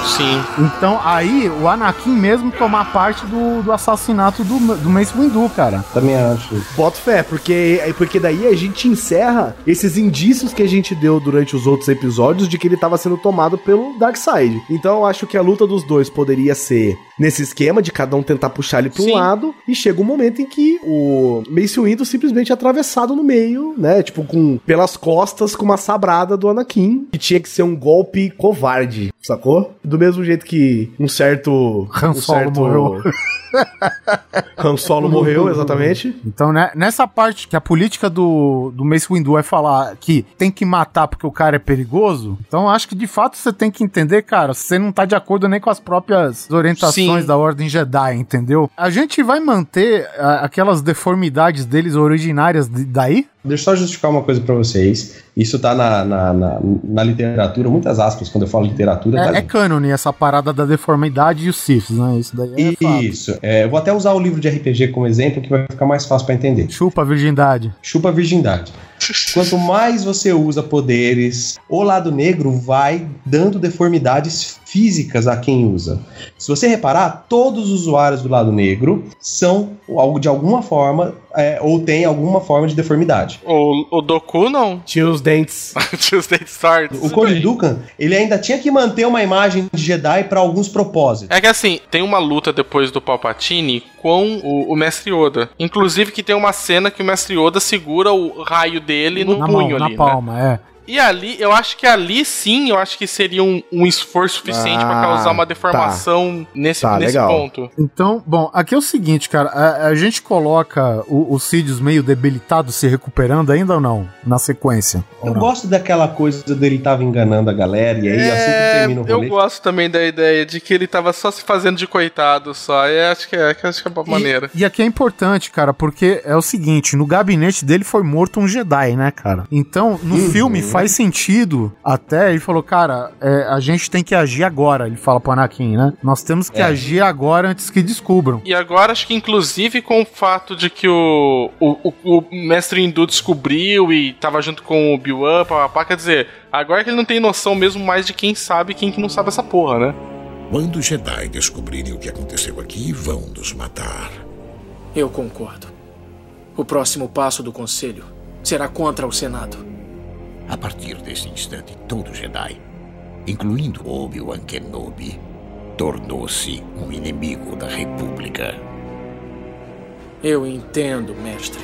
Sim.
Então, aí, o Anakin mesmo tomar parte do, do assassinato do, do Mace Windu, cara.
Também acho.
Boto fé, porque, é porque daí a gente encerra esses indícios que a gente deu durante os outros episódios de que ele tava sendo tomado pelo Darkseid. Então eu acho que a luta dos dois poderia ser nesse esquema de cada um tentar puxar ele pra um
Sim.
lado e chega um momento em que o Mace Windu simplesmente é atravessado no meio, né, tipo com pelas costas com uma sabrada do Anakin, que tinha que ser um golpe covarde, sacou? Do mesmo jeito que um certo
Han
um
Solo
certo
morreu.
Han Solo morreu, exatamente.
Então, né, nessa parte que a política do, do Mace Windu é falar que tem que matar porque o cara é perigoso, então acho que de fato você tem que entender, cara, você não tá de acordo nem com as próprias orientações
Sim.
da Ordem Jedi, entendeu? A gente vai manter ah, aquelas deformidades deles originárias de- daí?
Deixa eu só justificar uma coisa pra vocês. Isso tá na, na, na, na literatura, muitas aspas, quando eu falo literatura, tá
É, é
ali.
cânone essa parada da deformidade e os Siths, né? Isso daí é.
Isso. É, eu vou até usar o livro de RPG como exemplo, que vai ficar mais fácil pra entender.
Chupa a virgindade.
Chupa a virgindade. Quanto mais você usa poderes, o lado negro vai dando deformidades físicas a quem usa. Se você reparar, todos os usuários do lado negro são algo de alguma forma é, ou têm alguma forma de deformidade.
O, o Doku não.
Tinha os dentes.
Tinha os dentes tortos.
O Cody Dukan, ele ainda tinha que manter uma imagem de Jedi para alguns propósitos.
É que assim, tem uma luta depois do Palpatine com o, o Mestre Yoda. Inclusive que tem uma cena que o Mestre Yoda segura o raio dele no
na
punho
mão, na
ali, né?
palma, é.
E ali, eu acho que ali sim, eu acho que seria um, um esforço suficiente pra
Ah,
causar uma
tá.
deformação nesse,
Tá,
nesse
legal.
ponto.
Então, bom, aqui é o seguinte, cara, a, a gente coloca o, o Sidious meio debilitado se recuperando ainda ou não? Na sequência?
Eu
não?
gosto daquela coisa dele tava enganando a galera e aí assim que termina o
É, eu
rolê.
gosto também da ideia de que ele tava só se fazendo de coitado só. E acho que é, que acho que é uma maneira.
E aqui é importante, cara, porque é o seguinte, no gabinete dele foi morto um Jedi, né, cara? Então, no
Uhum.
filme faz sentido até, ele falou, cara, é, a gente tem que agir agora, ele fala pro Anakin, né? Nós temos que
É.
agir agora antes que descubram.
E agora acho que inclusive com o fato de que o, o, o, o mestre hindu descobriu e tava junto com o Obi-Wan, papapá, quer dizer, agora que ele não tem noção mesmo mais de quem sabe e quem que não sabe essa porra, né?
Quando os Jedi descobrirem o que aconteceu aqui, vão nos matar.
Eu concordo. O próximo passo do Conselho será contra o Senado.
A partir desse instante, todo Jedi, incluindo Obi-Wan Kenobi, tornou-se um inimigo da República.
Eu entendo, mestre.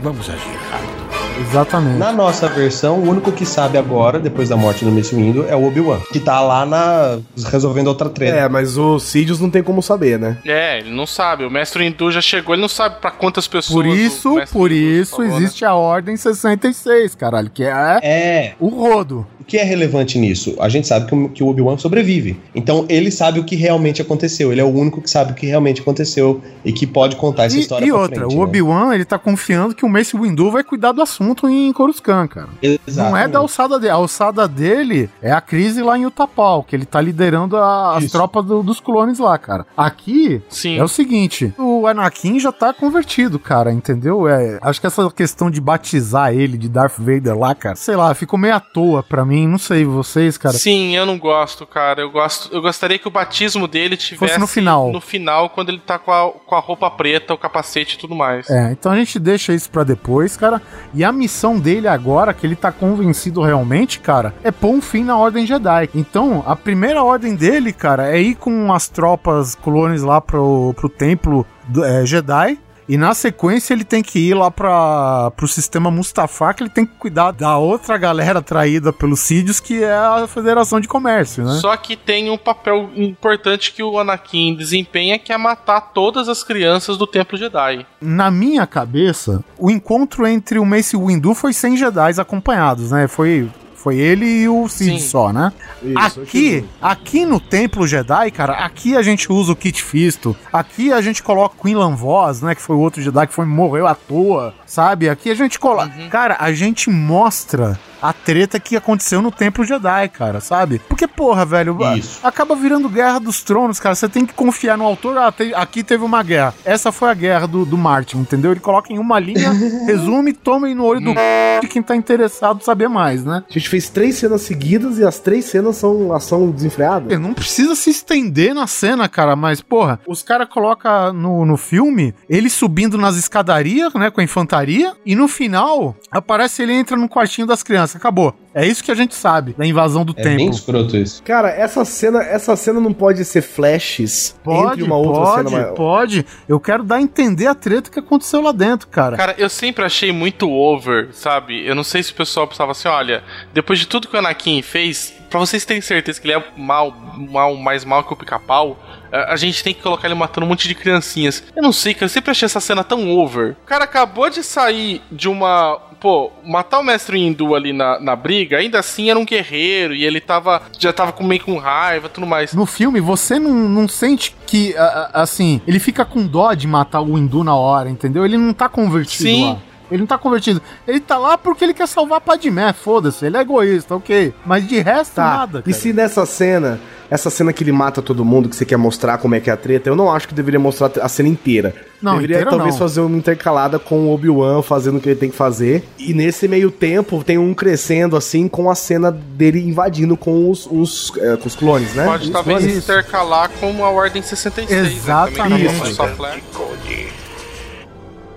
Vamos agir rápido.
Exatamente.
Na nossa versão, o único que sabe agora, depois da morte do Mace Windu, é o Obi-Wan, que tá lá na resolvendo outra treta.
É, mas o Sidious não tem como saber, né?
É, ele não sabe. O mestre Hindu já chegou, ele não sabe pra quantas pessoas.
Por isso, por
Hindu
isso
falou, né?
existe a Ordem 66, caralho, que é,
É.
o rodo.
O que é relevante nisso? A gente sabe que o, que o Obi-Wan sobrevive. Então ele sabe o que realmente aconteceu. Ele é o único que sabe o que realmente aconteceu e que pode contar essa
E,
história
e
pra
outra,
frente,
o
né?
Obi-Wan, ele tá confiando que o Mace Windu vai cuidar do assunto em Coruscant, cara. Não é
Exatamente.
da alçada dele. A alçada dele é a crise lá em Utapau, que ele tá liderando a- as tropas do- dos clones lá, cara. Aqui
Sim.
é o seguinte: o Anakin já tá convertido, cara, entendeu? É, acho que essa questão de batizar ele de Darth Vader lá, cara, sei lá, ficou meio à toa pra mim. Não sei vocês, cara.
Sim, eu não gosto, cara. Eu gosto, eu gostaria que o batismo dele tivesse
Fosse no final.
No final, quando ele tá com a, com a roupa preta, o capacete e tudo mais.
É, então a gente deixa isso pra depois, cara. E a missão dele agora, que ele tá convencido realmente, cara, é pôr um fim na Ordem Jedi. Então, a primeira ordem dele, cara, é ir com as tropas clones lá pro, pro templo do- é, Jedi. E na sequência ele tem que ir lá pra, pro sistema Mustafar, que ele tem que cuidar da outra galera traída pelos Sídios, que é a Federação de Comércio, né?
Só que tem um papel importante que o Anakin desempenha, que é matar todas as crianças do Templo Jedi.
na minha cabeça, o encontro entre o Mace Windu foi sem Jedi acompanhados, né? Foi, foi ele e o Cid
Sim.
só, né? aqui, aqui no Templo Jedi, cara, aqui a gente usa o Kit Fisto, aqui a gente coloca o Quinlan Voss, né? Que foi o outro Jedi que foi, morreu à toa, sabe? Aqui a gente coloca... Cara, a gente mostra a treta que aconteceu no Templo Jedi, cara, sabe? Porque, porra, velho,
Isso.
acaba virando Guerra dos Tronos, cara. Você tem que confiar no autor. Ah, te- aqui teve uma guerra. Essa foi a guerra do, do Martin, entendeu? Ele coloca em uma linha, resume, toma aí no olho do c... de quem tá interessado saber mais, né?
A gente fez três cenas seguidas e as três cenas são ação desenfreada.
Não precisa se estender na cena, cara, mas, porra, os caras colocam no, no filme ele subindo nas escadarias, né, com a infantaria, e no final aparece ele entra no quartinho das crianças. Acabou. É isso que a gente sabe da invasão do
É
templo.
bem escroto isso.
Cara, essa cena, essa cena não pode ser flashes
Pode,
entre uma outra
pode,
cena. maior.
pode. Eu quero dar a entender a treta que aconteceu lá dentro, cara.
Cara, eu sempre achei muito over, sabe? Eu não sei se o pessoal pensava assim, olha, depois de tudo que o Anakin fez, pra vocês terem certeza que ele é mal, mal mais mal que o pica-pau, a a gente tem que colocar ele matando um monte de criancinhas. Eu não sei, cara, eu sempre achei essa cena tão over. O cara acabou de sair de uma. Pô, matar o mestre hindu ali na, na briga, ainda assim era um guerreiro e ele tava. Já tava com meio com raiva e tudo mais.
No filme, você não, não sente que, a- a- assim, ele fica com dó de matar o hindu na hora, entendeu? Ele não tá convertido
Sim.
lá. Ele não tá convertido. Ele tá lá porque ele quer salvar a Padmé, foda-se. Ele é egoísta, ok. Mas de resto,
Tá.
nada,
e
cara.
se nessa cena, essa cena que ele mata todo mundo, que você quer mostrar como é que é a treta, eu não acho que deveria mostrar a cena inteira.
Não,
deveria
inteira
talvez
não.
fazer uma intercalada com o Obi-Wan fazendo o que ele tem que fazer. E nesse meio tempo tem um crescendo assim com a cena dele invadindo com os, os, é, com os clones, né?
Pode
Os
talvez
clones.
intercalar com a Ordem 66.
Exatamente.
Né? Também
Isso.
não é só flash.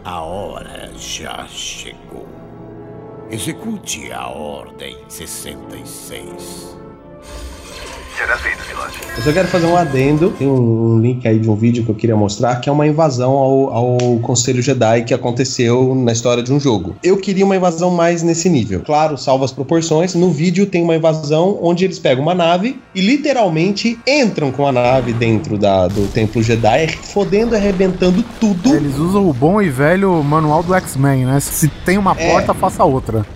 A hora já chegou. Execute a Ordem 66.
Será feito, Pilote.
Eu só quero fazer um adendo. Tem um, um link aí de um vídeo que eu queria mostrar, que é uma invasão ao, ao Conselho Jedi que aconteceu na história de um jogo. Eu queria uma invasão mais nesse nível. Claro, salva as proporções. No vídeo tem uma invasão onde eles pegam uma nave e literalmente entram com a nave dentro da, do Templo Jedi, fodendo e arrebentando tudo.
Eles usam o bom e velho manual do X-Men, né? Se tem uma
É.
porta, faça outra.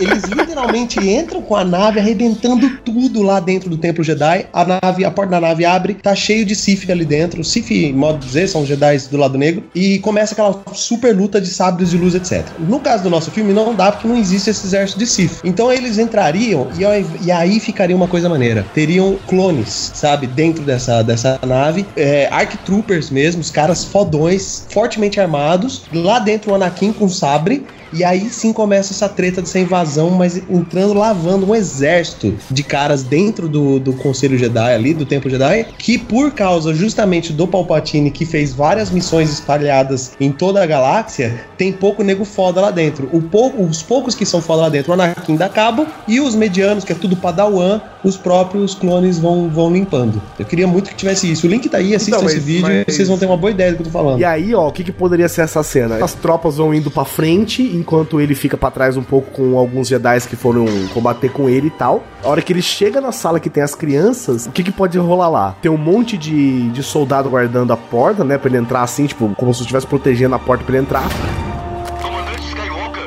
Eles literalmente entram com a nave arrebentando tudo lá dentro do Templo Jedi. A nave, a porta da nave abre, tá cheio de Sith ali dentro. Sith, modo de dizer, são Jedi do lado negro. E começa aquela super luta de sabres de luz, etc. No caso do nosso filme, não dá porque não existe esse exército de Sith. Então eles entrariam e, e aí ficaria uma coisa maneira. Teriam clones, sabe, dentro dessa, dessa nave. É, Arc Troopers mesmo, os caras fodões, fortemente armados. Lá dentro o Anakin com sabre. E aí sim começa essa treta dessa invasão, mas entrando, lavando um exército de caras dentro do, do Conselho Jedi ali, do Templo Jedi, que por causa justamente do Palpatine, que fez várias missões espalhadas em toda a galáxia, tem pouco nego foda lá dentro. O pouco, os poucos que são foda lá dentro, o Anakin dá cabo, e os medianos, que é tudo Padawan, os próprios clones vão, vão limpando. Eu queria muito que tivesse isso. O link tá aí, assistam
Então,
esse
mas-
vídeo
mas-
e vocês vão ter uma boa ideia do que eu tô falando.
E aí, ó, o que, que poderia ser essa cena? As tropas vão indo pra frente, enquanto ele fica pra trás um pouco com alguns Jedi que foram combater com ele e tal. A hora que ele chega na sala que tem as crianças, o que, que pode rolar lá? Tem um monte de, de soldado guardando a porta, né? Pra ele entrar assim, tipo, como se estivesse protegendo a porta pra ele entrar.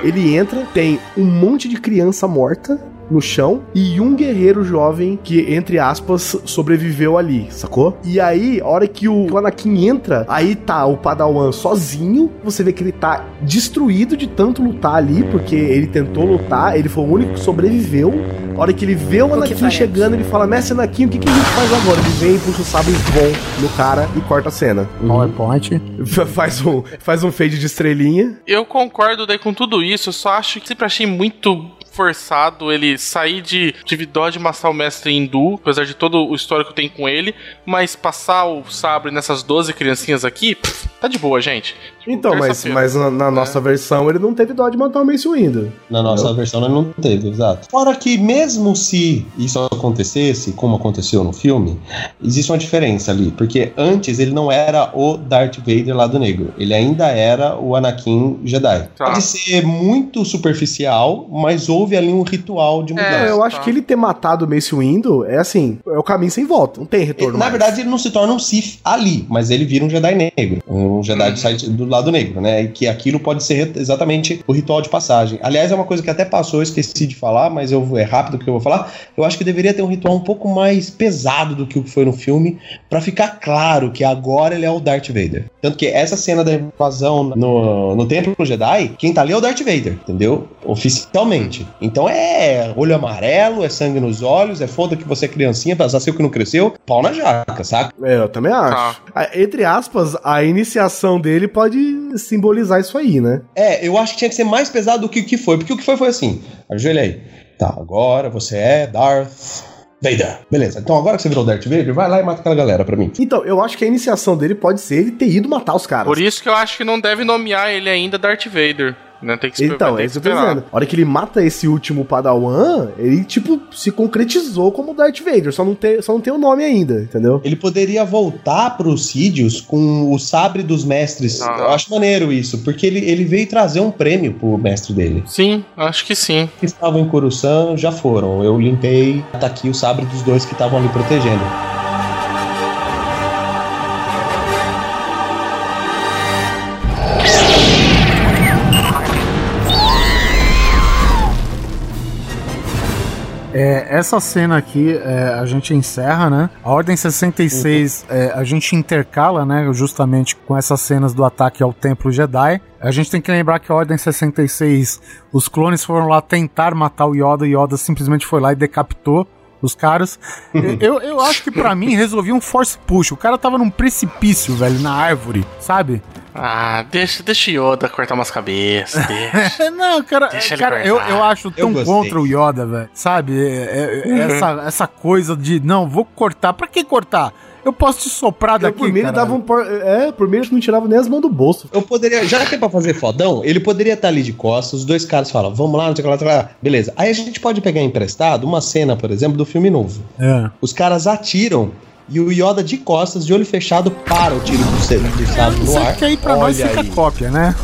Ele entra, tem um monte de criança morta no chão e um guerreiro jovem que, entre aspas, sobreviveu ali, sacou? E aí, a hora que o Anakin entra, aí tá o Padawan sozinho, você vê que ele tá destruído de tanto lutar ali, porque ele tentou lutar, ele foi o único que sobreviveu. A hora que ele vê o Anakin chegando, ele fala, Mestre Anakin, o que, que a gente faz agora? Ele vem, puxa o sabre bom no cara e corta a cena.
PowerPoint.
Faz um, faz um fade de estrelinha.
Eu concordo daí com tudo isso, eu só acho que sempre achei muito forçado ele sair de, de Vidod e matar o mestre hindu, apesar de todo o histórico que tem com ele, mas passar o sabre nessas 12 criancinhas aqui, pff, tá de boa, gente.
Então, mas, mas na, na nossa versão ele não teve dó de matar o Mace Windu.
Na nossa versão nós não teve, exato. Fora que mesmo se isso acontecesse, como aconteceu no filme, existe uma diferença ali, porque antes ele não era o Darth Vader lá do negro, ele ainda era o Anakin Jedi.
Tá.
Pode ser muito superficial, mas houve ali um ritual de mudança.
É, eu
tá.
acho que ele ter matado o Mace Windu é assim, é o caminho sem volta, não tem retorno
Na
mais.
verdade, ele não se torna um Sith ali, mas ele vira um Jedi negro. Um Jedi do, side- do lado negro, né? E que aquilo pode ser exatamente o ritual de passagem. Aliás, é uma coisa que até passou, eu esqueci de falar, mas eu vou- é rápido que eu vou falar. Eu acho que deveria ter um ritual um pouco mais pesado do que o que foi no filme, pra ficar claro que agora ele é o Darth Vader. Tanto que essa cena da invasão no, no Templo Jedi, quem tá ali é o Darth Vader, entendeu? Oficialmente. Então é olho amarelo, é sangue nos olhos, é foda que você é criancinha, nasceu que não cresceu, pau na jaca, saca?
É, eu também acho. Ah, Entre aspas, a iniciação dele pode simbolizar isso aí, né?
É, eu acho que tinha que ser mais pesado do que o que foi, porque o que foi foi assim: ajoelha aí. Tá, agora você é Darth Vader. Beleza, então agora que você virou Darth Vader, vai lá e mata aquela galera pra mim.
Então, eu acho que a iniciação dele pode ser ele ter ido matar os caras.
Por isso que eu acho que não deve nomear ele ainda Darth Vader. Né? Tem que
Então, é isso que eu tô dizendo. A hora que ele mata esse último Padawan, ele, tipo, se concretizou como Darth Vader, só não tem, só não tem o nome ainda, entendeu?
Ele poderia voltar pros Sídios com o sabre dos mestres.
Ah.
Eu acho maneiro isso, porque ele, ele veio trazer um prêmio pro mestre dele.
Sim, acho que sim.
Que estavam em Coruscant já foram. Eu limpei, tá aqui o sabre dos dois que estavam ali protegendo.
É, essa cena aqui é, a gente encerra, né? A Ordem 66 é, a gente intercala, né? Justamente com essas cenas do ataque ao Templo Jedi. A gente tem que lembrar que a Ordem 66, os clones foram lá tentar matar o Yoda, e Yoda simplesmente foi lá e decapitou os caras. eu, eu acho que pra mim resolvi um force push. O cara tava num precipício, velho, na árvore, sabe?
Ah, deixa, deixa o Yoda cortar umas cabeças. Deixa.
Não, cara,
Deixa
cara eu, eu acho tão
Eu
contra o Yoda, velho. Sabe? É- é-
Uhum.
essa, essa coisa de, não, vou cortar. Pra que cortar? Eu posso te soprar
Eu,
daqui,
por mim, ele dava um. por- É, por mim, ele não tirava nem as mãos do bolso.
Eu poderia, já que é pra fazer fodão, ele poderia estar ali de costas, os dois caras falam, vamos lá, não sei o que lá, não sei o que lá. beleza. Aí a gente pode pegar emprestado uma cena, por exemplo, do filme novo.
É.
Os caras atiram e o Yoda de costas, de olho fechado, para o tiro do, do sabre no ar.
que aí pra nós
Olha
fica
aí.
cópia, né?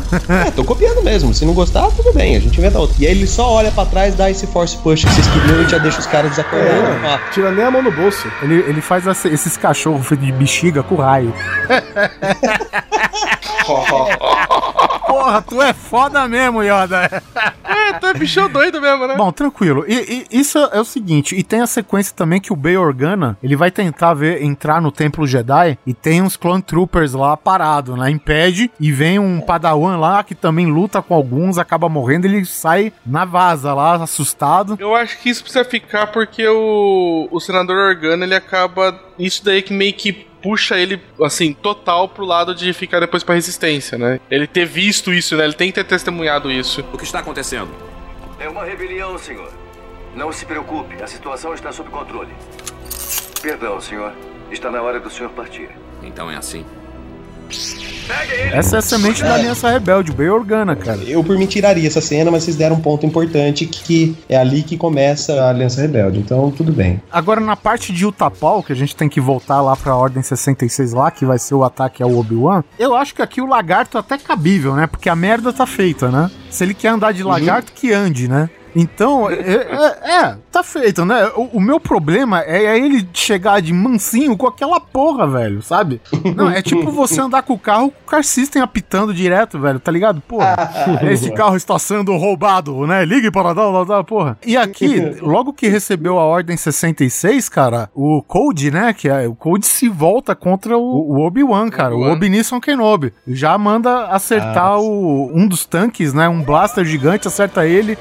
É, tô copiando mesmo. Se não gostar, tudo bem, a gente inventa outro. E aí ele só olha pra trás, dá esse force push que vocês queriam e já deixa os caras desacordados.
É, tira nem a mão no bolso.
Ele, ele faz esse- esses cachorros feitos de bexiga com raio. Porra, tu é foda mesmo, Yoda.
é, tu é bichão doido mesmo, né?
Bom, tranquilo. E, e isso é o seguinte, e tem a sequência também que o Bail Organa, ele vai tentar ver, entrar no Templo Jedi e tem uns Clone Troopers lá parado, né? Impede e vem um Padawan lá que também luta com alguns, acaba morrendo, ele sai na vaza lá, assustado.
Eu acho que isso precisa ficar porque o, o senador Organa ele acaba. Isso daí que meio que puxa ele, assim, total pro lado de ficar depois pra resistência, né? Ele ter visto isso, né? Ele tem que ter testemunhado isso.
O que está acontecendo?
É uma rebelião, senhor. Não se preocupe, a situação está sob controle. Perdão, senhor. Está na hora do senhor partir.
Então é assim.
Essa é a semente da Aliança Rebelde, bem organa, cara.
Eu por mim tiraria essa cena, mas vocês deram um ponto importante que é ali que começa a Aliança Rebelde. Então, tudo bem.
Agora, na parte de Utapau, que a gente tem que voltar lá pra Ordem 66 lá, que vai ser o ataque ao Obi-Wan, eu acho que aqui o lagarto é até cabível, né? Porque a merda tá feita, né? Se ele quer andar de lagarto, que ande, né? Então, é, é, é, tá feito, né? O, o meu problema é, é ele chegar de mansinho com aquela porra, velho, sabe? Não, é tipo você andar com o carro com o car system apitando direto, velho, tá ligado? Porra, esse carro está sendo roubado, né? Ligue para dar, dar, dar, porra. E aqui, logo que recebeu a Ordem 66, cara, o Code, né? Que é, o Code se volta contra o, o Obi-Wan, cara, o Obi-Nissan Kenobi. Já manda acertar
Ah,
o, um dos tanques, né? Um blaster gigante, acerta ele.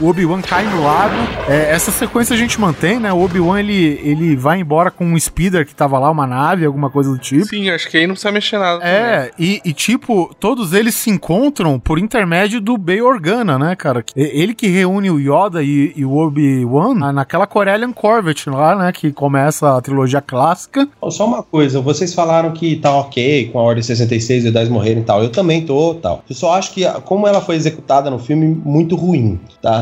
O Obi-Wan cai no lago. É, essa sequência a gente mantém, né? O Obi-Wan ele, ele vai embora com um speeder que tava lá, uma nave, alguma coisa do tipo.
Sim, acho que aí não precisa mexer nada.
É, e, e, tipo, todos eles se encontram por intermédio do Bay Organa, né, cara? Ele que reúne o Yoda e, e o Obi-Wan na- naquela Corellian Corvette lá, né? Que começa a trilogia clássica.
Só uma coisa, vocês falaram que tá ok com a Ordem 66 e os 10 morrerem e tal. Eu também tô, tal. Eu só acho que, como ela foi executada no filme, muito ruim, tá?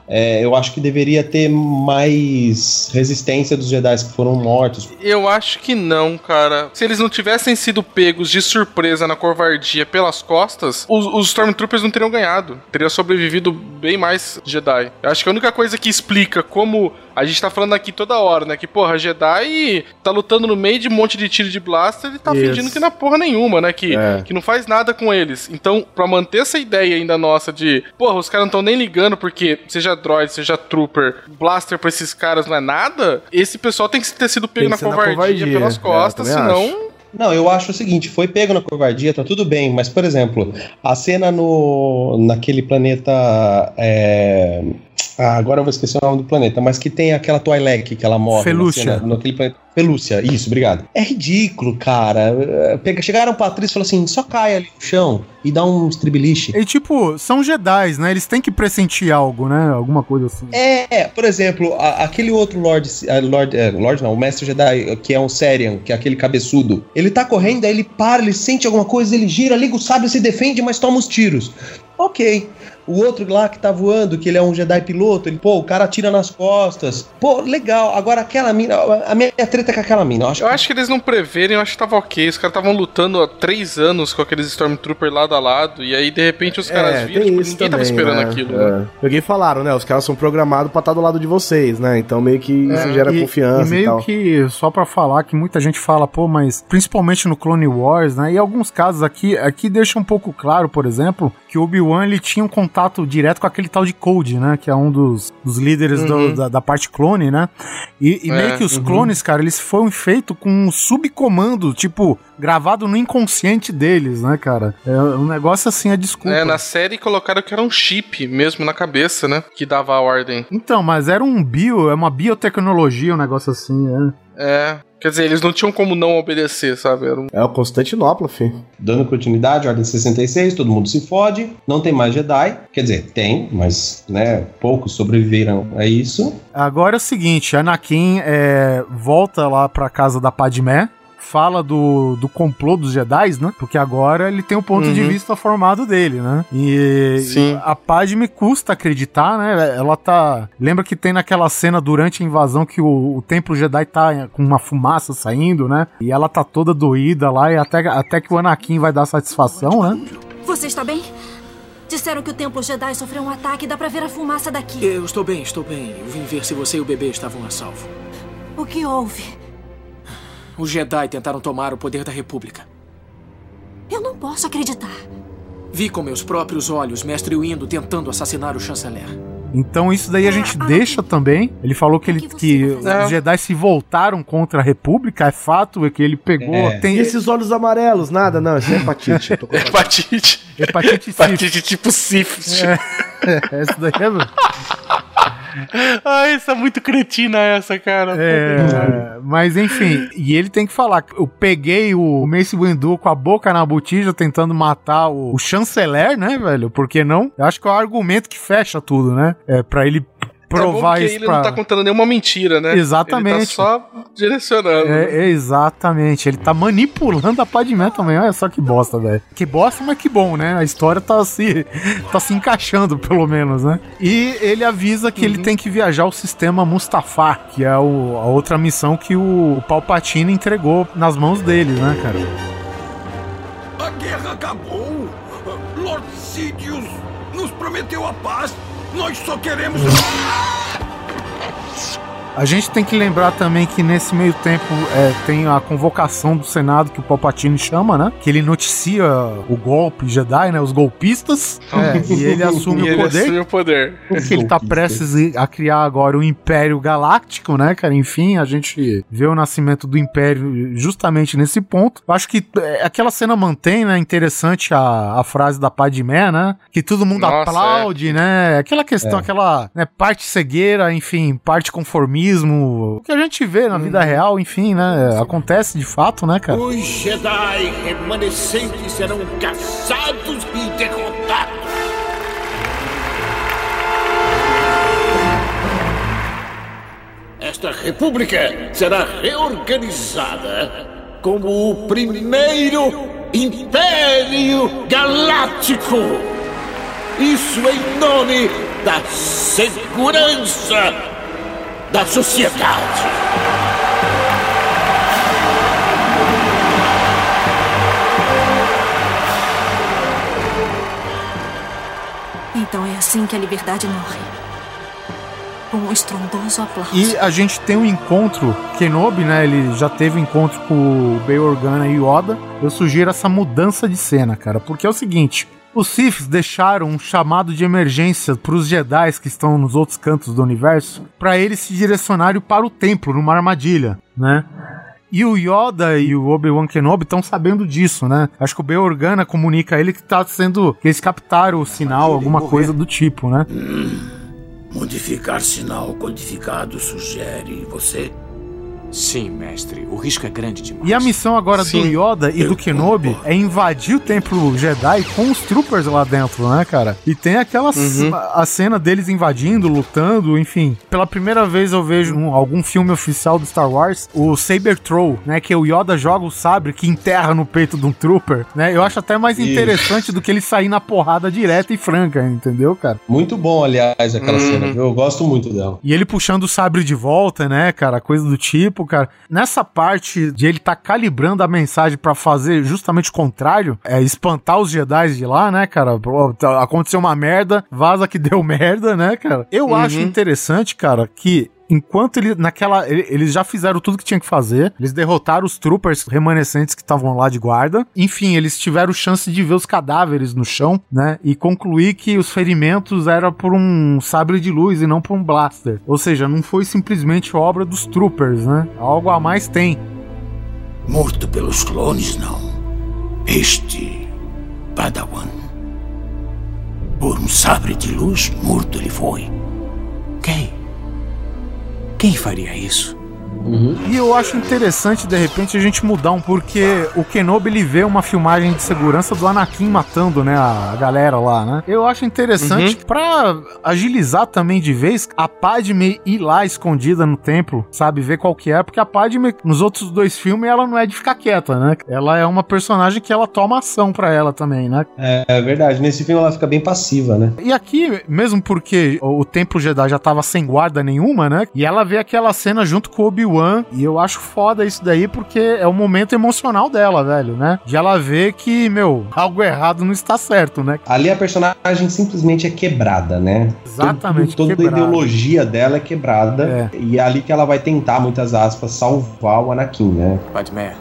É, eu acho que deveria ter mais resistência dos Jedi que foram mortos.
Eu acho que não, cara. Se eles não tivessem sido pegos de surpresa na covardia pelas costas, os, os Stormtroopers não teriam ganhado. Teria sobrevivido bem mais Jedi. Eu acho que a única coisa que explica como a gente tá falando aqui toda hora, né? Que, porra, Jedi tá lutando no meio de um monte de tiro de blaster e tá
Isso.
fingindo que não é porra nenhuma, né? Que,
É.
que não faz nada com eles. Então, pra manter essa ideia ainda nossa de, porra, os caras não estão nem ligando porque seja droid, seja trooper, blaster pra esses caras não é nada, esse pessoal tem que ter sido pego na
ser na
covardia,
covardia.
pelas
É,
costas,
também
senão.
Não, eu acho o seguinte, foi pego na covardia, tá tudo bem, mas, por exemplo, a cena no naquele planeta. é, ah, agora eu vou esquecer o nome do planeta, mas que tem aquela Twi'lek que ela morre.
Felúcia.
cena- naquele planeta. Felúcia, isso, obrigado. É ridículo, cara. É, pega- Chegaram pra atriz e falaram assim: só cai ali no chão e dá um estribeliche.
E tipo, são Jedi, né? Eles têm que pressentir algo, né? Alguma coisa assim.
É, por exemplo, a- aquele outro Lord, Lord, é, Lord não, o Mestre Jedi, que é um Serian, que é aquele cabeçudo. Ele tá correndo, aí ele para, ele sente alguma coisa, ele gira, liga o sábio, se defende, mas toma os tiros. Ok. O outro lá que tá voando, que ele é um Jedi piloto, ele, pô, o cara atira nas costas. Pô, legal. Agora aquela mina, a minha treta é com aquela mina. Eu acho
Eu acho que eles não preverem, eu acho que tava ok. Os caras estavam lutando há três anos com aqueles Stormtroopers lado a lado, e aí de repente os caras
É,
viram, tipo,
isso
ninguém tava
também,
esperando
né?
aquilo.
É.
né?
E falaram, né? Os caras são programados pra estar do lado de vocês, né? Então meio que isso
É,
gera
e-
confiança
e
e,
meio
tal.
que, só pra falar, que muita gente fala, pô, mas principalmente no Clone Wars, né? E alguns casos aqui, aqui deixa um pouco claro, por exemplo, que o Obi-Wan ele tinha um contato direto com aquele tal de Code, né? Que é um dos, dos líderes do-
Uhum.
da, da parte clone, né? E, e
É,
meio que os
uhum.
clones, cara, eles foram feitos com um subcomando, tipo, gravado no inconsciente deles, né, cara? É um negócio assim, a desculpa.
É, na série colocaram que era um chip mesmo na cabeça, né? Que dava a ordem.
Então, mas era um bio, é uma biotecnologia, um negócio assim, né?
É. Quer dizer, eles não tinham como não obedecer, sabe? Era um...
É o Constantinopla, filho.
Dando continuidade, Ordem 66, todo mundo se fode, não tem mais Jedi. Quer dizer, tem, mas, né, poucos sobreviveram a isso.
Agora é o seguinte, Anakin é, volta lá pra casa da Padmé, fala do, do complô dos Jedi, né? Porque agora ele tem o ponto de
Uhum.
vista formado dele, né? E
Sim.
a Padme custa acreditar, né? Ela tá... Lembra que tem naquela cena durante a invasão que o, o templo Jedi tá com uma fumaça saindo, né? E ela tá toda doída lá e até, até que o Anakin vai dar satisfação, né?
Você está bem? Disseram que o templo Jedi sofreu um ataque e dá pra ver a fumaça daqui.
Eu estou bem, estou bem. Eu vim ver se você e o bebê estavam a salvo.
O que houve?
Os Jedi tentaram tomar o poder da República.
Eu não posso acreditar.
Vi com meus próprios olhos Mestre Windu tentando assassinar o chanceler.
Então isso daí a gente deixa também. Ele falou que, ele, que
É.
os Jedi se voltaram contra a República, é fato, é que ele pegou.
É.
Tem
E esses olhos amarelos? Nada, não, isso é hepatite. Tô com
Hepatite.
hepatite.
Hepatite tipo sífilis.
É, essa daí é.
Ai, essa é muito cretina essa, cara.
É, mas enfim, e ele tem que falar. Eu peguei o Mace Windu com a boca na botija tentando matar o, o chanceler, né, velho? Por que não? Eu acho que é o argumento que fecha tudo, né? É, pra ele provar
é bom
isso
ele
pra...
não tá contando nenhuma mentira, né?
Exatamente.
Ele tá só direcionando. né?
É, é, exatamente. Ele tá manipulando a Padmé também. Olha só que bosta, velho. Que bosta, mas que bom, né? A história tá se, tá se encaixando, pelo menos, né? E ele avisa que ele tem que viajar ao sistema Mustafar, que é o- a outra missão que o Palpatine entregou nas mãos dele, né, cara?
A guerra acabou. Lord Sidious nos prometeu a paz. Nós só queremos.
A gente tem que lembrar também que nesse meio tempo é, tem a convocação do Senado que o Palpatine chama, né? Que ele noticia o golpe Jedi, né? Os golpistas. É, e ele assume
E
o
ele
poder.
assume o poder.
Porque ele tá prestes a criar agora o Império Galáctico, né, cara? Enfim, a gente vê o nascimento do Império justamente nesse ponto. Eu acho que é, aquela cena mantém, né, interessante a, a frase da Padmé, né? Que todo mundo
Nossa,
aplaude, né? Aquela questão,
É.
aquela né, parte cegueira, enfim, parte conformismo. O que a gente vê na vida real, enfim, né? Acontece de fato, né, cara?
Os Jedi remanescentes serão caçados e derrotados. Esta república será reorganizada como o primeiro Império Galáctico. Isso em nome da segurança da sociedade.
Então é assim que a liberdade morre. Com um estrondoso aplauso.
E a gente tem um encontro, Kenobi, né? Ele já teve um encontro com o Bail Organa e Yoda. Eu sugiro essa mudança de cena, cara, porque é o seguinte. Os Siths deixaram um chamado de emergência para os Jedi que estão nos outros cantos do universo, para eles se direcionarem para o templo, numa armadilha, né? E o Yoda e o Obi-Wan Kenobi estão sabendo disso, né? Acho que o Bail Organa comunica a ele que tá sendo. que eles captaram o sinal, alguma coisa do tipo, né?
Modificar sinal codificado sugere você?
Sim, mestre. O risco é grande demais.
E a missão agora
Sim.
do Yoda e do Kenobi é invadir o templo Jedi com os troopers lá dentro, né, cara? E tem aquela
Uhum.
a cena deles invadindo, lutando, enfim. Pela primeira vez eu vejo um- algum filme oficial do Star Wars, o Saber Throw, né, que o Yoda joga o sabre que enterra no peito de um trooper, né? Eu acho até mais
Isso.
interessante do que ele sair na porrada direta e franca, entendeu, cara?
Muito bom, aliás, aquela
Uhum.
cena. viu? Eu gosto muito dela.
E ele puxando o sabre de volta, né, cara? Coisa do tipo, cara. Nessa parte de ele tá calibrando a mensagem pra fazer justamente o contrário, é espantar os Jedi de lá, né, cara? Tá- Aconteceu uma merda, vaza que deu merda, né, cara? Eu
Uhum.
acho interessante, cara, que Enquanto ele, naquela. ele- Eles já fizeram tudo que tinha que fazer. Eles derrotaram os troopers remanescentes que estavam lá de guarda. Enfim, eles tiveram chance de ver os cadáveres no chão, né? E concluir que os ferimentos eram por um sabre de luz e não por um blaster. Ou seja, não foi simplesmente obra dos troopers, né? Algo a mais tem.
Morto pelos clones, não. Este Padawan. Por um sabre de luz, morto ele foi.
Quem? Faria isso?
E eu acho interessante, de repente, a gente mudar um, porque o Kenobi ele vê uma filmagem de segurança do Anakin matando, né, a galera lá, né? Eu acho interessante pra agilizar também de vez a Padme ir lá escondida no templo, sabe? Ver qual que é, porque a Padme, nos outros dois filmes, ela não é de ficar quieta, né? Ela é uma personagem que ela toma ação pra ela também, né?
É, é verdade. Nesse filme ela fica bem passiva, né?
E aqui, mesmo porque o Templo Jedi já tava sem guarda nenhuma, né? E ela vê aquela cena junto com o Obi-Wan. E eu acho foda isso daí, porque é o momento emocional dela, velho, né? De ela ver que, meu, algo errado não está certo, né?
Ali a personagem simplesmente é quebrada, né?
Exatamente,
Todo- Toda
quebrada.
a ideologia dela é quebrada. E é ali que ela vai tentar, muitas aspas, salvar o Anakin, né?
Padmé,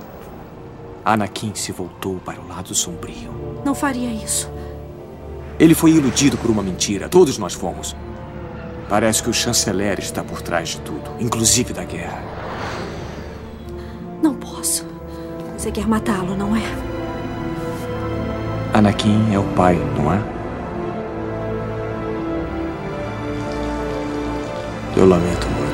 Anakin se voltou para o lado sombrio.
Não faria isso.
Ele foi iludido por uma mentira. Todos nós fomos. Parece que o chanceler está por trás de tudo, inclusive da guerra.
Você quer matá-lo, não é?
Anakin é o pai, não é? Eu lamento muito.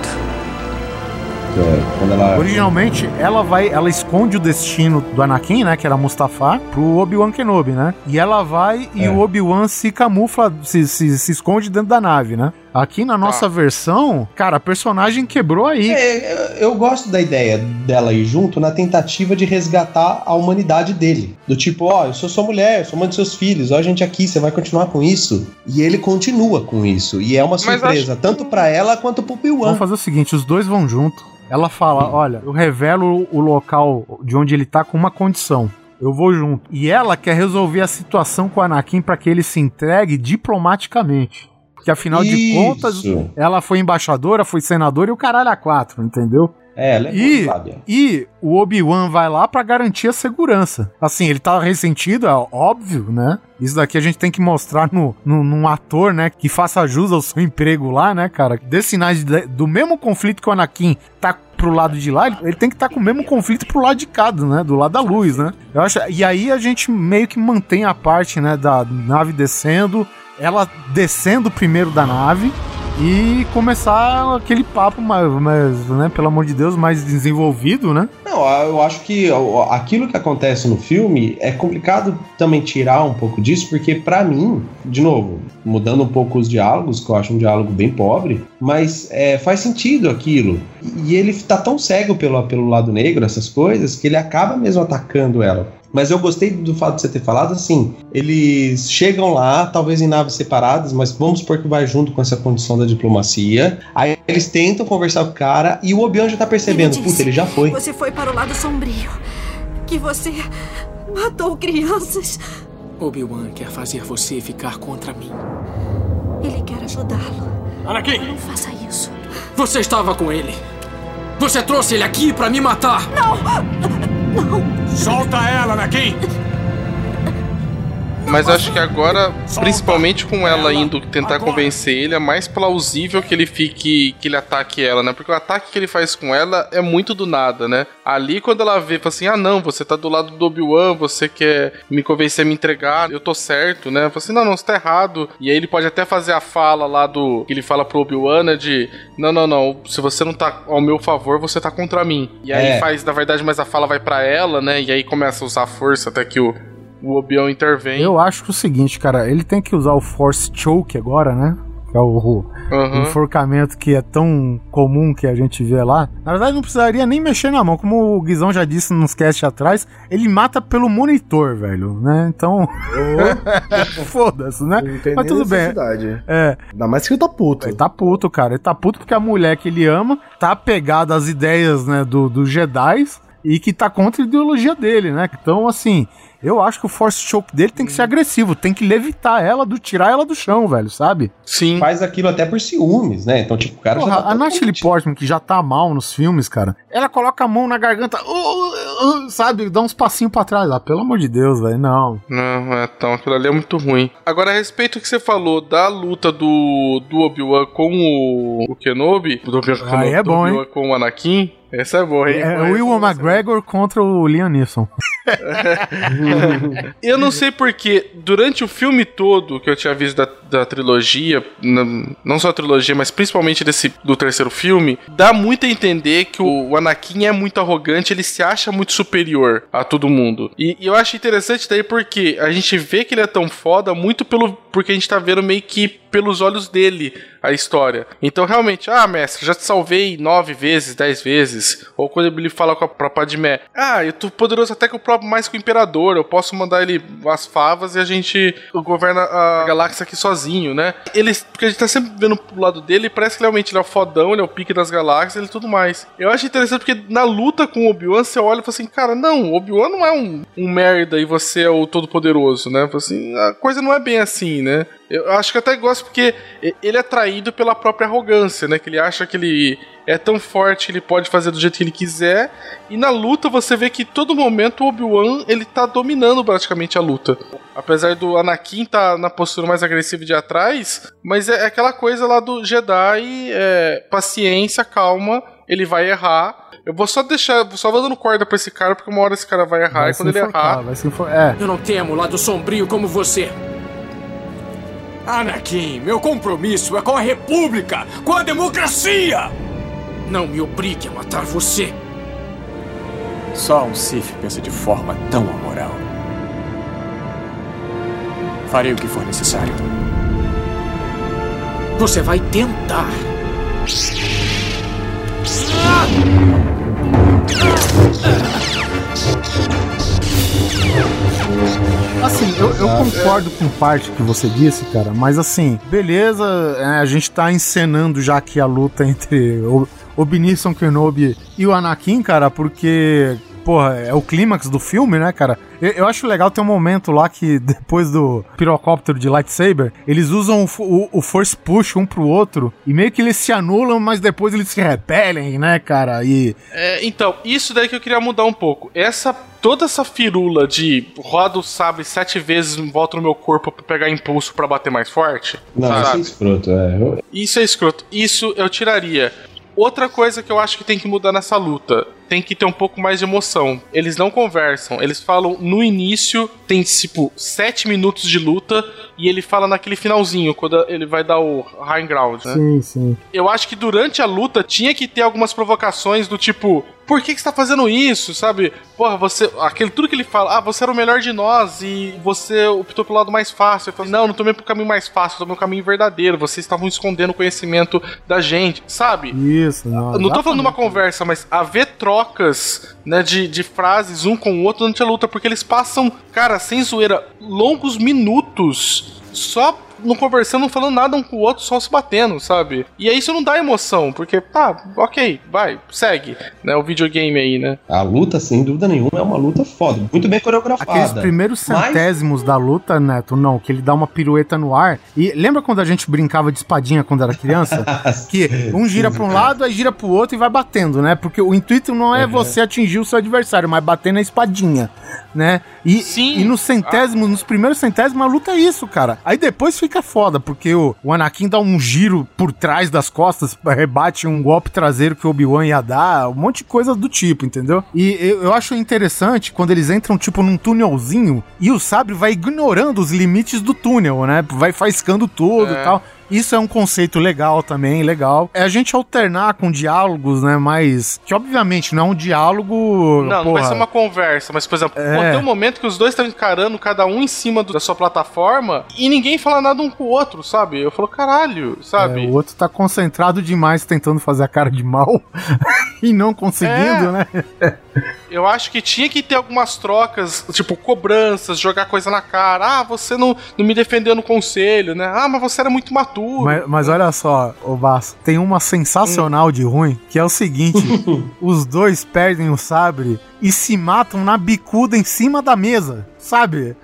É, quando ela.
Originalmente, ela vai, ela esconde o destino do Anakin, né, que era Mustafar, pro Obi-Wan Kenobi, né? E ela vai e
É.
o Obi-Wan se camufla, se, se, se esconde dentro da nave, né? Aqui na nossa versão, cara, a personagem quebrou aí.
É, eu gosto da ideia dela ir junto na tentativa de resgatar a humanidade dele. Do tipo, ó, eu sou sua mulher, eu sou mãe dos seus filhos, ó, a gente aqui, você vai continuar com isso. E ele continua com isso. E é uma surpresa,
acho-
tanto pra ela quanto pro Obi-Wan.
Vamos fazer o seguinte, os dois vão junto. Ela fala, olha, eu revelo o local de onde ele tá com uma condição. Eu vou junto. E ela quer resolver a situação com o Anakin pra que ele se entregue diplomaticamente. Que afinal de
Isso.
contas, ela foi embaixadora, foi senadora e o caralho a quatro, entendeu?
É, ela é
E,
sábia.
e o Obi-Wan vai lá pra garantir a segurança. Assim, ele tá ressentido, é óbvio, né? Isso daqui a gente tem que mostrar no, no, num ator, né? Que faça jus ao seu emprego lá, né, cara? Dê sinais de- do mesmo conflito que o Anakin tá pro lado de lá, ele, ele tem que estar com o mesmo conflito pro lado de cá, né? Do lado da luz, né? Eu acho, e aí a gente meio que mantém a parte, né, da nave descendo, ela descendo primeiro da nave e começar aquele papo mais, mais, né, pelo amor de Deus, mais desenvolvido, né?
Não, eu acho que aquilo que acontece no filme é complicado também tirar um pouco disso, porque pra mim, de novo, mudando um pouco os diálogos, que eu acho um diálogo bem pobre, mas é, faz sentido aquilo. E ele tá tão cego pelo, pelo lado negro, essas coisas, que ele acaba mesmo atacando ela. Mas eu gostei do fato de você ter falado assim. Eles chegam lá, talvez em naves separadas, mas vamos supor que vai junto com essa condição da diplomacia. Aí eles tentam conversar com o cara e o Obi-Wan já tá percebendo, puta, ele já foi.
Você foi para o lado sombrio. Que você matou crianças.
Obi-Wan quer fazer você ficar contra mim.
Ele quer ajudá-lo.
Anakin!
Não faça isso.
Você estava com ele. Você trouxe ele aqui pra me matar.
Não! Não!
Solta ela, Anakin!
Mas acho que agora, principalmente com ela indo tentar convencer ele, é mais plausível que ele fique. que ele ataque ela, né? Porque o ataque que ele faz com ela é muito do nada, né? Ali, quando ela vê, fala assim: ah, não, você tá do lado do Obi-Wan, você quer me convencer a me entregar, eu tô certo, né? Fala assim: não, não, você tá errado. E aí ele pode até fazer a fala lá do. que ele fala pro Obi-Wan, né? De: não, não, não, se você não tá ao meu favor, você tá contra mim. E aí
É.
faz, na verdade, mas a fala vai pra ela, né? E aí começa a usar a força até que o. O Obi-Wan intervém.
Eu acho que é o seguinte, cara, ele tem que usar o Force Choke agora, né? Que é o, o
Uhum.
enforcamento que é tão comum que a gente vê lá. Na verdade, não precisaria nem mexer na mão. Como o Guizão já disse nos cast atrás, ele mata pelo monitor, velho, né? Então. Foda-se, né? Mas tudo bem. É.
Ainda mais que ele tá puto.
Ele tá puto, cara. Ele tá puto porque a mulher que ele ama tá apegada às ideias, né, do, dos Jedi e que tá contra a ideologia dele, né? Então, assim, eu acho que o Force Choke dele tem que ser agressivo, tem que levitar ela, do tirar ela do chão, velho, sabe?
Sim.
Faz aquilo até por ciúmes, né? Então, tipo, o cara
Porra,
já tá
a Natalie Portman, que já tá mal nos filmes, cara, ela coloca a mão na garganta, uh, uh, uh, sabe? Dá uns passinhos pra trás. Ah, pelo amor de Deus, velho, não.
Não, é, então aquilo ali é muito ruim. Agora, a respeito do que você falou da luta do, do Obi-Wan com o, o Kenobi, do Obi-Wan com,
Aí é bom,
Obi-Wan com o Anakin, essa é boa, hein?
É o Will McGregor contra o Liam Neeson.
Eu não sei porque, durante o filme todo que eu tinha visto da, da trilogia, não só a trilogia, mas principalmente desse, do terceiro filme, dá muito a entender que o, o Anakin é muito arrogante, ele se acha muito superior a todo mundo. E, e eu acho interessante daí porque a gente vê que ele é tão foda muito pelo porque a gente tá vendo meio que pelos olhos dele a história. Então, realmente, ah, mestre, já te salvei nove vezes, dez vezes. Ou quando ele fala com a, pra Padmé, ah, eu tô poderoso até que o próprio mais que o Imperador, eu posso mandar ele as favas e a gente governa a galáxia aqui sozinho, né? Ele, porque a gente tá sempre vendo pro lado dele, parece que realmente ele é o fodão, ele é o pique das galáxias, ele tudo mais. Eu acho interessante porque na luta com o Obi-Wan, você olha e fala assim, cara, não, o Obi-Wan não é um, um merda e você é o todo-poderoso, né? Assim, a coisa não é bem assim, né? Eu acho que até gosto porque ele é traído pela própria arrogância, né? Que ele acha que ele é tão forte que ele pode fazer do jeito que ele quiser. E na luta você vê que todo momento o Obi-Wan ele tá dominando praticamente a luta. Apesar do Anakin tá na postura mais agressiva de atrás, mas é aquela coisa lá do Jedi, é, paciência, calma, ele vai errar. Eu vou só deixar, só vou dando corda pra esse cara, porque uma hora esse cara vai errar,
Vai
e
se
quando ele
enforcar,
errar.
vai se enfor- É.
Eu não temo o lado sombrio como você.
Anakin, meu compromisso é com a República, com a democracia!
Não me obrigue a matar você.
Só um Sith pensa de forma tão amoral. Farei o que for necessário.
Você vai tentar.
Assim, eu, eu concordo com parte que você disse, cara, mas assim, beleza, é, a gente tá encenando já aqui a luta entre o, Kenobi e o Anakin, cara, porque porra, é o clímax do filme, né, cara? Eu, eu, acho legal ter um momento lá que, depois do pirocóptero de lightsaber, eles usam o, o, o, Force Push um pro outro e meio que eles se anulam, mas depois eles se repelem, né, cara? E.
É, então, isso daí que eu queria mudar um pouco. Essa. Toda essa firula de roda o sabre sete vezes em volta no meu corpo pra pegar impulso para bater mais forte.
Não, sabe? isso é escroto, é.
Isso é escroto. Isso eu tiraria. Outra coisa que eu acho que tem que mudar nessa luta tem que ter um pouco mais de emoção. Eles não conversam, eles falam no início, tem tipo sete minutos de luta, e ele fala naquele finalzinho, quando ele vai dar o high ground, né?
Sim, sim.
Eu acho que durante a luta tinha que ter algumas provocações do tipo, por que, que você tá fazendo isso, sabe? Porra, você. Aquele, tudo que ele fala, ah, você era o melhor de nós e você optou pelo lado mais fácil. Eu falei, não, não tomei pro caminho mais fácil, tomei o caminho verdadeiro. Vocês estavam escondendo o conhecimento da gente, sabe?
Isso, não.
Não tô falando de uma conversa, mas haver trocas, né, de, de frases um com o outro durante a luta, porque eles passam, cara, sem zoeira, longos minutos só não conversando, não falando nada um com o outro, só se batendo, sabe? E aí isso não dá emoção, porque, tá, ok, vai, segue, né? O videogame aí, né?
A luta, sem dúvida nenhuma, é uma luta foda, muito bem coreografada.
Aqueles primeiros centésimos Mas... da luta, Neto, não, que ele dá uma pirueta no ar. E lembra quando a gente brincava de espadinha quando era criança? que um gira pra um lado, aí gira pro outro e vai batendo, né? Porque o intuito não é uhum. você atingir o seu adversário, mas bater na espadinha, né? E, Sim. e no centésimo, ah. nos primeiros centésimos, a luta é isso, cara. Aí depois fica foda, porque o, o Anakin dá um giro por trás das costas, rebate um golpe traseiro que o Obi-Wan ia dar, um monte de coisa do tipo, entendeu? E eu, eu acho interessante quando eles entram, tipo, num túnelzinho e o sabre vai ignorando os limites do túnel, né? Vai faiscando tudo é. e tal. Isso é um conceito legal também, legal. É a gente alternar com diálogos, né? Mas. Que obviamente não é um diálogo.
Não, porra. não vai ser uma conversa, mas, por exemplo, é... tem um momento que os dois estão encarando cada um em cima do, da sua plataforma e ninguém fala nada um com o outro, sabe? Eu falo, caralho, sabe?
É, o outro tá concentrado demais tentando fazer a cara de mal e não conseguindo, é... né?
Eu acho que tinha que ter algumas trocas, tipo, cobranças, jogar coisa na cara. Ah, você não, não me defendeu no conselho, né? Ah, mas você era muito maturo.
Mas, mas olha só, o Basso, tem uma sensacional hum. de ruim, que é o seguinte: os dois perdem o sabre e se matam na bicuda em cima da mesa, sabe?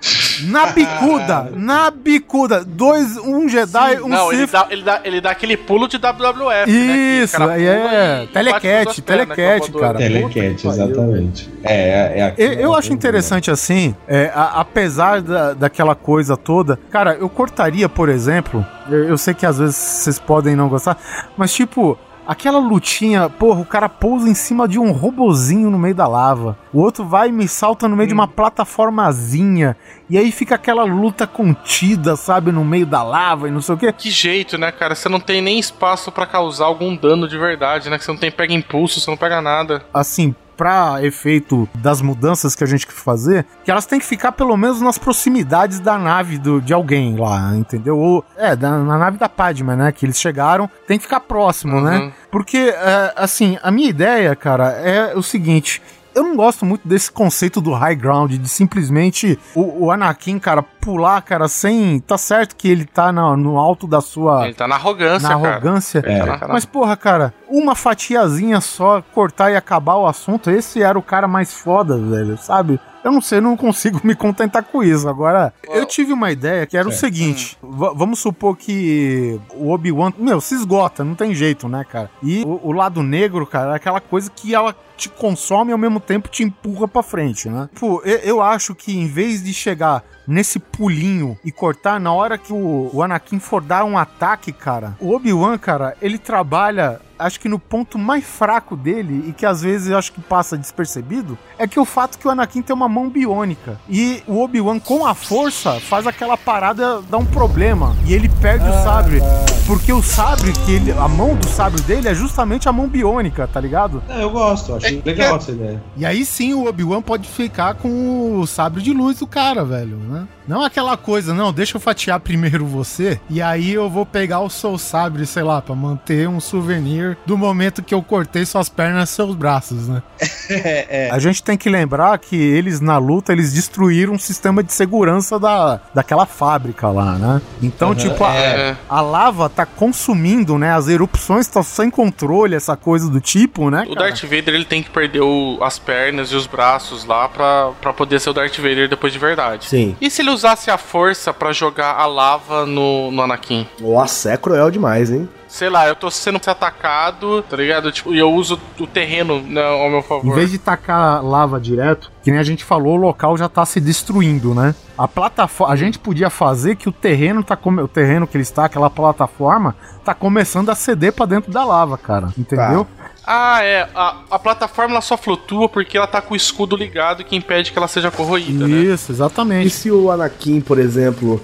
Na bicuda, na bicuda. Dois, um Jedi, Sim, um
não, Sith. Ele dá, ele, dá, ele dá aquele pulo de WWF,
né, Isso, né? aí é. Telecat, telecat, cara.
Telecat, exatamente. É, é,
é eu, eu acho interessante assim, é, a, apesar da, daquela coisa toda, cara, eu cortaria, por exemplo, eu, eu sei que às vezes vocês podem não gostar, mas tipo, Aquela lutinha, porra, o cara pousa em cima de um robozinho no meio da lava. O outro vai e me salta no meio hum. de uma hum. plataformazinha. E aí fica aquela luta contida, sabe, no meio da lava e não sei o quê.
Que jeito, né, cara? Você não tem nem espaço para causar algum dano de verdade, né? Que você não tem pega impulso, você não pega nada.
Assim, para efeito das mudanças que a gente quer fazer, que elas têm que ficar pelo menos nas proximidades da nave do, de alguém lá, entendeu? Ou, é, da, na nave da Padma, né? Que eles chegaram, tem que ficar próximo, né? uhum. né? Porque, é, assim, a minha ideia, cara, é o seguinte eu não gosto muito desse conceito do high ground, de simplesmente o, o Anakin, cara, pular, cara, sem. Tá certo que ele tá no, no alto da sua.
Ele tá na arrogância,
na cara. arrogância. É. Mas, porra, cara, uma fatiazinha só, cortar e acabar o assunto, esse era o cara mais foda, velho, sabe? Eu não sei, eu não consigo me contentar com isso. Agora, eu tive uma ideia que era o seguinte: vamos supor que o Obi-Wan, meu, se esgota, não tem jeito, né, cara? E o, o, lado negro, cara, é aquela coisa que ela te consome e ao mesmo tempo te empurra pra frente, né? Pô, eu, eu acho que em vez de chegar nesse pulinho e cortar na hora que o, o Anakin for dar um ataque, cara, o Obi-Wan, cara, ele trabalha acho que no ponto mais fraco dele, e que às vezes eu acho que passa despercebido, é que o fato que o Anakin tem uma mão biônica. E o Obi-Wan, com a força, faz aquela parada dar um problema. E ele perde ah, o sabre. Ah. Porque o sabre, que ele, a mão do sabre dele é justamente a mão biônica, tá ligado?
É, eu gosto.
Acho é
Legal essa ideia.
E aí sim o Obi-Wan pode ficar com o sabre de luz do cara, velho, né? Não aquela coisa, não, deixa eu fatiar primeiro você, e aí eu vou pegar o seu sabre, sei lá, pra manter um souvenir do momento que eu cortei suas pernas e seus braços, né?
é,
A gente tem que lembrar que eles, na luta, eles destruíram um sistema de segurança da, daquela fábrica lá, né? Então,
Uhum,
tipo, a,
é.
a lava tá consumindo, né? As erupções estão sem controle, essa coisa do tipo, né?
O
cara?
Darth Vader ele tem que perder o- as pernas e os braços lá pra, pra poder ser o Darth Vader depois de verdade.
Sim.
E se ele usasse a força pra jogar a lava no, no Anakin?
Nossa, é cruel demais, hein?
Sei lá, eu tô sendo atacado, tá ligado? Tipo, e eu uso o terreno né, ao meu favor.
Em vez de tacar lava direto, que nem a gente falou, o local já tá se destruindo, né? A plataforma, a gente podia fazer que o terreno tá come... o terreno que ele está, aquela plataforma, tá começando a ceder pra dentro da lava, cara. Entendeu?
Ah, é. A, a plataforma ela só flutua porque ela tá com o escudo ligado que impede que ela seja corroída, né?
Isso, exatamente.
E se o Anakin, por exemplo,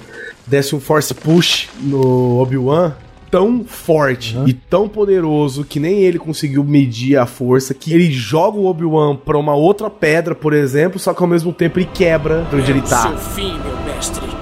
desse um force push no Obi-Wan tão forte e tão poderoso que nem ele conseguiu medir a força, que ele joga o Obi-Wan pra uma outra pedra, por exemplo, só que ao mesmo tempo ele quebra de onde ele tá.
Seu fim, meu mestre.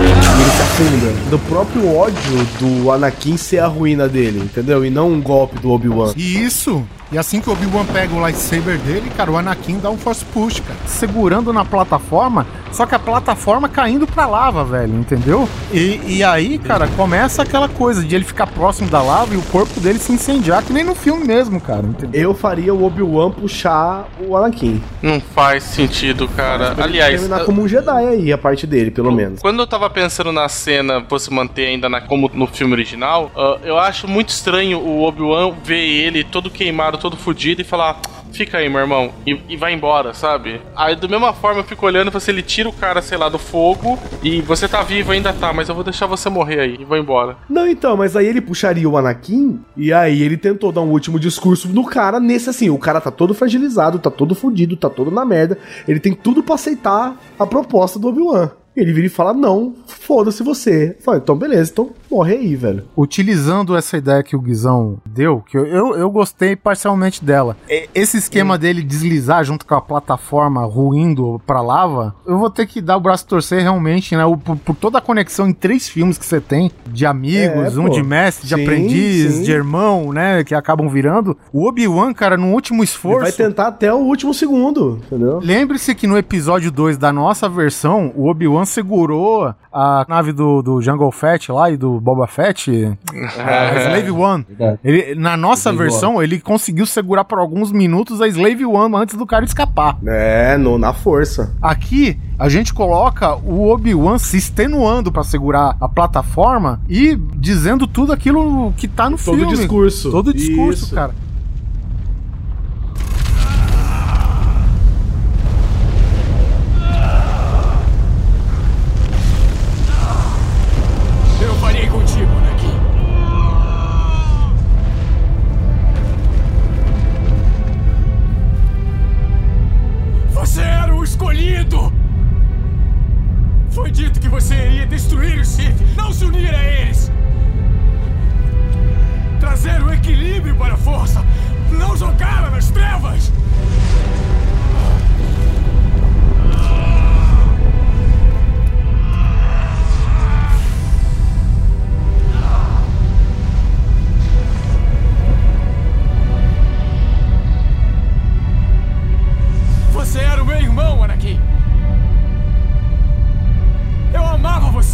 Ele se afunda. Do próprio ódio do Anakin ser a ruína dele, entendeu? E não um golpe do Obi-Wan.
E isso. E assim que o Obi-Wan pega o lightsaber dele, cara, o Anakin dá um force push, cara. Segurando na plataforma, só que a plataforma caindo pra lava, velho, entendeu? E, e aí, cara, começa aquela coisa de ele ficar próximo da lava e o corpo dele se incendiar, que nem no filme mesmo, cara, entendeu?
Eu faria o Obi-Wan puxar o Anakin.
Não faz sentido, cara.
Ele
Aliás,
terminar
eu-
como um Jedi aí, a parte dele, pelo menos.
Quando eu tava pensando na cena, fosse manter ainda na- como no filme original, ah, eu acho muito estranho o Obi-Wan ver ele todo queimado, todo fudido e falar. Fica aí, meu irmão, e, e vai embora, sabe? Aí, da mesma forma, eu fico olhando você ele tira o cara, sei lá, do fogo e você tá vivo, ainda tá, mas eu vou deixar você morrer aí e vou embora.
Não, então, mas aí ele puxaria o Anakin e aí ele tentou dar um último discurso no cara nesse assim, o cara tá todo fragilizado, tá todo fudido, tá todo na merda. Ele tem tudo pra aceitar a proposta do Obi-Wan. Ele vira e fala: "Não, foda-se você". Fala, então beleza, então morre aí, velho.
Utilizando essa ideia que o Guizão deu, que eu, eu, eu gostei parcialmente dela. Esse esquema dele deslizar junto com a plataforma ruindo pra lava, eu vou ter que dar o braço torcer realmente, né? Por, por toda a conexão em três filmes que você tem, de amigos,
É,
um
pô.
de mestre, de
Sim,
aprendiz,
sim.
de irmão, né? Que acabam virando. O Obi-Wan, cara, no último
Ele
esforço.
vai tentar até o último segundo, entendeu?
Lembre-se que no episódio 2 da nossa versão, o Obi-Wan segurou a nave do, do Jungle Fett lá e do Boba Fett, a Slave One. Ele, na nossa
Slave
versão, ele conseguiu segurar por alguns minutos a Slave One antes do cara escapar.
É, no, na força.
Aqui, a gente coloca o Obi-Wan se extenuando pra segurar a plataforma e dizendo tudo aquilo que tá no
Todo
filme.
discurso.
Todo discurso,
Isso.
cara.
Você iria destruir os Sith, não se unir a eles! Trazer o equilíbrio para a força, não jogá-la nas trevas!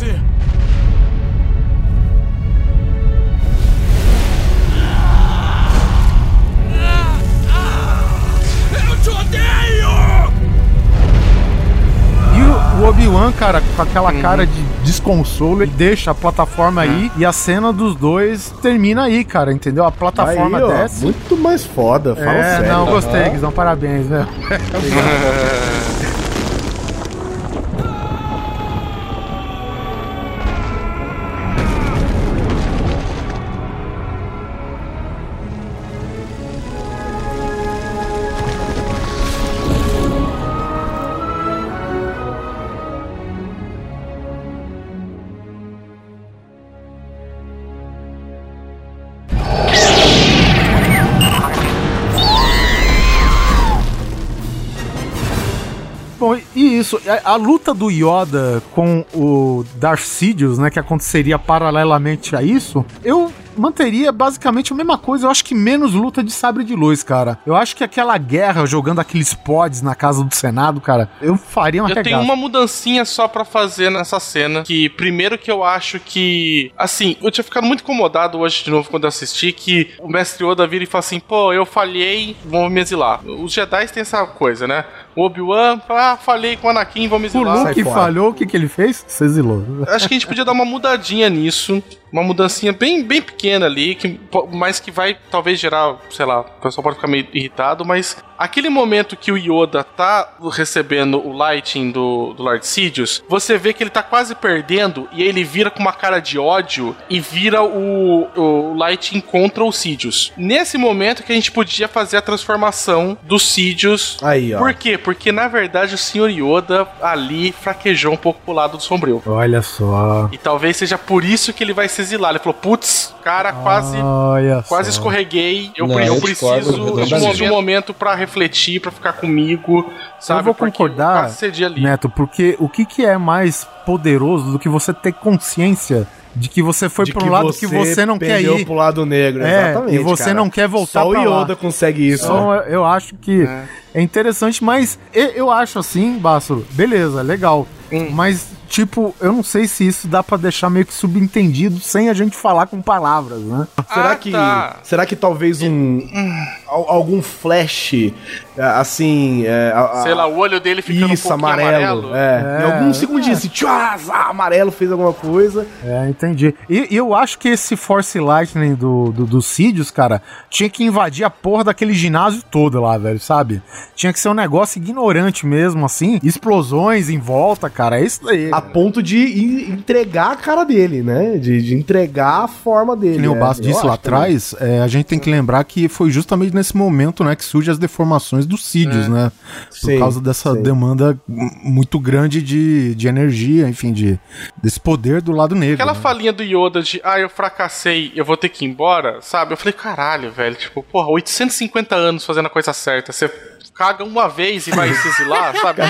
Você! Eu te odeio!
E o, Obi-Wan, cara, com aquela cara de desconsolo, ele deixa a plataforma aí e a cena dos dois termina aí, cara, entendeu? A plataforma
Aí, ó,
desce.
muito mais foda, fala
é,
sério.
não, gostei,
Aham.
Guizão, parabéns, né? Isso, a, a luta do Yoda com o Darth Sidious, né, que aconteceria paralelamente a isso, eu manteria basicamente a mesma coisa. Eu acho que menos luta de sabre de luz, cara. Eu acho que aquela guerra jogando aqueles pods na casa do Senado, cara, eu faria uma
Eu tenho uma mudancinha só pra fazer nessa cena. Que primeiro que eu acho que. Assim, eu tinha ficado muito incomodado hoje de novo quando eu assisti. Que o mestre Oda vira e fala assim: pô, eu falhei, vão me exilar. Os Jedi têm essa coisa, né? O Obi-Wan, ah, falhei com o Anakin, me
O
exilar.
Luke falhou, o que, que ele fez? Se exilou.
Acho que a gente podia dar uma mudadinha nisso. Uma mudancinha bem, bem pequena ali, que, mas que vai talvez gerar, sei lá, o pessoal pode ficar meio irritado, mas aquele momento que o Yoda tá recebendo o lighting do, do Lord Sidious, você vê que ele tá quase perdendo e aí ele vira com uma cara de ódio e vira o, o lighting contra o Sidious. Nesse momento que a gente podia fazer a transformação do Sidious.
Aí, ó.
Por quê? Porque na verdade o Sr. Yoda ali fraquejou um pouco pro lado do sombrio.
Olha só.
E talvez seja por isso que ele vai se exilar. Ele falou, putz, cara, quase,
Olha
quase
só.
escorreguei. Eu,
Não,
pre- eu preciso
discordo
de um, um momento pra refletir, pra ficar comigo, sabe?
eu vou concordar,
quase cedi ali.
Neto, porque o que, que é mais poderoso do que você ter consciência de que você foi
De
para um lado que você não quer ir?
pro lado negro,
É,
exatamente.
e você
cara.
não quer voltar
Só o
pra lá.
Yoda consegue isso.
Então,
né?
eu acho que é. interessante, mas eu acho assim, Basso, beleza, legal.
Hum.
Mas, tipo, eu não sei se isso dá pra deixar meio que subentendido sem a gente falar com palavras, né?
Será
Ah,
que
tá.
será que talvez um al- algum flash é, assim, é, a- a-
Sei lá, o olho dele ficando
isso
um
amarelo,
amarelo.
é, em alguns segundinhos assim, tchua, zá, amarelo fez alguma coisa.
É, entendi. E, e eu acho que esse Force Lightning do, do, do Sidious, cara, tinha que invadir a porra daquele ginásio todo lá, velho, sabe? Tinha que ser um negócio ignorante mesmo, assim. Explosões em volta, cara. É isso daí.
A ponto de en- entregar a cara dele, né? De, de entregar a forma dele.
Que nem o
é,
Basso
eu
disse lá atrás, é, a gente tem que lembrar que foi justamente nesse momento, né, que surgem as deformações dos Sidious,
É.
né? Por
Sim,
causa dessa
sim.
demanda muito grande de, de energia, enfim, de, desse poder do lado negro.
Aquela
né?
falinha do Yoda de, ah, eu fracassei, eu vou ter que ir embora, sabe? Eu falei, caralho, velho, tipo, porra, 850 anos fazendo a coisa certa, você caga uma vez e vai se exilar, sabe?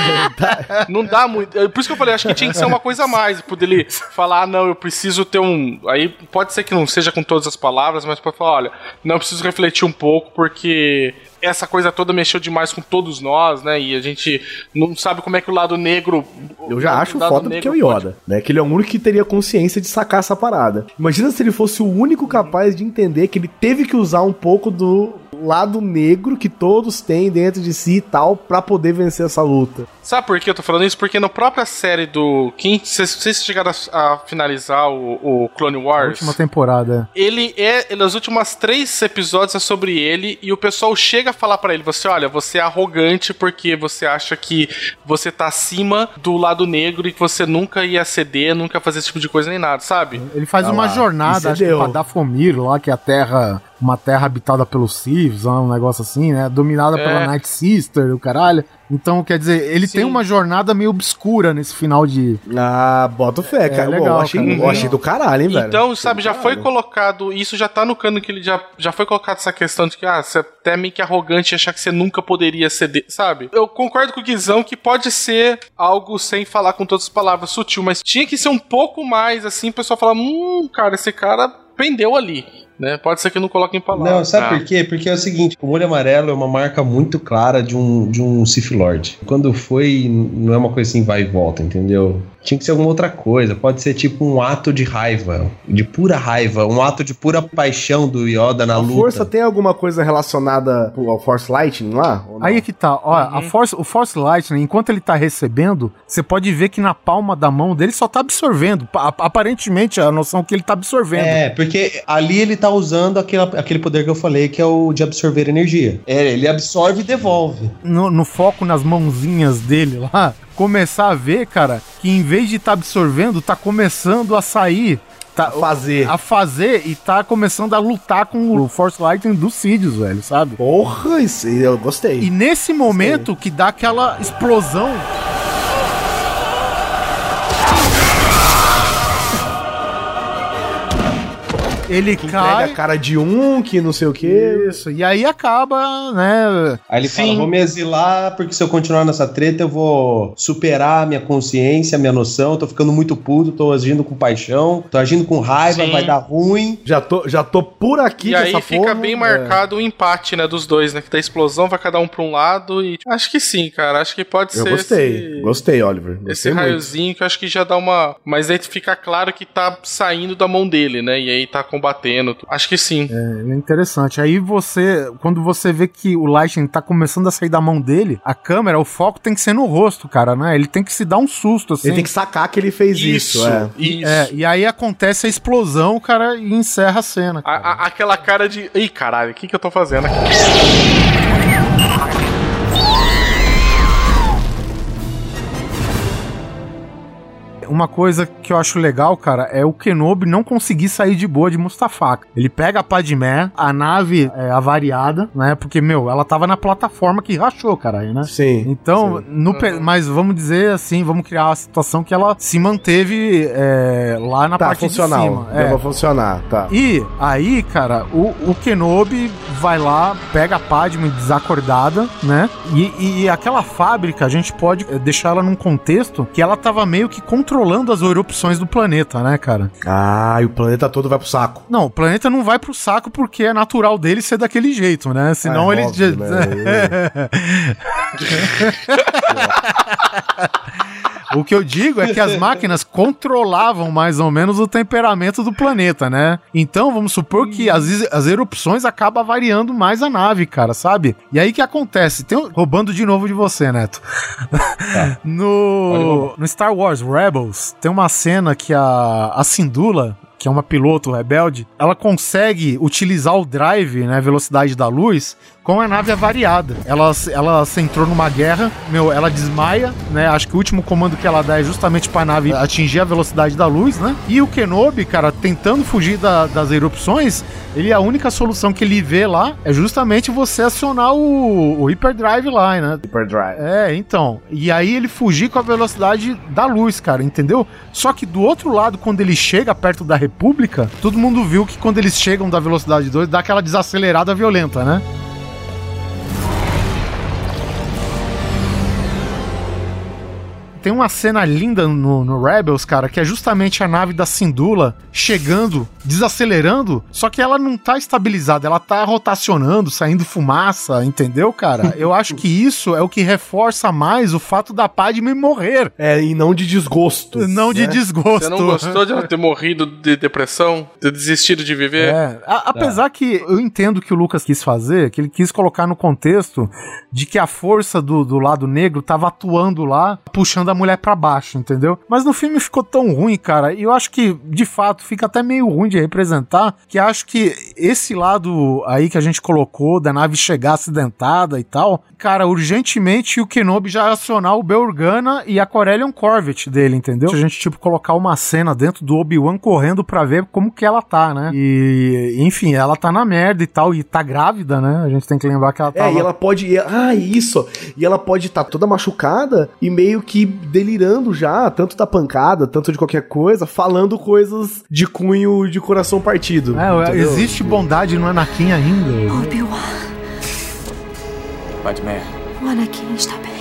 Não dá muito. é Por isso que eu falei, acho que tinha que ser uma coisa a mais, poder ele falar, ah, não, eu preciso ter um. Aí pode ser que não seja com todas as palavras, mas pode falar, olha, não eu preciso refletir um pouco, porque essa coisa toda mexeu demais com todos nós, né? E a gente não sabe como é que o lado negro.
Eu já acho foda porque é o Yoda, né? Que ele é o único que teria consciência de sacar essa parada. Imagina se ele fosse o único capaz de entender que ele teve que usar um pouco do lado negro que todos têm dentro de si e tal pra poder vencer essa luta.
Sabe por que eu tô falando isso? Porque na própria série do. Quem, se vocês chegaram a, a finalizar o, o Clone
A
Wars.
última temporada.
Ele é. Ele, as últimas três episódios é sobre ele e o pessoal chega a falar pra ele: você, olha, você é arrogante porque você acha que você tá acima do lado negro e que você nunca ia ceder, nunca ia fazer esse tipo de coisa nem nada, sabe?
Ele faz
Ah
uma
lá,
jornada, acho que
deu.
pra Dafomir lá, que é a terra, uma terra habitada pelos Siths, um negócio assim, né? Dominada
É.
pela Night Sister, o caralho. Então, quer dizer, ele
Sim.
tem uma jornada meio obscura nesse final de.
Ah, bota fé, cara.
legal,
eu achei,
cara.
eu achei do caralho, hein, velho.
Então, sabe, já foi colocado. Isso já tá no cano que ele já, já foi colocado essa questão de que, ah, você é até meio que arrogante e achar que você nunca poderia ceder, sabe? Eu concordo com o Guizão que pode ser algo sem falar com todas as palavras sutil, mas tinha que ser um pouco mais assim, o pessoal falar, hum, cara, esse cara pendeu ali. Né? Pode ser que eu não coloque em palavras.
Não, sabe
Ah.
por quê? Porque é o seguinte, o molho amarelo é uma marca muito clara de um, de um Sith Lord. Quando foi, não é uma coisa assim, vai e volta, entendeu? Tinha que ser alguma outra coisa. Pode ser tipo um ato de raiva, de pura raiva, um ato de pura paixão do Yoda na
A
luta.
força tem alguma coisa relacionada ao Force Lightning lá?
Aí é que tá, ó, a
Uhum.
Force, o Force Lightning, enquanto ele tá recebendo, você pode ver que na palma da mão dele só tá absorvendo. Pa- Aparentemente, a noção que ele tá absorvendo.
É, porque ali ele tá usando aquele, aquele poder que eu falei, que é o de absorver energia. É, ele absorve e devolve.
no, no foco nas mãozinhas dele lá, começar a ver, cara, que em vez de estar absorvendo, tá começando a sair. Tá,
fazer.
A fazer e tá começando a lutar com o Force Lightning dos Sidious, velho, sabe?
Porra, isso eu gostei.
E nesse momento que dá aquela explosão. Ele
que
cai.
entrega a cara de um, que não sei o quê.
Isso, e aí acaba, né?
Aí ele fala, vou me exilar, porque se eu continuar nessa treta, eu vou superar a minha consciência, a minha noção, tô ficando muito puto, tô agindo com paixão, tô agindo com raiva,
Sim.
vai dar ruim.
Já tô, já tô por aqui
E
com
aí fica
porra.
bem
É.
marcado o empate, né, dos dois, né? Que da explosão vai cada um pra um lado e. Acho que sim, cara. Acho que pode
Eu
ser.
gostei,
esse-
gostei, Oliver.
Esse
Gostei muito.
raiozinho que eu acho que já dá uma. Mas aí fica claro que tá saindo da mão dele, né? E aí tá combatendo. Acho que sim.
É, é interessante. Aí você, quando você vê que o Lightning tá começando a sair da mão dele, a câmera, o foco tem que ser no rosto, cara, né? Ele tem que se dar um susto, assim.
Ele tem que sacar que ele fez isso, é.
Isso.
É, e aí acontece a explosão, cara, e encerra a cena.
A- a- aquela cara de. Ih, caralho, o que, que eu tô fazendo aqui?
Uma coisa que eu acho legal, cara, é o Kenobi não conseguir sair de boa de Mustafaka. Ele pega a Padmé, a nave é, avariada, né? Porque, meu, ela tava na plataforma que rachou, caralho, né?
Sim.
Então, no pe- mas vamos dizer assim, vamos criar uma situação que ela se manteve é, lá na
Tá,
parte
funcional.
de cima.
Deu
É.
pra funcionar, tá.
E aí, cara, o, o Kenobi vai lá, pega a Padme desacordada, né? E, e- e aquela fábrica, a gente pode eh, deixar ela num contexto que ela tava meio que controlando as erupções do planeta, né, cara?
Ah, e o planeta todo vai pro saco.
Não, o planeta não vai pro saco porque é natural dele ser daquele jeito, né? Senão
É
ele.
óbvio, né?
O que eu digo é que as máquinas controlavam mais ou menos o temperamento do planeta, né? Então, vamos supor que as, as erupções acabam variando mais a nave, cara, sabe? E aí o que acontece? Tem, um- roubando de novo de você, Neto. no, no Star Wars Rebels, tem uma cena que a, a Syndulla que é uma piloto rebelde, ela consegue utilizar o drive, né, velocidade da luz, com a nave avariada. Ela, ela se entrou numa guerra, meu, ela desmaia, né? Acho que o último comando que ela dá é justamente pra nave atingir a velocidade da luz, né? E o Kenobi, cara, tentando fugir da- das erupções, ele a única solução que ele vê lá é justamente você acionar o, o hyperdrive lá, né?
Hyperdrive.
É, então. E aí ele fugir com a velocidade da luz, cara, entendeu? Só que do outro lado, quando ele chega perto da República, todo mundo viu que quando eles chegam da velocidade 2, dá aquela desacelerada violenta, né? Tem uma cena linda no, no Rebels, cara, que é justamente a nave da Syndulla chegando, desacelerando, só que ela não tá estabilizada, ela tá rotacionando, saindo fumaça, entendeu, cara? Eu acho que isso é o que reforça mais o fato da Padme morrer.
É, e não de desgosto.
Não de
né?
desgosto.
Você não gostou de ela ter morrido de depressão? Ter desistido de viver?
É, a- apesar que eu entendo que o Lucas quis fazer, que ele quis colocar no contexto de que a força do, do lado negro tava atuando lá, puxando a mulher pra baixo, entendeu? Mas no filme ficou tão ruim, cara, e eu acho que, de fato, fica até meio ruim de representar, que acho que esse lado aí que a gente colocou, da nave chegar acidentada e tal, cara, urgentemente o Kenobi já acionar o Beorgana e a Corellian Corvette dele, entendeu? Se a gente, tipo, colocar uma cena dentro do Obi-Wan correndo pra ver como que ela tá, né? E, enfim, ela tá na merda e tal, e tá grávida, né? A gente tem que lembrar que ela tá.
É, e ela pode. Ah, isso! E ela pode estar toda machucada e meio que delirando já, tanto da pancada, tanto de qualquer coisa, falando coisas de cunho de coração partido.
É,
entendeu?
existe bondade no Anakin ainda.
Obi-Wan,
Padmé,
o Anakin está bem.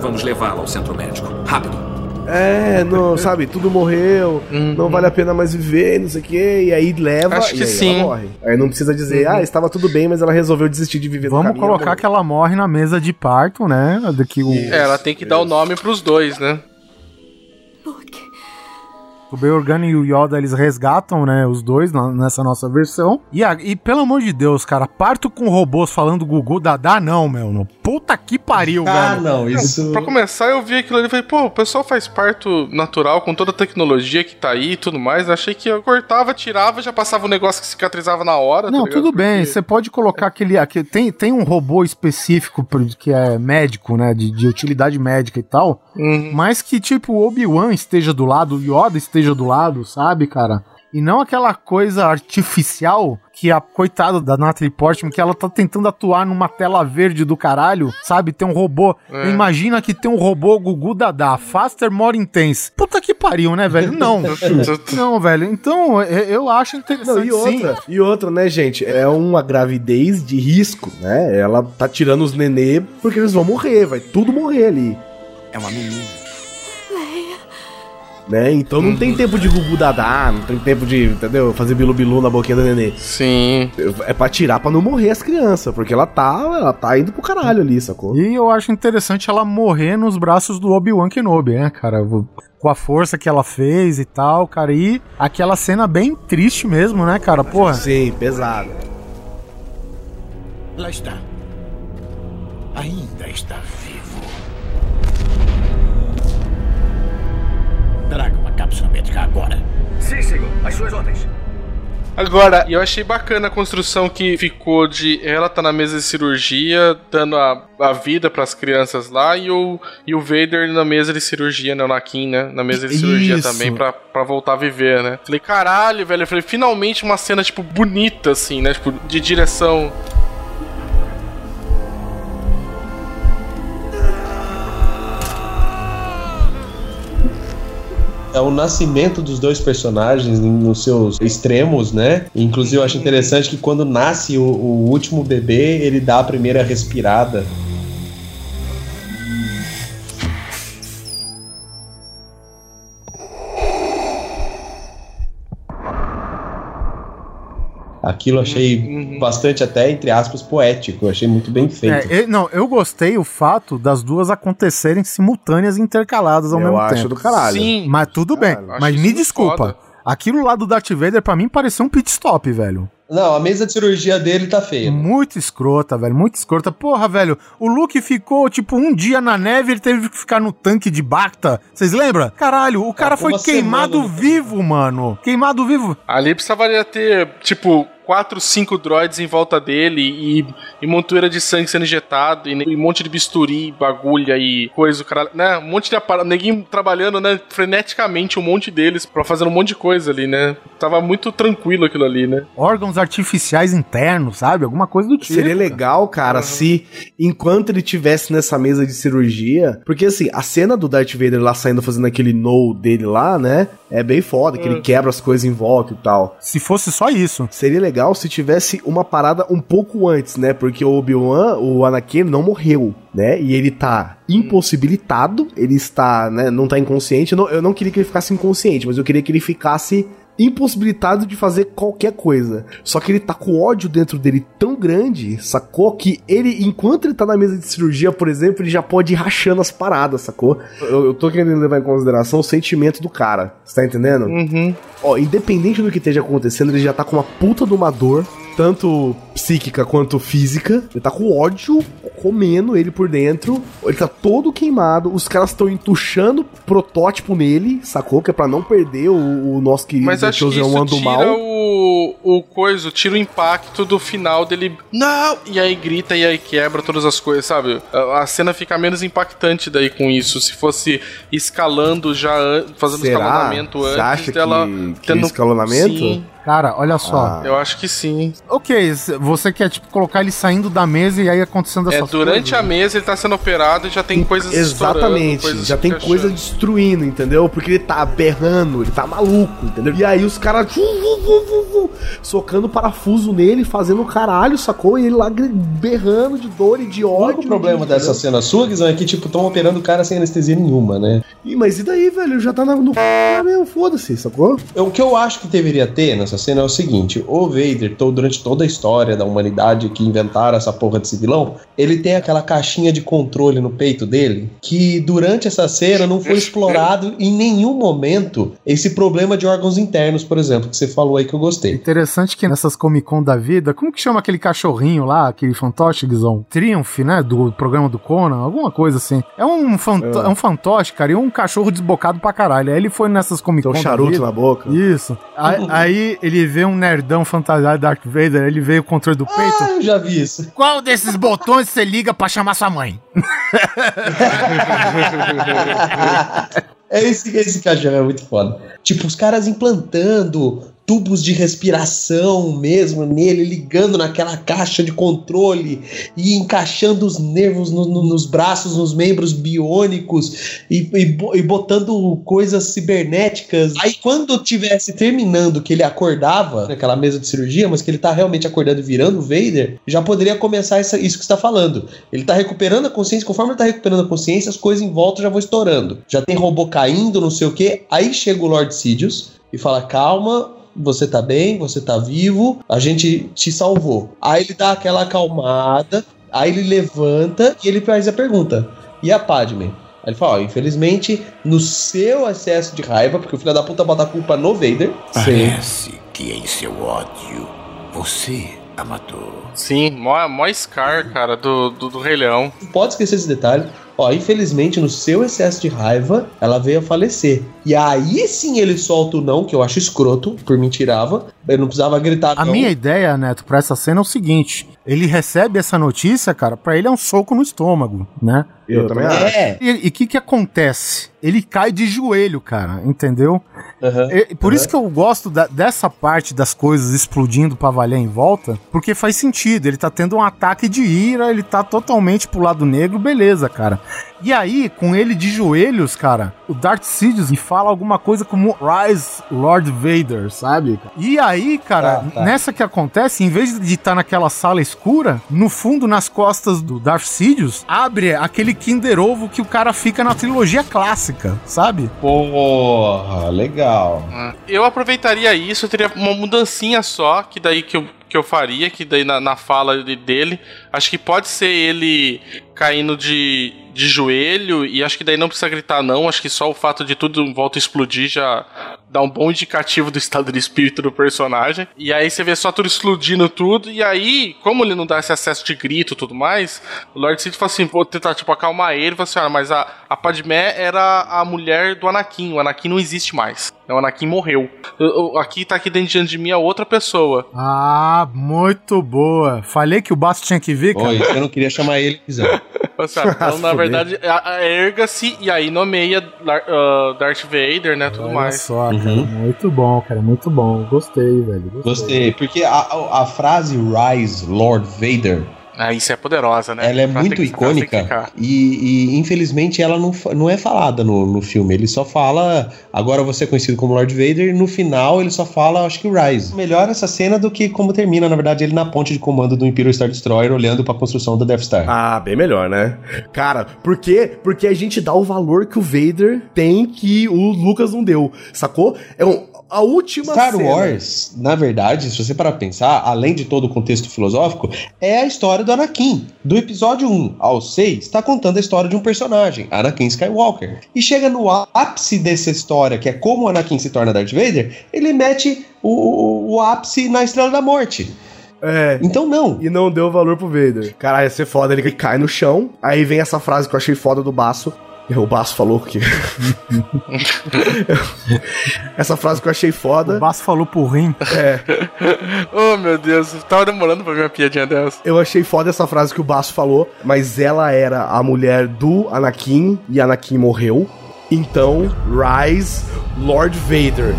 Vamos levá-lo ao centro médico. Rápido.
É, não, sabe, tudo morreu, não vale a pena mais viver, não sei o quê, e aí leva
Acho
e
que
aí
sim.
ela morre. Aí não precisa dizer, ah, estava tudo bem, mas ela resolveu desistir de viver
Vamos
caminho,
colocar que ela morre na mesa de parto, né? Do que o,
É, ela tem que dar o nome pros dois, né?
O Beorgana e o Yoda eles resgatam, né? Os dois na- nessa nossa versão. E, a- e pelo amor de Deus, cara, parto com robôs falando Gugu Dadá, não, meu. No, puta que pariu,
Ah,
velho.
não, isso.
Pra começar, eu vi aquilo ali e falei, pô, o pessoal faz parto natural com toda a tecnologia que tá aí e tudo mais. Achei que eu cortava, tirava, já passava um negócio que cicatrizava na hora.
Não,
tá
tudo bem. Você pode colocar aquele. aquele tem, tem um robô específico pro- que é médico, né? De, de utilidade médica e tal.
Uhum.
Mas que, tipo, o Obi-Wan esteja do lado, o Yoda esteja do lado, sabe, cara? E não aquela coisa artificial que a coitada da Natalie Portman, que ela tá tentando atuar numa tela verde do caralho, sabe? Tem um robô.
É.
Imagina que tem um robô Gugu Dadá, faster, more intense. Puta que pariu, né, velho? Não. não, velho. Então, eu- eu acho interessante
Não, e outra,
sim.
e outra, né, gente? É uma gravidez de risco, né? Ela tá tirando os nenê porque eles vão morrer, vai tudo morrer ali.
É uma menina.
Né? Então não tem tempo de gugu dadá, não tem tempo de, entendeu? Fazer bilu-bilu na boquinha do nenê.
Sim.
É pra tirar pra não morrer as crianças, porque ela tá, ela tá indo pro caralho ali, sacou?
E eu acho interessante ela morrer nos braços do Obi-Wan Kenobi, né, cara? Com a força que ela fez e tal, cara. E aquela cena bem triste mesmo, né, cara? Porra.
Sim, pesado.
Lá está. Ainda está agora.
Sim, senhor. As suas ordens.
Agora, eu achei bacana a construção que ficou de ela tá na mesa de cirurgia, dando a, a vida pras crianças lá, e o, e o Vader na mesa de cirurgia, né? O Anakin, né? Na mesa de cirurgia
Isso.
também, pra, pra voltar a viver, né? Falei, caralho, velho. Eu falei, finalmente uma cena, tipo, bonita, assim, né? Tipo, de direção.
É o nascimento dos dois personagens nos seus extremos, né? Inclusive, eu acho interessante que quando nasce o, o último bebê, ele dá a primeira respirada. Aquilo eu achei bastante, até entre aspas, poético. Eu achei muito bem feito.
É, eu- não, eu gostei o fato das duas acontecerem simultâneas e intercaladas ao
Eu
mesmo
acho
tempo.
do caralho.
Sim.
Mas tudo bem.
acho
Mas me desculpa.
foda.
Aquilo lá do Darth Vader, pra mim, pareceu um pit stop, velho.
Não, a mesa de cirurgia dele tá feia.
Muito escrota, velho. Muito escrota. Porra, velho. O Luke ficou, tipo, um dia na neve, ele teve que ficar no tanque de Bacta. Vocês lembram? Caralho, o cara
ficou
foi queimado
semana
vivo, mano. Queimado vivo.
Ali precisaria ter, tipo, quatro, cinco droids em volta dele e, e montoeira de sangue sendo injetado e, e um monte de bisturi, bagulha e coisa, o cara, né? Um monte de aparato, neguinho trabalhando, né? Freneticamente, um monte deles pra fazer um monte de coisa ali, né? Tava muito tranquilo aquilo ali, né?
Órgãos artificiais internos, sabe? Alguma coisa do tipo.
Seria legal, cara, se enquanto ele tivesse nessa mesa de cirurgia. Porque assim, a cena do Darth Vader lá saindo fazendo aquele no dele lá, né? É bem foda, que ele quebra as coisas em volta e tal.
Se fosse só isso.
Seria legal se tivesse uma parada um pouco antes, né? Porque o Obi-Wan, o Anakin, não morreu, né? E ele tá impossibilitado, ele está, né? Não tá inconsciente. Eu não, eu não queria que ele ficasse inconsciente, mas eu queria que ele ficasse impossibilitado de fazer qualquer coisa. Só que ele tá com ódio dentro dele tão grande, sacou? Que ele, enquanto ele tá na mesa de cirurgia, por exemplo, ele já pode ir rachando as paradas, sacou? Eu, eu tô querendo levar em consideração o sentimento do cara. Você tá entendendo?
Uhum.
Ó, independente do que esteja acontecendo, ele já tá com uma puta de uma dor, tanto psíquica quanto física. Ele tá com ódio comendo ele por dentro. Ele tá todo queimado. Os caras estão entuchando protótipo nele, sacou? Que é pra não perder o, o nosso querido
Mas acho que isso
do
tira
mal.
o, o coisa, tira o impacto do final dele. Não! E aí grita e aí quebra todas as coisas, sabe? A, a cena fica menos impactante daí com isso. Se fosse escalando já, fazendo
Será?
escalonamento
Você
antes
acha
dela.
que- que escalonamento?
Sim,
Cara, olha só.
eu acho que sim.
Ok, você quer, tipo, colocar ele saindo da mesa e aí acontecendo
É,
essas
durante
coisas?
a mesa ele tá sendo operado e já tem coisas
Exatamente,
coisas
já tem coisa destruindo, entendeu? Porque ele tá berrando, ele tá maluco, entendeu? E aí os caras socando parafuso nele, fazendo caralho, sacou? E ele lá berrando de dor e de
O
ódio.
único problema
entendeu?
dessa cena sua, Guizão, é que, tipo, estão operando o cara sem anestesia nenhuma, né?
Ih, mas e daí, velho? Já tá na- no c... mesmo, foda-se, sacou?
O que eu acho que deveria ter nessa cena é o seguinte: o Vader, to- durante toda a história da humanidade que inventaram essa porra desse vilão, ele tem aquela caixinha de controle no peito dele que durante essa cena não foi explorado em nenhum momento esse problema de órgãos internos, por exemplo, que você falou aí que eu gostei.
Interessante que nessas Comic Con da vida, como que chama aquele cachorrinho lá, aquele fantoche, Guizão? Triumph, né? Do programa do Conan, alguma coisa assim. É um, fanto é. um fantoche, cara, e um cachorro desbocado pra caralho. Aí ele foi nessas Comic Con.
Tem um
da
charuto
vida.
na boca.
Isso. Aí, aí ele vê um nerdão fantasiado de Darth Vader, ele vê o controle do peito.
Ah, eu já vi isso.
Qual desses botões você liga pra chamar sua mãe?
É esse, esse cachorro é muito foda. Tipo, os caras implantando tubos de respiração mesmo nele, ligando naquela caixa de controle e encaixando os nervos no, no, nos braços, nos membros biônicos e, e, e, botando coisas cibernéticas. Aí quando tivesse terminando que ele acordava naquela mesa de cirurgia, mas que ele tá realmente acordando virando o Vader, já poderia começar essa, isso que está falando. Ele tá recuperando a consciência, conforme ele tá recuperando a consciência, as coisas em volta já vão estourando. Já tem robô caindo, não sei o que. Aí chega o Lord Sidious e fala: calma, você tá bem, você tá vivo, a gente te salvou. Aí ele dá aquela acalmada, aí ele levanta e ele faz a pergunta: e a Padme? Aí ele fala: ó, infelizmente, no seu excesso de raiva, porque o filho da puta bota a culpa no Vader.
Parece que em seu ódio você a matou.
Sim, mó, mó Scar, cara, do, do, do Rei Leão.
Não pode esquecer esse detalhe. Ó, infelizmente, no seu excesso de raiva, ela veio a falecer. E aí sim ele solta o não, que eu acho escroto, por mim tirava. Ele não precisava gritar
A
não.
minha ideia, Neto, pra essa cena é o seguinte: ele recebe essa notícia, cara, pra ele é um soco no estômago, né?
Eu, também acho.
É.
E o que que acontece? Ele cai de joelho, cara, entendeu? E- por isso que eu gosto da- dessa parte das coisas explodindo pra valer em volta, porque faz sentido. Ele tá tendo um ataque de ira, ele tá totalmente pro lado negro, beleza, cara. E aí, com ele de joelhos, cara, o Darth Sidious fala alguma coisa como Rise Lord Vader, sabe? E aí, cara,
Tá, tá.
nessa que acontece, em vez de estar naquela sala escura, no fundo, nas costas do Darth Sidious, abre aquele Kinder Ovo que o cara fica na trilogia clássica, sabe?
Porra, legal.
Eu aproveitaria isso, eu teria uma mudancinha só, que daí que eu, que eu faria, que daí na, na fala de- dele, acho que pode ser ele caindo de, de joelho, e acho que daí não precisa gritar não, acho que só o fato de tudo em volta explodir já dá um bom indicativo do estado de espírito do personagem. E aí você vê só tudo explodindo tudo, e aí, como ele não dá esse acesso de grito e tudo mais, o Lord Sith fala assim, vou tentar tipo acalmar ele, fala assim, ah, mas a, a Padmé era a mulher do Anakin, o Anakin não existe mais. O Anakin morreu. Eu- eu- aqui tá aqui dentro diante de mim a outra pessoa.
Ah, muito boa. Falei que o Basto tinha que ver, cara.
Oi, eu não queria chamar ele, quiser.
Sabe? Então, na verdade, a- a- erga-se e aí nomeia ah, Darth Vader, né? Tudo
Olha
mais.
só, cara.
Uhum.
Muito bom, cara. Muito bom. Gostei, velho.
Gostei, porque a, a, a frase Rise Lord Vader
Ah, isso é poderosa, né?
Ela é
Pra
muito icônica e, e, infelizmente ela não, não é falada no, no filme. Ele só fala agora você é conhecido como Lord Vader e no final ele só fala acho que Rise. Melhor essa cena do que como termina, na verdade, ele na ponte de comando do Imperial Star Destroyer olhando pra construção da Death Star.
Ah, bem melhor, né? Cara, por quê? Porque a gente dá o valor que o Vader tem que o Lucas não deu, sacou? É um, a última
Star
cena.
Wars, na verdade, se você parar pra pensar, além de todo o contexto filosófico, é a história do Anakin. Do episódio 1 ao 6, está contando a história de um personagem, Anakin Skywalker. E chega no ápice dessa história, que é como o Anakin se torna Darth Vader, ele mete o, o- ápice na Estrela da Morte.
É.
Então não.
E não deu valor pro Vader. Cara, ia ser foda, ele cai no chão, aí vem essa frase que eu achei foda do Baço. O Baço falou que. essa frase que eu achei foda.
O Baço falou por rim.
É.
oh, meu Deus, eu tava demorando pra ver uma piadinha dessa.
Eu achei foda essa frase que o Baço falou, mas ela era a mulher do Anakin e Anakin morreu. Então, Rise, Lord Vader.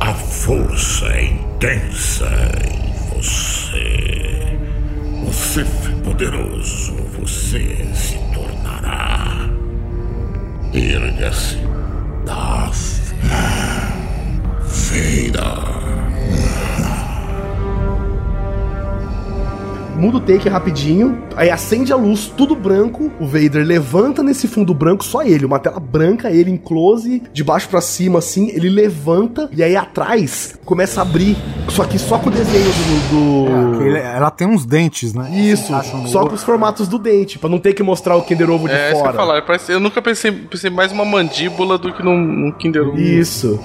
A força é intensa em você. Sith poderoso você se tornará. Erga-se, Darth Vader.
Muda o take rapidinho, aí acende a luz, tudo branco. O Vader levanta nesse fundo branco, só ele, uma tela branca, ele em close, de baixo pra cima, assim. Ele levanta e aí atrás começa a abrir, só que só com o desenho do. do-
Ele- ela tem uns dentes, né?
Isso, só com os formatos do dente, pra não ter que mostrar o Kinder Ovo de
É, isso que eu ia
fora.
falar. Eu nunca pensei, pensei mais uma mandíbula do que num, num Kinder Ovo.
Isso.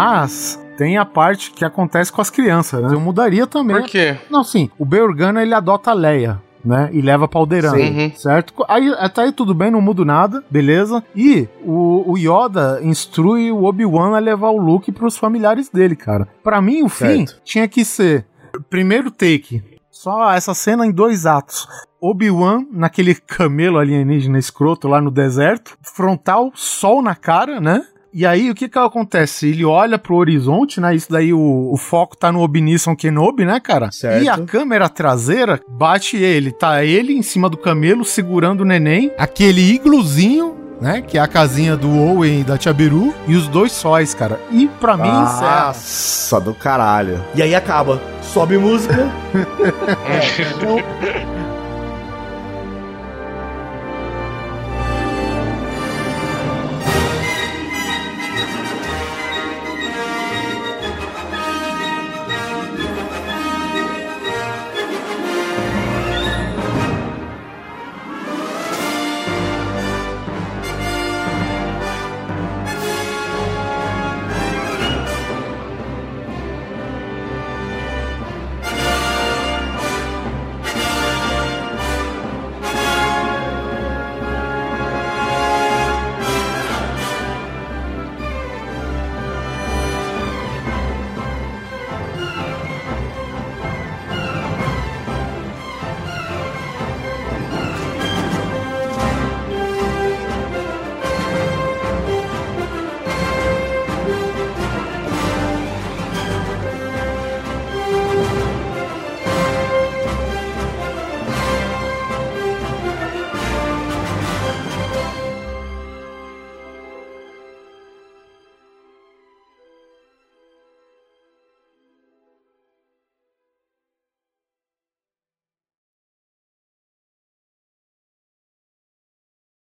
Mas tem a parte que acontece com as crianças, né? Eu mudaria também.
Por quê?
Não, sim. O Beorgana ele adota a Leia. né? E leva pra
Sim.
certo? Aí até aí tudo bem, não muda nada, beleza? E o, o Yoda instrui o Obi-Wan a levar o Luke pros familiares dele, cara. Pra mim, o fim
Certo.
tinha que ser primeiro take, só essa cena em dois atos. Obi-Wan naquele camelo alienígena escroto lá no deserto, frontal, sol na cara, né? E aí, o que que acontece? Ele olha pro horizonte, né? Isso daí, o, o foco tá no Obi-Nissan Kenobi, né, cara?
Certo.
E a câmera traseira bate ele. Tá ele em cima do camelo, segurando o neném. Aquele igluzinho, né? Que é a casinha do Owen e da Tia Beru. E os dois sóis, cara. E pra mim, encerra.
Nossa, do caralho. E aí acaba. Sobe música.
É, então,